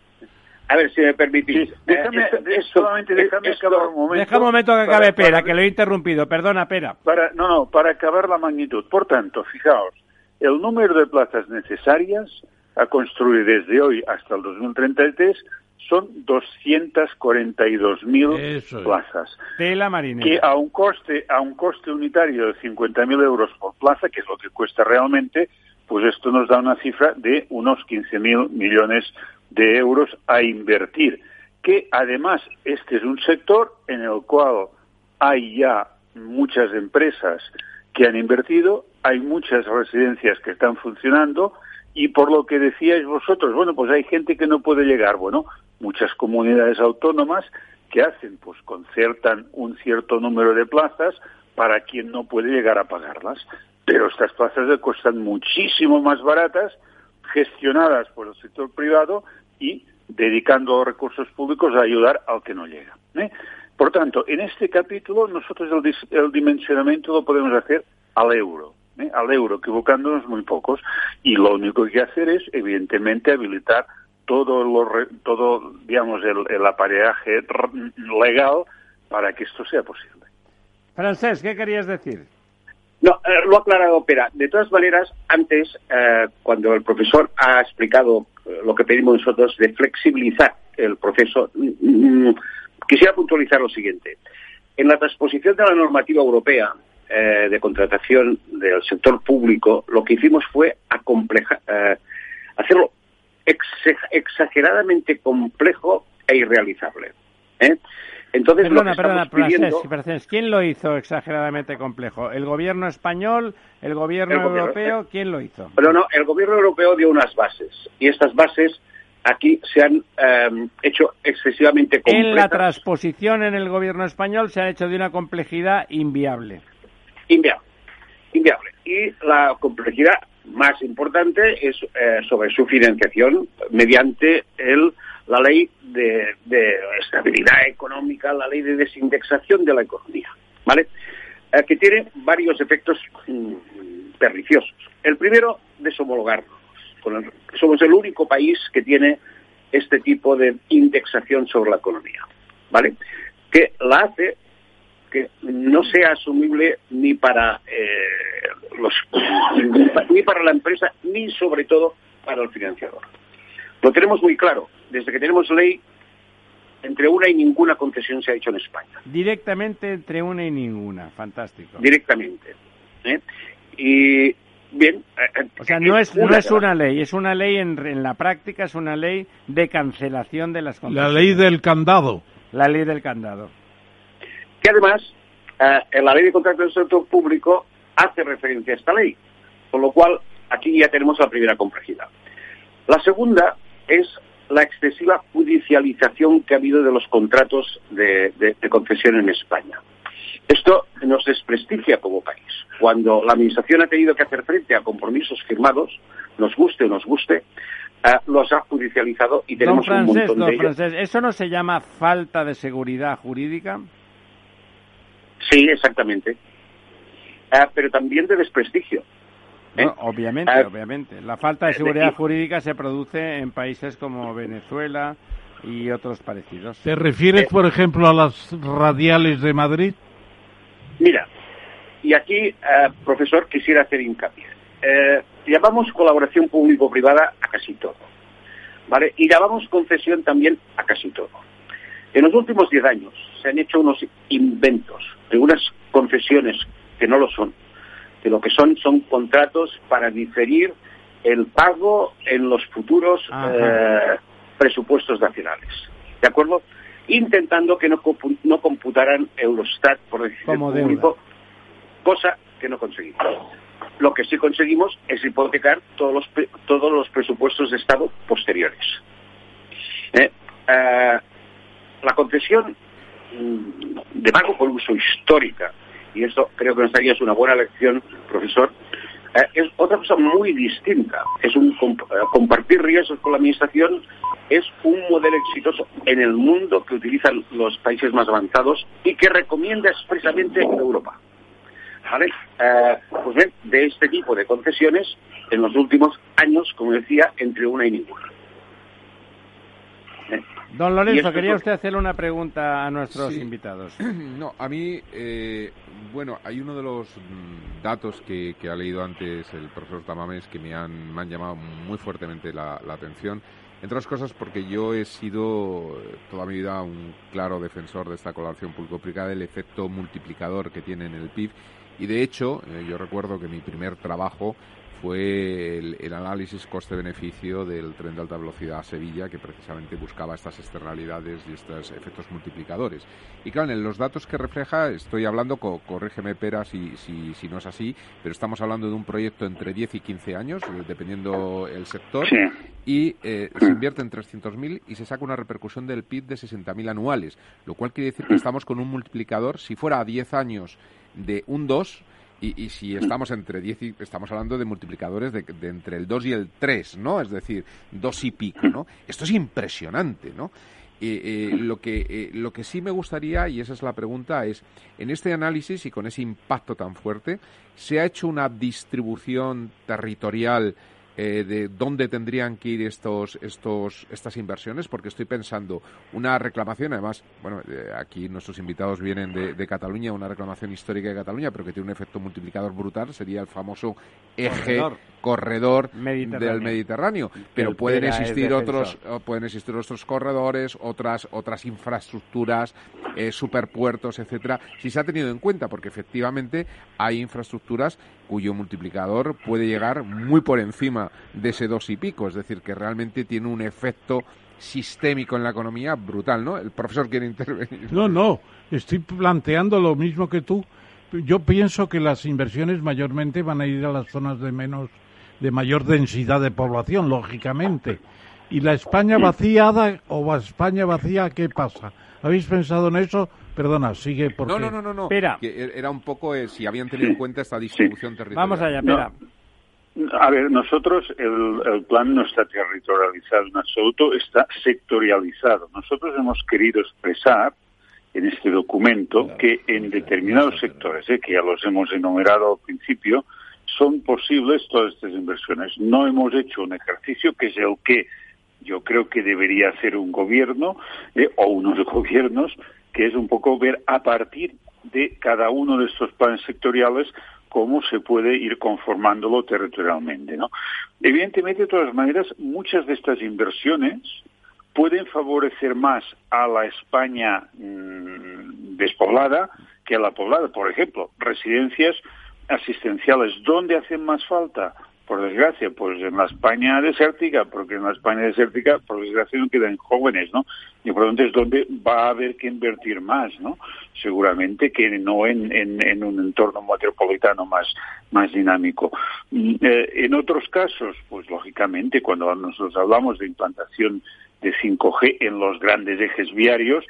A ver, si me permitís. déjame, eh, solamente déjame acabar un momento. Deja un momento que acabe Pera, que lo he interrumpido. Perdona, Pera. Para, no, no, para acabar la magnitud. Por tanto, fijaos, el número de plazas necesarias a construir desde hoy hasta el 2033 son 242.000 plazas. De la Marina. Que a un coste, a un coste unitario de 50.000 euros por plaza, que es lo que cuesta realmente, pues esto nos da una cifra de unos 15.000 millones de euros a invertir. Que además este es un sector en el cual hay ya muchas empresas que han invertido, hay muchas residencias que están funcionando y por lo que decíais vosotros, bueno, pues hay gente que no puede llegar. Bueno, muchas comunidades autónomas que hacen, pues concertan un cierto número de plazas para quien no puede llegar a pagarlas. Pero estas plazas le cuestan muchísimo más baratas, gestionadas por el sector privado y dedicando recursos públicos a ayudar al que no llega. ¿eh? Por tanto, en este capítulo nosotros el, dimensionamiento lo podemos hacer al euro, ¿eh? al euro, equivocándonos muy pocos, y lo único que hay que hacer es, evidentemente, habilitar todo, lo, todo digamos, el, apareaje legal para que esto sea posible. Francés, ¿qué querías decir? No, eh, lo ha aclarado Pera. De todas maneras, antes, eh, cuando el profesor ha explicado eh, lo que pedimos nosotros de flexibilizar el proceso, mm, mm, quisiera puntualizar lo siguiente. En la transposición de la normativa europea de contratación del sector público, lo que hicimos fue hacerlo exageradamente complejo e irrealizable. ¿eh? Entonces, perdona, perdona, ¿quién lo hizo exageradamente complejo? ¿El gobierno español? ¿El gobierno, europeo? ¿eh? ¿Quién lo hizo? Pero no, el gobierno europeo dio unas bases y estas bases aquí se han em, hecho excesivamente complejas. En la transposición en el gobierno español se ha hecho de una complejidad inviable. Inviable, inviable. Y la complejidad más importante es eh, sobre su financiación mediante el, la ley de, estabilidad económica, la ley de desindexación de la economía, ¿vale? Eh, que tiene varios efectos mm, perniciosos. El primero, deshomologarnos. somos el único país que tiene este tipo de indexación sobre la economía, ¿vale? Que la hace que no sea asumible ni para eh, los ni para la empresa ni sobre todo para el financiador. Lo tenemos muy claro. Desde que tenemos ley, entre una y ninguna concesión se ha hecho en España. Directamente entre una y ninguna. Fantástico. Directamente. ¿eh? Y bien. Eh, o sea, no es, no es una ley, es una ley en, en, la práctica, es una ley de cancelación de las concesiones. La ley del candado. La ley del candado que además eh, en la ley de contratos del sector público hace referencia a esta ley, con lo cual aquí ya tenemos la primera complejidad. La segunda es la excesiva judicialización que ha habido de los contratos de, concesión en España. Esto nos desprestigia como país. Cuando la Administración ha tenido que hacer frente a compromisos firmados, nos guste o nos guste, eh, los ha judicializado y tenemos un montón de ellos. ¿Eso no se llama falta de seguridad jurídica? Sí, exactamente. Ah, pero también de desprestigio. ¿eh? obviamente, ah, obviamente. La falta de seguridad jurídica se produce en países como Venezuela y otros parecidos. ¿Te refieres, por ejemplo, a las radiales de Madrid? Mira, y aquí, eh, profesor, quisiera hacer hincapié. Eh, llamamos colaboración público-privada a casi todo, ¿vale? Y llamamos concesión también a casi todo. En los últimos diez años se han hecho unos inventos de unas concesiones que no lo son, que lo que son son contratos para diferir el pago en los futuros eh, presupuestos nacionales. ¿De acuerdo? Intentando que no, no computaran Eurostat, por decirlo público, cosa que no conseguimos. Lo que sí conseguimos es hipotecar todos los, todos los presupuestos de Estado posteriores. Eh, eh, la concesión de pago por uso histórica, y esto creo que nos daría una buena lección, profesor, eh, es otra cosa muy distinta. Es un compartir riesgos con la administración es un modelo exitoso en el mundo que utilizan los países más avanzados y que recomienda expresamente Europa. ¿Vale? Eh, pues bien, de este tipo de concesiones, en los últimos años, como decía, entre una y ninguna. ¿Eh? Don Lorenzo, quería usted hacerle una pregunta a nuestros invitados. No, a mí, eh, bueno, hay uno de los mm, datos que, ha leído antes el profesor Tamames que me han, me han llamado muy fuertemente la, la atención entre otras cosas porque yo he sido toda mi vida un claro defensor de esta colaboración público-privada, del efecto multiplicador que tiene en el PIB. Y de hecho, eh, yo recuerdo que mi primer trabajo fue el, análisis coste-beneficio del tren de alta velocidad a Sevilla, que precisamente buscaba estas externalidades y estos efectos multiplicadores. Y claro, en los datos que refleja, estoy hablando, corrígeme Pera si, si, no es así, pero estamos hablando de un proyecto entre 10 y 15 años, eh, dependiendo el sector, y eh, se invierte en 300.000 y se saca una repercusión del PIB de 60.000 anuales, lo cual quiere decir que estamos con un multiplicador, si fuera a 10 años, de un 2, y, si estamos entre 10 y, estamos hablando de multiplicadores de, entre el 2 y el 3, ¿no? Es decir, 2 y pico, ¿no? Esto es impresionante, ¿no? Eh, lo, que, eh, lo que sí me gustaría, y esa es la pregunta, es, en este análisis y con ese impacto tan fuerte, ¿se ha hecho una distribución territorial eh, de dónde tendrían que ir estos, estos, estas inversiones, porque estoy pensando una reclamación, además, bueno, eh, aquí nuestros invitados vienen de, Cataluña, una reclamación histórica de Cataluña, pero que tiene un efecto multiplicador brutal, sería el famoso eje corredor, del Mediterráneo. Pero pueden existir otros, pueden existir otros corredores, otras, otras infraestructuras, eh, superpuertos, etcétera, si se ha tenido en cuenta, porque efectivamente hay infraestructuras cuyo multiplicador puede llegar muy por encima de ese dos y pico, es decir, que realmente tiene un efecto sistémico en la economía brutal, ¿no? El profesor quiere intervenir. No, no, estoy planteando lo mismo que tú. Yo pienso que las inversiones mayormente van a ir a las zonas de menos, de mayor densidad de población, lógicamente. Y la España vaciada o España vacía, ¿qué pasa? ¿Habéis pensado en eso? Perdona, sigue porque... No, no, no, no. Espera. Que era un poco eh, si habían tenido en cuenta esta distribución territorial. Vamos allá, espera. A ver, nosotros el, plan no está territorializado en absoluto, está sectorializado. Nosotros hemos querido expresar en este documento que en determinados sectores, eh, que ya los hemos enumerado al principio, son posibles todas estas inversiones. No hemos hecho un ejercicio que es el que yo creo que debería hacer un gobierno eh, o unos gobiernos que es un poco ver a partir de cada uno de estos planes sectoriales cómo se puede ir conformándolo territorialmente. ¿no? Evidentemente, de todas maneras, muchas de estas inversiones pueden favorecer más a la España mm, despoblada que a la poblada. Por ejemplo, residencias asistenciales, ¿dónde hacen más falta? Por desgracia, pues en la España desértica, porque en la España desértica, por desgracia, no quedan jóvenes, ¿no? Y por lo tanto es donde va a haber que invertir más, ¿no? Seguramente que no en, en, un entorno metropolitano más, más dinámico. Mm, eh, en otros casos, pues lógicamente, cuando nosotros hablamos de implantación de 5G en los grandes ejes viarios,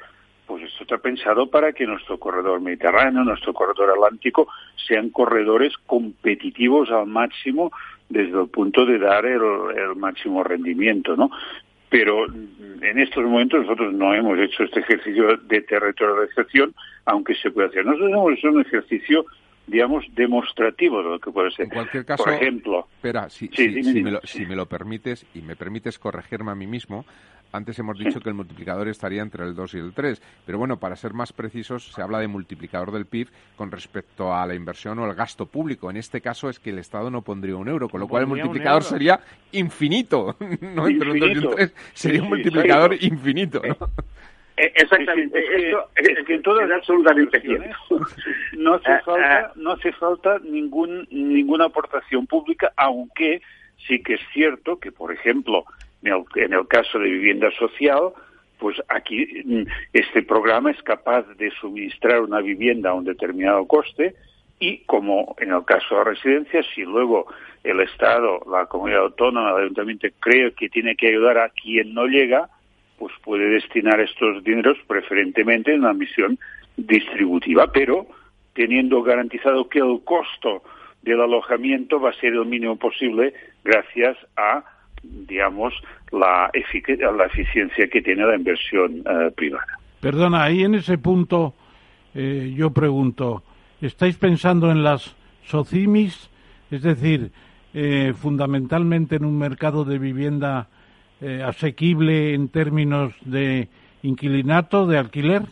pues esto está pensado para que nuestro corredor mediterráneo, nuestro corredor atlántico, sean corredores competitivos al máximo desde el punto de dar el, máximo rendimiento, ¿no? Pero en estos momentos nosotros no hemos hecho este ejercicio de territorialización, aunque se puede hacer. Nosotros hemos hecho un ejercicio digamos, demostrativo de lo que puede ser. En cualquier caso, por ejemplo, espera, si, si, me lo, si, me lo, permites y me permites corregirme a mí mismo, antes hemos dicho que el multiplicador estaría entre el 2 y el 3, pero bueno, para ser más precisos, se habla de multiplicador del PIB con respecto a la inversión o el gasto público. En este caso es que el Estado no pondría un euro, con lo cual el multiplicador sería infinito, no entre el 2 y el 3, sería un multiplicador infinito. ¿no? Eh, exactamente, es, que, en todas absolutamente No hace falta, no hace falta ningún, ninguna aportación pública, aunque sí que es cierto que, por ejemplo, en el, caso de vivienda social, pues aquí mm, este programa es capaz de suministrar una vivienda a un determinado coste y como en el caso de residencias, si luego el Estado, la comunidad autónoma, el ayuntamiento cree que tiene que ayudar a quien no llega, pues puede destinar estos dineros preferentemente en una misión distributiva, pero teniendo garantizado que el costo del alojamiento va a ser el mínimo posible gracias a, digamos, la, la eficiencia que tiene la inversión eh, privada. Perdona, ahí en ese punto eh, yo pregunto, ¿estáis pensando en las SOCIMIS? Es decir, eh, fundamentalmente en un mercado de vivienda asequible en términos de inquilinato, de alquiler?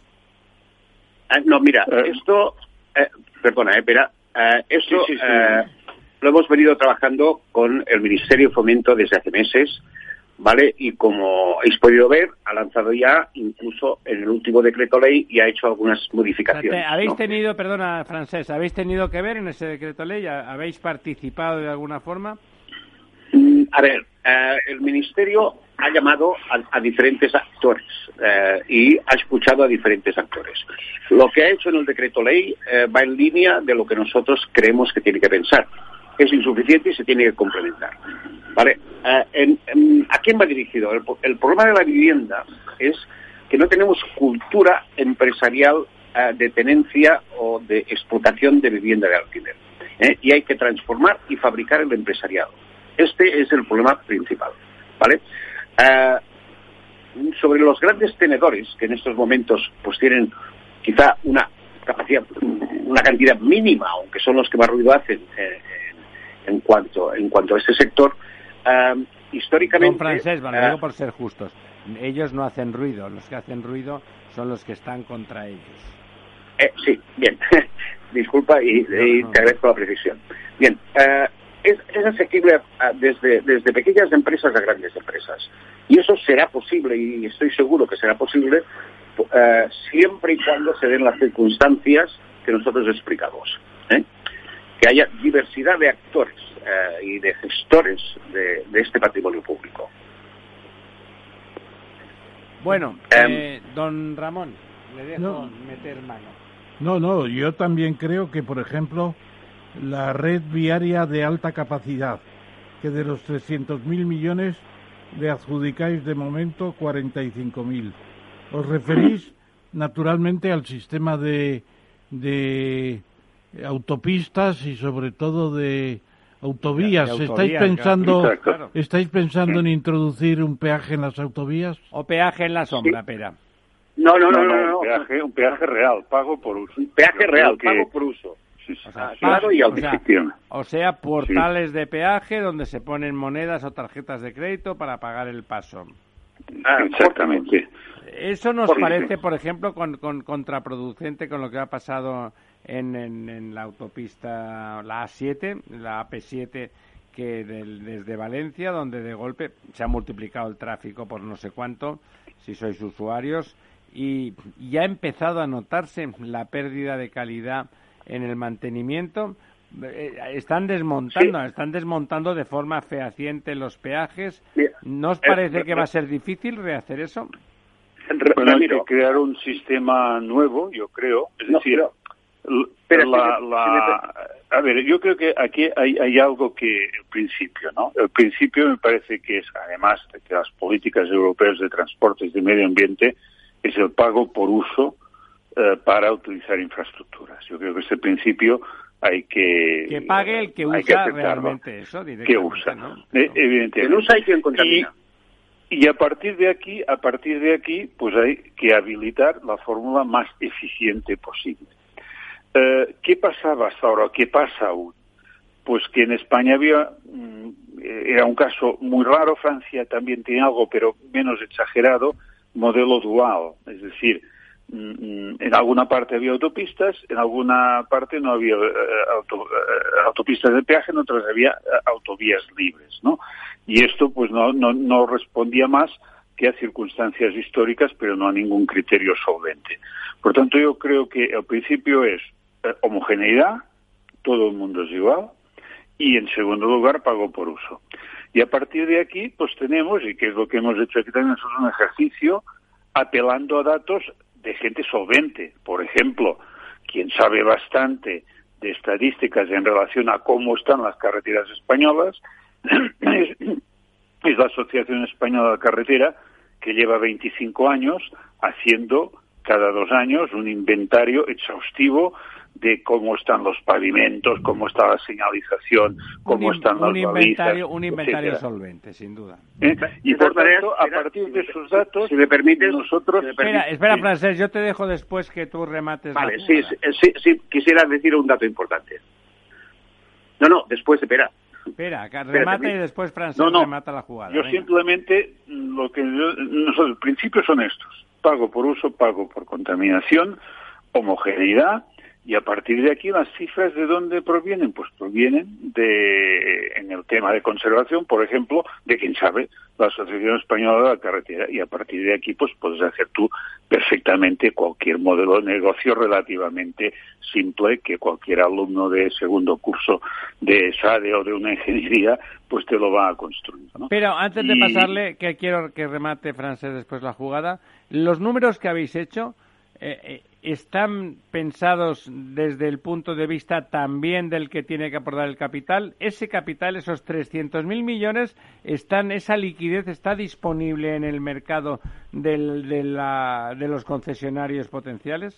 Ah, no, mira, esto, perdona, espera, eh, eso eh, lo hemos venido trabajando con el Ministerio de Fomento desde hace meses, ¿vale? Y como habéis podido ver, ha lanzado ya, incluso en el último decreto ley, y ha hecho algunas modificaciones. ¿Habéis tenido, perdona, Francés, habéis tenido que ver en ese decreto ley? ¿Habéis participado de alguna forma? Mm, a ver, eh, el Ministerio ha llamado a, diferentes actores eh, y ha escuchado a diferentes actores. Lo que ha hecho en el decreto ley eh, va en línea de lo que nosotros creemos que tiene que pensar. Es insuficiente y se tiene que complementar. ¿Vale? ¿A quién va dirigido? El, problema de la vivienda es que no tenemos cultura empresarial de tenencia o de explotación de vivienda de alquiler. Y hay que transformar y fabricar el empresariado. Este es el problema principal. ¿Vale? Eh, sobre los grandes tenedores, que en estos momentos pues tienen quizá una capacidad, una cantidad mínima, aunque son los que más ruido hacen eh, en, cuanto, en cuanto a este sector, eh, históricamente... francés, lo digo por ser justos. Ellos no hacen ruido, los que hacen ruido son los que están contra ellos. sí, bien. Disculpa y, te agradezco la precisión. Bien, es, es asequible desde, desde pequeñas empresas a grandes empresas. Y eso será posible, y estoy seguro que será posible, eh, siempre y cuando se den las circunstancias que nosotros explicamos. ¿eh? Que haya diversidad de actores eh, y de gestores de, este patrimonio público. Bueno, em, don Ramón, le dejo meter mano. No, no, yo también creo que, por ejemplo, la red viaria de alta capacidad, que de los 300.000 millones le adjudicáis de momento 45.000. Os referís naturalmente al sistema de, de autopistas y sobre todo de autovías. ¿Estáis pensando estáis pensando en introducir un peaje en las autovías? O peaje en la sombra, pera. No, no, no, no, Un, peaje, un peaje real, pago por uso. Un peaje real, pago por uso o sea, claro y O sea, portales de peaje donde se ponen monedas o tarjetas de crédito para pagar el paso. Ah, exactamente. Eso nos parece, por ejemplo, con, contraproducente con lo que ha pasado en, en, la autopista, la A7, la AP7, que desde Valencia, donde de golpe se ha multiplicado el tráfico por no sé cuánto, si sois usuarios, y ya ha empezado a notarse la pérdida de calidad en el mantenimiento. Eh, están desmontando, están desmontando de forma fehaciente los peajes. ¿No os parece que va a ser difícil rehacer eso? Bueno, hay que crear un sistema nuevo, yo creo. Es decir, a ver, yo creo que aquí hay, hay algo que, el principio, ¿no? El principio me parece que es, además de que las políticas europeas de transportes de medio ambiente, es el pago por uso eh, para utilizar infraestructuras. Yo creo que ese principio hay que que pague el que usa realmente eso que usa ¿no? Eh, evidentemente que usa y quien contamina y, a partir de aquí a partir de aquí pues hay que habilitar la fórmula más eficiente posible eh, qué pasaba hasta ahora qué pasa aún pues que en España había, mm, era un caso muy raro, Francia también tiene algo, pero menos exagerado, modelo dual, es decir, mm, en alguna parte había autopistas, en alguna parte no había eh, eh, autopistas de peaje, en otras había autovías libres, ¿no? Y esto pues no, no, no respondía más que a circunstancias históricas, pero no a ningún criterio solvente. Por tanto, yo creo que el principio es homogeneidad, todo el mundo es igual, y en segundo lugar pago por uso. Y a partir de aquí, pues tenemos, y que es lo que hemos hecho aquí también, es un ejercicio apelando a datos de gente solvente. Por ejemplo, quien sabe bastante de estadísticas en relación a cómo están las carreteras españolas es, es la Asociación Española de Carretera, que lleva 25 años haciendo cada dos años un inventario exhaustivo de cómo están los pavimentos, cómo está la señalización, cómo están las un inventario, Un inventario solvente, sin duda. ¿Eh? Y por tanto, a partir de esos datos, si me permite, nosotros... espera, espera, Francés, yo te dejo después que tú remates Vale, sí, sí, sí, quisiera decir un dato importante. No, no, después, espera. Espera, remate y después Francés remata la jugada. Yo simplemente, lo que nosotros, principios son estos. Pago por uso, pago por contaminación, homogeneidad, y a partir de aquí las cifras de dónde provienen, pues provienen de, en el tema de conservación, por ejemplo, de quién sabe, la Asociación Española de la Carretera. Y a partir de aquí, pues puedes hacer tú perfectamente cualquier modelo de negocio relativamente simple que cualquier alumno de segundo curso de SADE o de una ingeniería, pues te lo va a construir. Pero antes de pasarle, que quiero que remate Francés después la jugada, los números que habéis hecho, eh, eh, están pensados desde el punto de vista también del que tiene que aportar el capital. Ese capital, esos 300.000 millones, están, esa liquidez está disponible en el mercado del, de, la, de los concesionarios potenciales.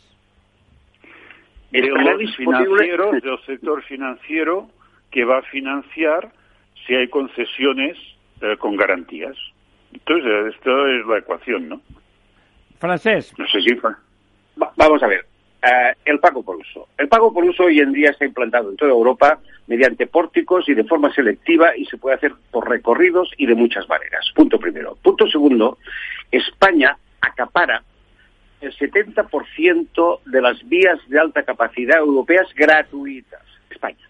De los financieros, del sector financiero que va a financiar si hay concesiones eh, con garantías. Entonces, esto es la ecuación, ¿no? Francés. No sé si vamos a ver. Eh, el pago por uso. El pago por uso hoy en día está implantado en toda Europa mediante pórticos y de forma selectiva y se puede hacer por recorridos y de muchas maneras. Punto primero. Punto segundo, España acapara el 70% de las vías de alta capacidad europeas gratuitas. España.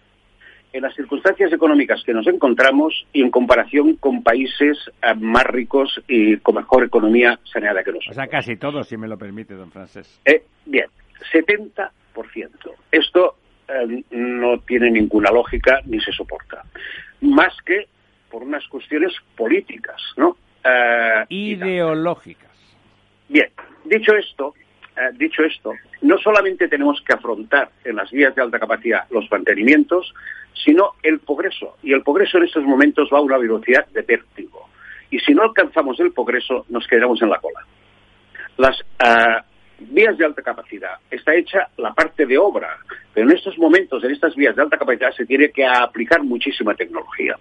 En las circunstancias económicas que nos encontramos y en comparación con países eh, más ricos y con mejor economía saneada que nosotros. O sea, casi todos, si me lo permite, don Francés. Eh, bien, 70%. Esto eh, no tiene ninguna lógica ni se soporta. Más que por unas cuestiones políticas, ¿no? Eh, Ideológicas. Bien, dicho esto, eh, dicho esto, no solamente tenemos que afrontar en las vías de alta capacidad los mantenimientos, sino el progreso. Y el progreso en estos momentos va a una velocidad de vértigo. Y si no alcanzamos el progreso, nos quedaremos en la cola. Las vías de alta capacidad. Está hecha la parte de obra, pero en estos momentos, en estas vías de alta capacidad, se tiene que aplicar muchísima tecnología.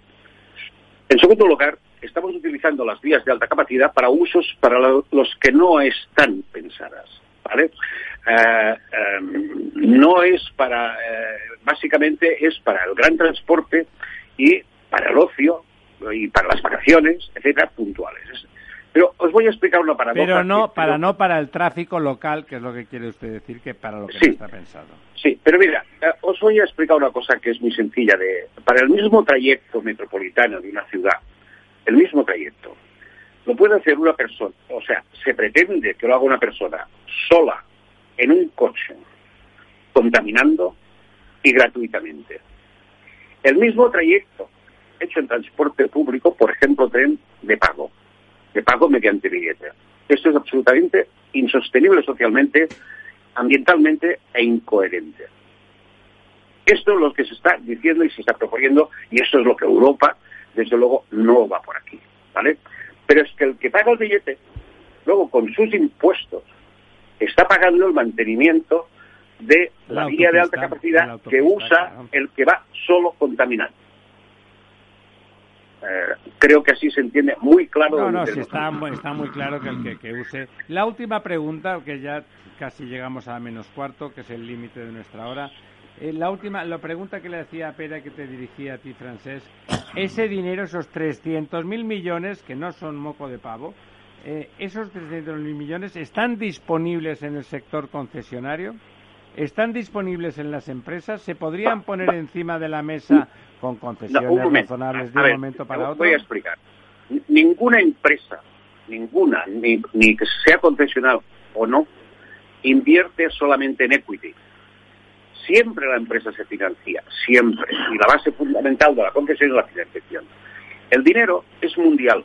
En segundo lugar, estamos utilizando las vías de alta capacidad para usos para los que no están pensadas. ¿Vale? Eh, em, no es para, eh, básicamente es para el gran transporte y para el ocio y para las vacaciones, etcétera, puntuales. Pero os voy a explicar una paradoja. Pero no, para, no para el tráfico local, que es lo que quiere usted decir, que para lo que está pensado. Sí, pero mira, eh, os voy a explicar una cosa que es muy sencilla. De, para el mismo trayecto metropolitano de una ciudad, el mismo trayecto, lo puede hacer una persona, o sea, se pretende que lo haga una persona sola, en un coche, contaminando y gratuitamente. El mismo trayecto hecho en transporte público, por ejemplo, tren de pago de pago mediante billete. Esto es absolutamente insostenible socialmente, ambientalmente e incoherente. Esto es lo que se está diciendo y se está proponiendo y esto es lo que Europa, desde luego, no va por aquí. ¿vale? Pero es que el que paga el billete, luego con sus impuestos, está pagando el mantenimiento de la, vía de alta capacidad que usa el que va solo contaminando. Eh, creo que así se entiende muy claro. No, no, sí, está, está, muy claro que el que, use. La última pregunta, que ya casi llegamos a menos cuarto, que es el límite de nuestra hora. Eh, la última, la pregunta que le hacía a Pera que te dirigía a ti, Francés, ese dinero, esos 300.000 millones, que no son moco de pavo, eh, ¿esos 300.000 millones están disponibles en el sector concesionario? ¿Están disponibles en las empresas? ¿Se podrían poner encima de la mesa con concesiones razonables de un momento para otro? Voy a explicar. Ninguna empresa, ninguna, ni, ni que sea concesional o no, invierte solamente en equity. Siempre la empresa se financia, siempre. Y la base fundamental de la concesión es la financiación. El dinero es mundial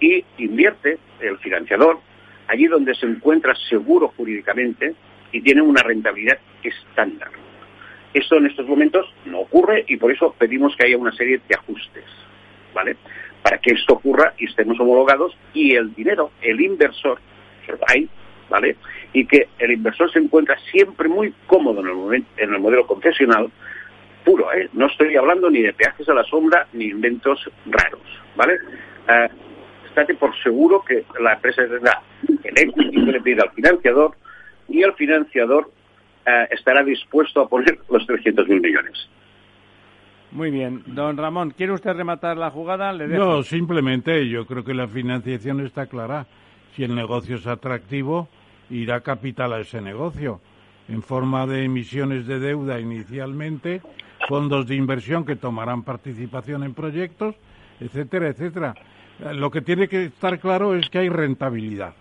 y invierte el financiador allí donde se encuentra seguro jurídicamente y tiene una rentabilidad estándar. Esto en estos momentos no ocurre y por eso pedimos que haya una serie de ajustes, ¿vale? Para que esto ocurra y estemos homologados y el dinero, el inversor, va ¿vale? Y que el inversor se encuentra siempre muy cómodo en el, en el modelo concesional puro, ¿eh? No estoy hablando ni de peajes a la sombra ni inventos raros, ¿vale? Eh, estate por seguro que la empresa tendrá el equity que le pide al financiador y el financiador eh, estará dispuesto a poner los 300.000 millones. Muy bien. Don Ramón, ¿quiere usted rematar la jugada? ¿Le No, simplemente yo creo que la financiación está clara. Si el negocio es atractivo, irá capital a ese negocio en forma de emisiones de deuda inicialmente, fondos de inversión que tomarán participación en proyectos, etcétera, etcétera. Lo que tiene que estar claro es que hay rentabilidad.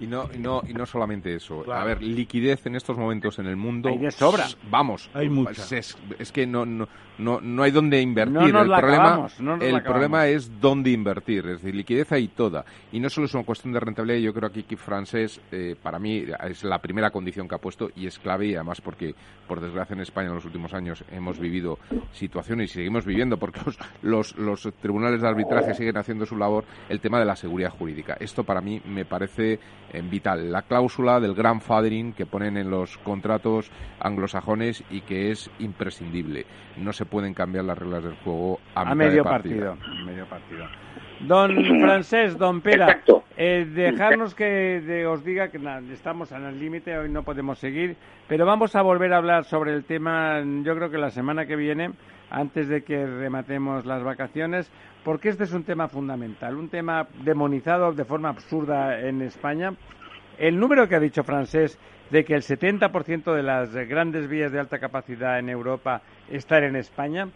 Y no, y no, y no solamente eso. A ver, liquidez en estos momentos en el mundo. Hay de sobra. Vamos. Hay mucha. Es, es, que no, no, no, no hay dónde invertir. el problema, el problema es dónde invertir. Es decir, liquidez hay toda. Y no solo es una cuestión de rentabilidad. Yo creo que aquí francés, eh, para mí, es la primera condición que ha puesto y es clave. Y además, porque, por desgracia, en España en los últimos años hemos vivido situaciones y seguimos viviendo porque los, los, tribunales de arbitraje siguen haciendo su labor. El tema de la seguridad jurídica. Esto para mí me parece eh, vital. La cláusula del grandfathering que ponen en los contratos anglosajones y que es imprescindible. No se pueden cambiar las reglas del juego a, medio partido. Medio partido. Don Francés, don Pera, eh, dejarnos que os diga que estamos en el límite, hoy no podemos seguir, pero vamos a volver a hablar sobre el tema, yo creo que la semana que viene, antes de que rematemos las vacaciones, porque este es un tema fundamental, un tema demonizado de forma absurda en España. El número que ha dicho Francés de que el 70% de las grandes vías de alta capacidad en Europa están en España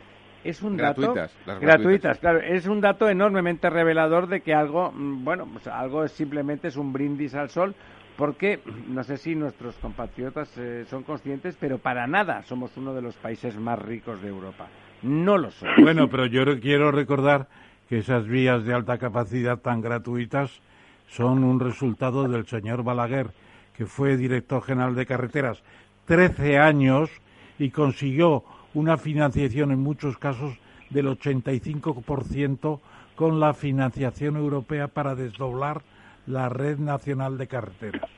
es un dato gratuitas, claro, es un dato enormemente revelador de que algo, mm, bueno, pues algo simplemente es un brindis al sol, porque no sé si nuestros compatriotas eh, son conscientes, pero para nada somos uno de los países más ricos de Europa. No lo somos. Bueno, pero yo quiero recordar que esas vías de alta capacidad tan gratuitas son un resultado del señor Balaguer, que fue director general de carreteras 13 años y consiguió una financiación en muchos casos del 85% con la financiación europea para desdoblar la red nacional de carreteras.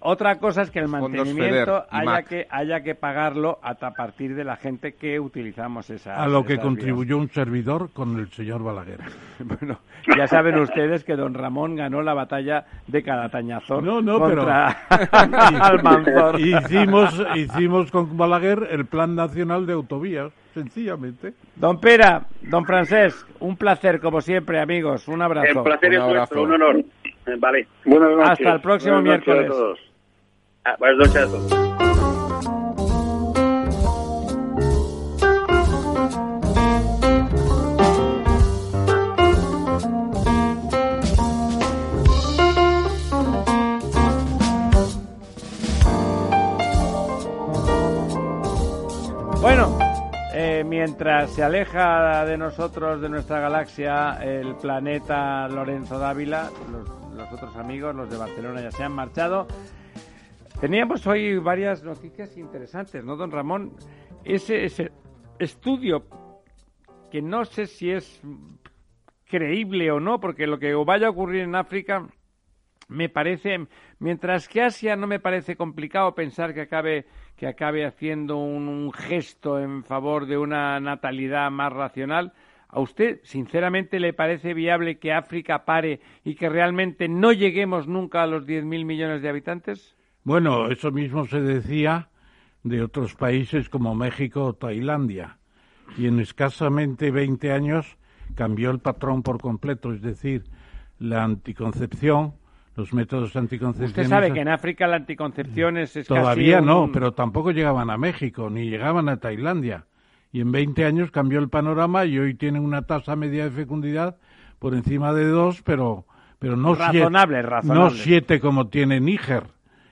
Otra cosa es que el mantenimiento haya que, haya que pagarlo a partir de la gente que utilizamos esa. A lo que contribuyó un servidor con el señor Balaguer. bueno, ya saben ustedes que don Ramón ganó la batalla de Calatañazón no, no, contra Almanzor. hicimos, hicimos con Balaguer el Plan Nacional de Autovías, sencillamente. Don Pera, don Francés, un placer como siempre, amigos. Un abrazo. El placer un es nuestro, un honor. Vale. Buenas noches. Hasta el próximo miércoles. Ah, buenas noches a todos. Bueno, eh, mientras se aleja de nosotros, de nuestra galaxia, el planeta Lorenzo Dávila, los, los otros amigos, los de Barcelona, ya se han marchado. Teníamos hoy varias noticias interesantes, ¿no, don Ramón? Ese, ese estudio que no sé si es creíble o no, porque lo que vaya a ocurrir en África me parece, mientras que Asia no me parece complicado pensar que acabe, que acabe haciendo un, gesto en favor de una natalidad más racional, ¿A usted, sinceramente, le parece viable que África pare y que realmente no lleguemos nunca a los 10.000 millones de habitantes? Bueno, eso mismo se decía de otros países como México o Tailandia. Y en escasamente 20 años cambió el patrón por completo, es decir, la anticoncepción, los métodos anticonceptivos. Usted sabe que en África la anticoncepción es, Todavía no, pero tampoco llegaban a México, ni llegaban a Tailandia. Y en 20 años cambió el panorama y hoy tienen una tasa media de fecundidad por encima de dos, pero, pero no, razonable, siete, razonable. no siete como tiene Níger,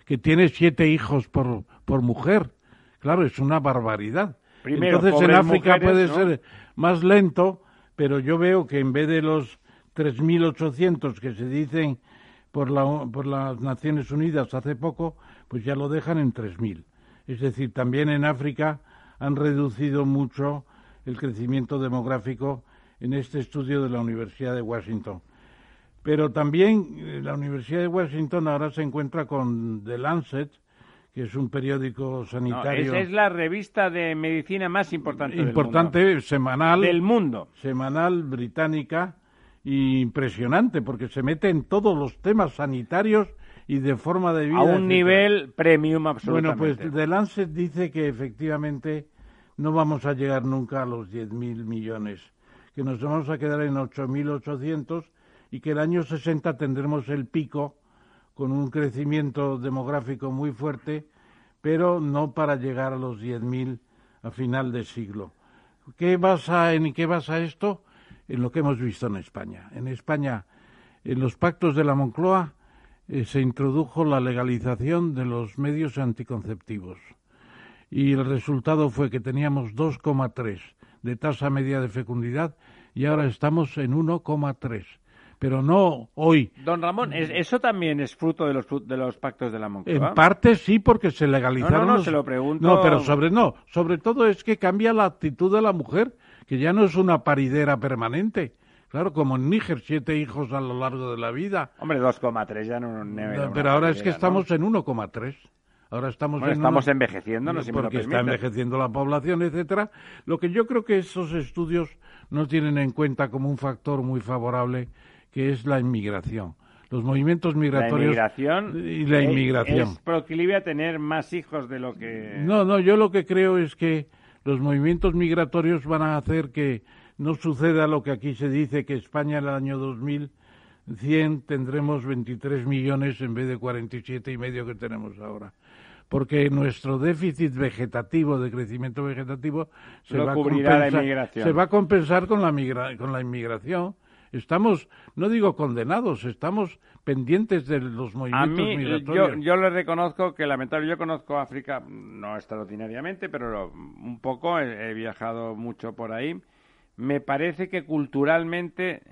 que tiene siete hijos por, por mujer. Claro, es una barbaridad. Entonces en África puede ser más lento, pero yo veo que en vez de los 3.800 que se dicen por, la, por las Naciones Unidas hace poco, pues ya lo dejan en 3.000. Es decir, también en África han reducido mucho el crecimiento demográfico en este estudio de la Universidad de Washington. Pero también eh, la Universidad de Washington ahora se encuentra con The Lancet, que es un periódico sanitario. esa es la revista de medicina más importante, importante del mundo. semanal del mundo. Semanal británica impresionante porque se mete en todos los temas sanitarios y de forma de vida. A un nivel premium absolutamente. Bueno, pues The Lancet dice que efectivamente no vamos a llegar nunca a los 10.000 millones, que nos vamos a quedar en 8.800 y que el año 60 tendremos el pico con un crecimiento demográfico muy fuerte, pero no para llegar a los 10.000 a final de siglo. ¿Qué basa, ¿En qué basa esto? en lo que hemos visto en España. En España, en los pactos de la Moncloa, eh, se introdujo la legalización de los medios anticonceptivos. Y el resultado fue que teníamos 2,3 de tasa media de fecundidad y ahora estamos en 1,3 pero no hoy. Don Ramón, ¿eso también es fruto de los, de los pactos de la Moncloa? En parte sí, porque se legalizaron. No, no, se lo pregunto. No, pero sobre no, sobre todo es que cambia la actitud de la mujer que ya no es una paridera permanente. Claro, como en Níger, siete hijos a lo largo de la vida. Hombre, 2,3 ya no... no pero ahora es que estamos en 1,3. Ahora estamos en estamos envejeciendo, no porque está envejeciendo la población, etcétera. Lo que yo creo que esos estudios no tienen en cuenta como un factor muy favorable, que es la inmigración. Los movimientos migratorios la inmigración y la inmigración. Es proclive a tener más hijos de lo que. No, no. Yo lo que creo es que los movimientos migratorios van a hacer que no suceda lo que aquí se dice, que España en el año 2100 tendremos 23 millones en vez de 47 y medio que tenemos ahora. Porque nuestro déficit vegetativo, de crecimiento vegetativo, se, va a, compensar, se va a compensar con la, con la inmigración estamos, no digo condenados, estamos pendientes de los movimientos migratorios. Yo, yo le reconozco que lamentablemente yo conozco África, no extraordinariamente, pero un poco, he, viajado mucho por ahí. Me parece que culturalmente,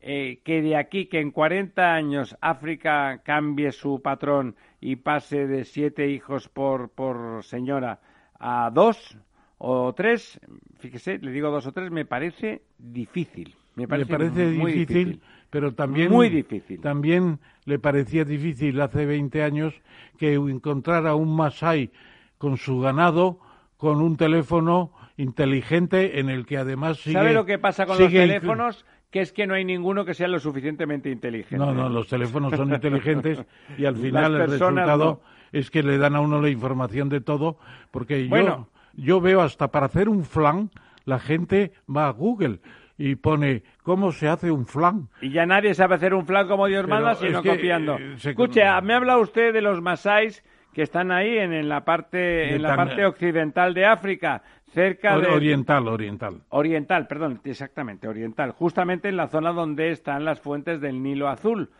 eh, que de aquí, que en 40 años África cambie su patrón y pase de siete hijos por, por señora a dos o tres, fíjese, le digo dos o tres, me parece difícil. Me parece, difícil, pero también, muy difícil. también le parecía difícil hace 20 años que encontrara un Masai con su ganado con un teléfono inteligente en el que además sigue... ¿Sabe lo que pasa con los teléfonos? Que es que no hay ninguno que sea lo suficientemente inteligente. No, no, los teléfonos son inteligentes y al final el resultado es que le dan a uno la información de todo, porque yo, yo veo hasta para hacer un flan la gente va a Google y pone cómo se hace un flan. Y ya nadie sabe hacer un flan como Dios manda, sino copiando. Eh, Escuche, me habla usted de los masáis que están ahí en, la parte en la parte occidental de África, cerca de oriental, oriental. Oriental, perdón, exactamente, oriental, justamente en la zona donde están las fuentes del Nilo Azul.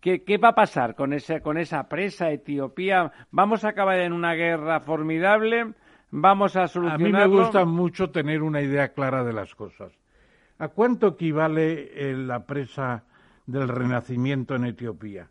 ¿Qué, qué va a pasar con esa con esa presa Etiopía? ¿Vamos a acabar en una guerra formidable? ¿Vamos a solucionarlo? A mí me gusta mucho tener una idea clara de las cosas. ¿A cuánto equivale eh, la presa del Renacimiento en Etiopía?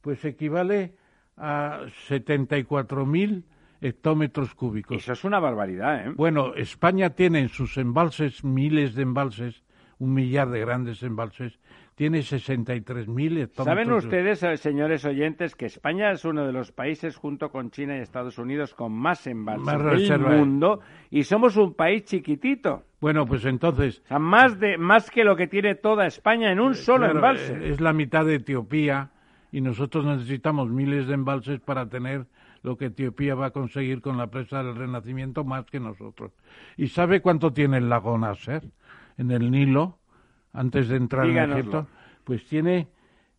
Pues equivale a 74.000 hectómetros cúbicos. Eso es una barbaridad, ¿eh? Bueno, España tiene en sus embalses miles de embalses, un millar de grandes embalses, tiene 63.000 hectómetros. ¿Saben ustedes, eh, señores oyentes, que España es uno de los países, junto con China y Estados Unidos, con más embalses del mundo y somos un país chiquitito? Bueno, pues entonces... O sea, más, de, más que lo que tiene toda España en un solo embalse. Es la mitad de Etiopía y nosotros necesitamos miles de embalses para tener lo que Etiopía va a conseguir con la presa del Renacimiento más que nosotros. ¿Y sabe cuánto tiene el lago Nasser en el Nilo antes de entrar en Egipto? Pues tiene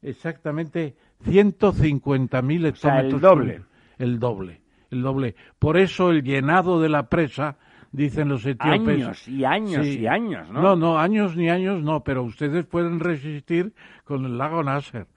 exactamente 150.000 hectómetros. O sea, el doble. El doble, el doble. Por eso el llenado de la presa dicen los etíopes. Años y años y años, ¿no? No, no, años ni años no, pero ustedes pueden resistir con el lago Nasser,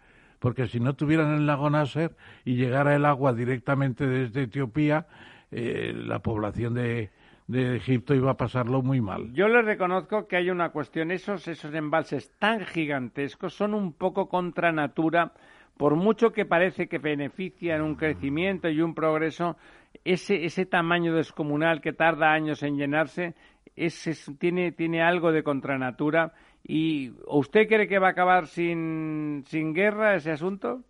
porque si no tuvieran el lago Nasser y llegara el agua directamente desde Etiopía, eh, la población de, de Egipto iba a pasarlo muy mal. Yo le reconozco que hay una cuestión, esos, esos embalses tan gigantescos son un poco contra natura, por mucho que parece que benefician un crecimiento y un progreso, ese, ese tamaño descomunal que tarda años en llenarse ese, tiene, tiene algo de contranatura. ¿Y usted cree que va a acabar sin, sin guerra ese asunto?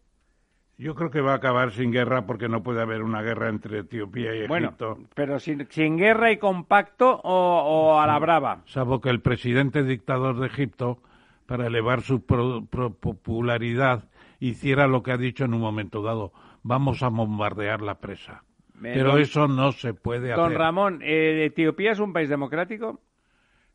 Yo creo que va a acabar sin guerra porque no puede haber una guerra entre Etiopía y Egipto. Bueno, pero sin, sin guerra y compacto o, a la brava. Salvo que el presidente dictador de Egipto, para elevar su popularidad, hiciera lo que ha dicho en un momento dado. Vamos a bombardear la presa. Pero eso no se puede hacer. Don Ramón, eh, ¿Etiopía es un país democrático?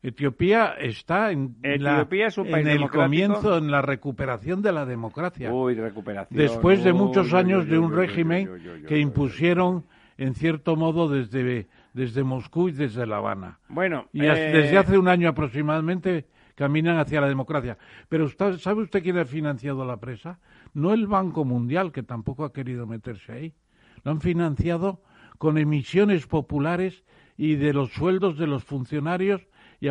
Etiopía está en, en el comienzo, en la recuperación de la democracia. Uy, recuperación. Después de muchos años de un régimen que impusieron, en cierto modo, desde, desde Moscú y desde La Habana. Bueno, y desde eh, hace un año aproximadamente caminan hacia la democracia. Pero ¿sabe usted quién ha financiado la presa? No el Banco Mundial, que tampoco ha querido meterse ahí lo han financiado con emisiones populares y de los sueldos de los funcionarios y,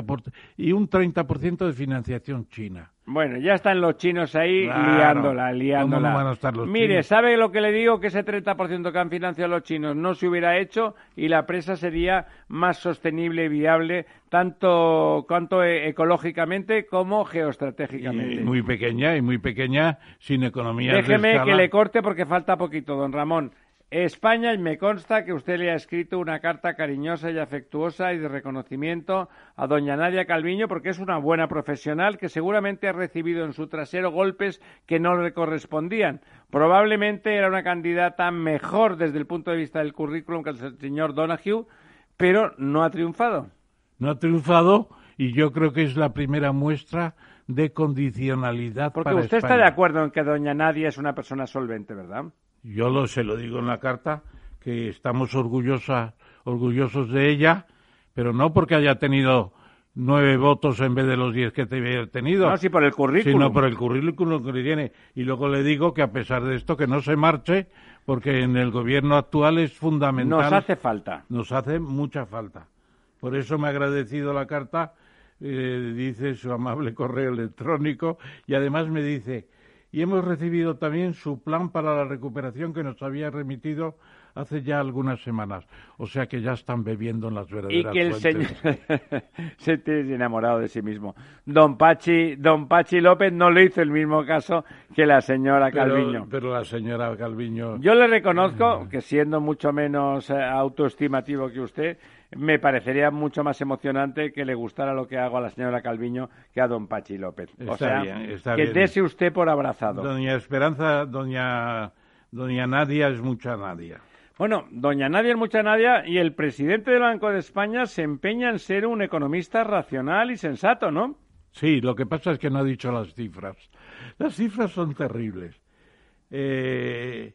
y un 30% de financiación china. Bueno, ya están los chinos ahí liándola, liándola. van a estar los Mire, ¿sabe lo que le digo? Que ese 30% que han financiado los chinos no se hubiera hecho y la presa sería más sostenible y viable, tanto cuanto e, ecológicamente como geoestratégicamente. Y muy pequeña, y muy pequeña, sin economía Déjeme que le corte porque falta poquito, don Ramón. España, y me consta que usted le ha escrito una carta cariñosa y afectuosa y de reconocimiento a doña Nadia Calviño porque es una buena profesional que seguramente ha recibido en su trasero golpes que no le correspondían. Probablemente era una candidata mejor desde el punto de vista del currículum que el señor Donahue, pero no ha triunfado. No ha triunfado y yo creo que es la primera muestra de condicionalidad. Porque usted está de acuerdo en que doña Nadia es una persona solvente, ¿verdad? Yo lo, se lo digo en la carta, que estamos orgullosa, orgullosos de ella, pero no porque haya tenido nueve votos en vez de los diez que te había tenido. No, sí por el currículum. Sino por el currículum que le tiene. Y luego le digo que a pesar de esto, que no se marche, porque en el gobierno actual es fundamental. Nos hace falta. Nos hace mucha falta. Por eso me ha agradecido la carta, eh, dice su amable correo electrónico, y además me dice, y hemos recibido también su plan para la recuperación que nos había remitido hace ya algunas semanas. O sea que ya están bebiendo en las verdaderas Y que el señor se tiene enamorado de sí mismo. Don Pachi, don Pachi López no le hizo el mismo caso que la señora Calviño. Pero la señora Calviño... Yo le reconozco que siendo mucho menos eh, autoestimativo que usted, me parecería mucho más emocionante que le gustara lo que hago a la señora Calviño que a don Pachi López. o sea, que dese usted por abrazado. Doña Esperanza, doña, doña Nadia es mucha Nadia. Bueno, doña Nadia es mucha Nadia y el presidente del Banco de España se empeña en ser un economista racional y sensato, ¿no? Sí, lo que pasa es que no ha dicho las cifras. Las cifras son terribles. Eh,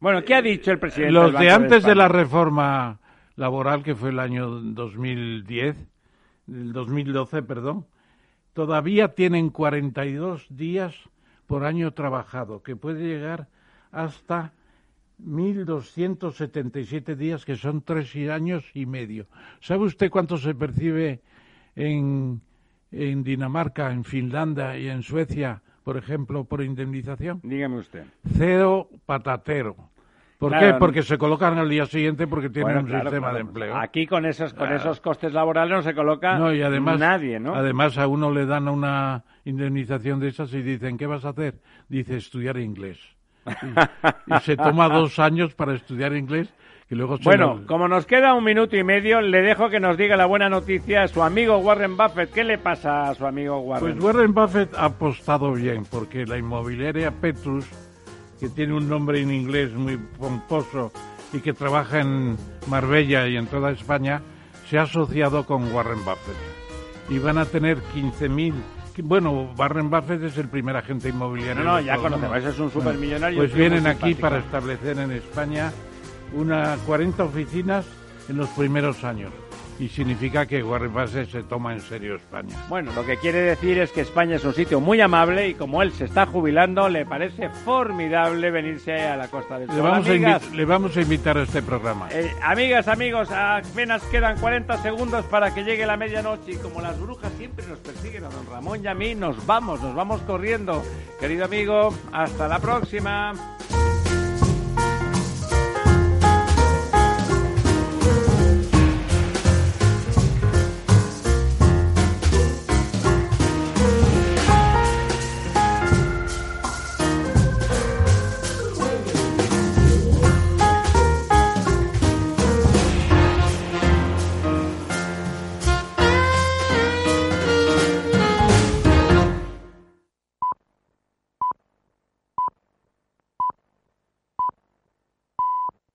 bueno, ¿qué ha dicho el presidente? Los de antes de la reforma laboral, que fue el año 2010, el 2012, perdón, todavía tienen 42 días por año trabajado, que puede llegar hasta 1.277 días, que son tres años y medio. ¿Sabe usted cuánto se percibe en, en Dinamarca, en Finlandia y en Suecia, por ejemplo, por indemnización? Dígame usted. Cero patatero. ¿Por qué? Porque se colocan al día siguiente porque tienen un sistema de empleo. Aquí con esos con esos costes laborales no se coloca nadie, ¿no? Además a uno le dan una indemnización de esas y dicen, ¿qué vas a hacer? Dice, estudiar inglés. Y, se toma dos años para estudiar inglés y luego Bueno, como nos queda un minuto y medio, le dejo que nos diga la buena noticia a su amigo Warren Buffett. ¿Qué le pasa a su amigo Warren? Pues Warren Buffett ha apostado bien porque la inmobiliaria Petrus que tiene un nombre en inglés muy pomposo y que trabaja en Marbella y en toda España, se ha asociado con Warren Buffett. Y van a tener 15.000 bueno, Warren Buffett es el primer agente inmobiliario. No, no, ya conocemos, es un supermillonario. Pues vienen aquí para establecer en España una 40 oficinas en los primeros años y significa que Warren Buffett se toma en serio España. Bueno, lo que quiere decir es que España es un sitio muy amable y como él se está jubilando, le parece formidable venirse a la Costa del Sol. Le vamos, a, le vamos a invitar a este programa. Eh, amigas, amigos, apenas quedan 40 segundos para que llegue la medianoche y como las brujas siempre nos persiguen a don Ramón y a mí, nos vamos, nos vamos corriendo. Querido amigo, hasta la próxima.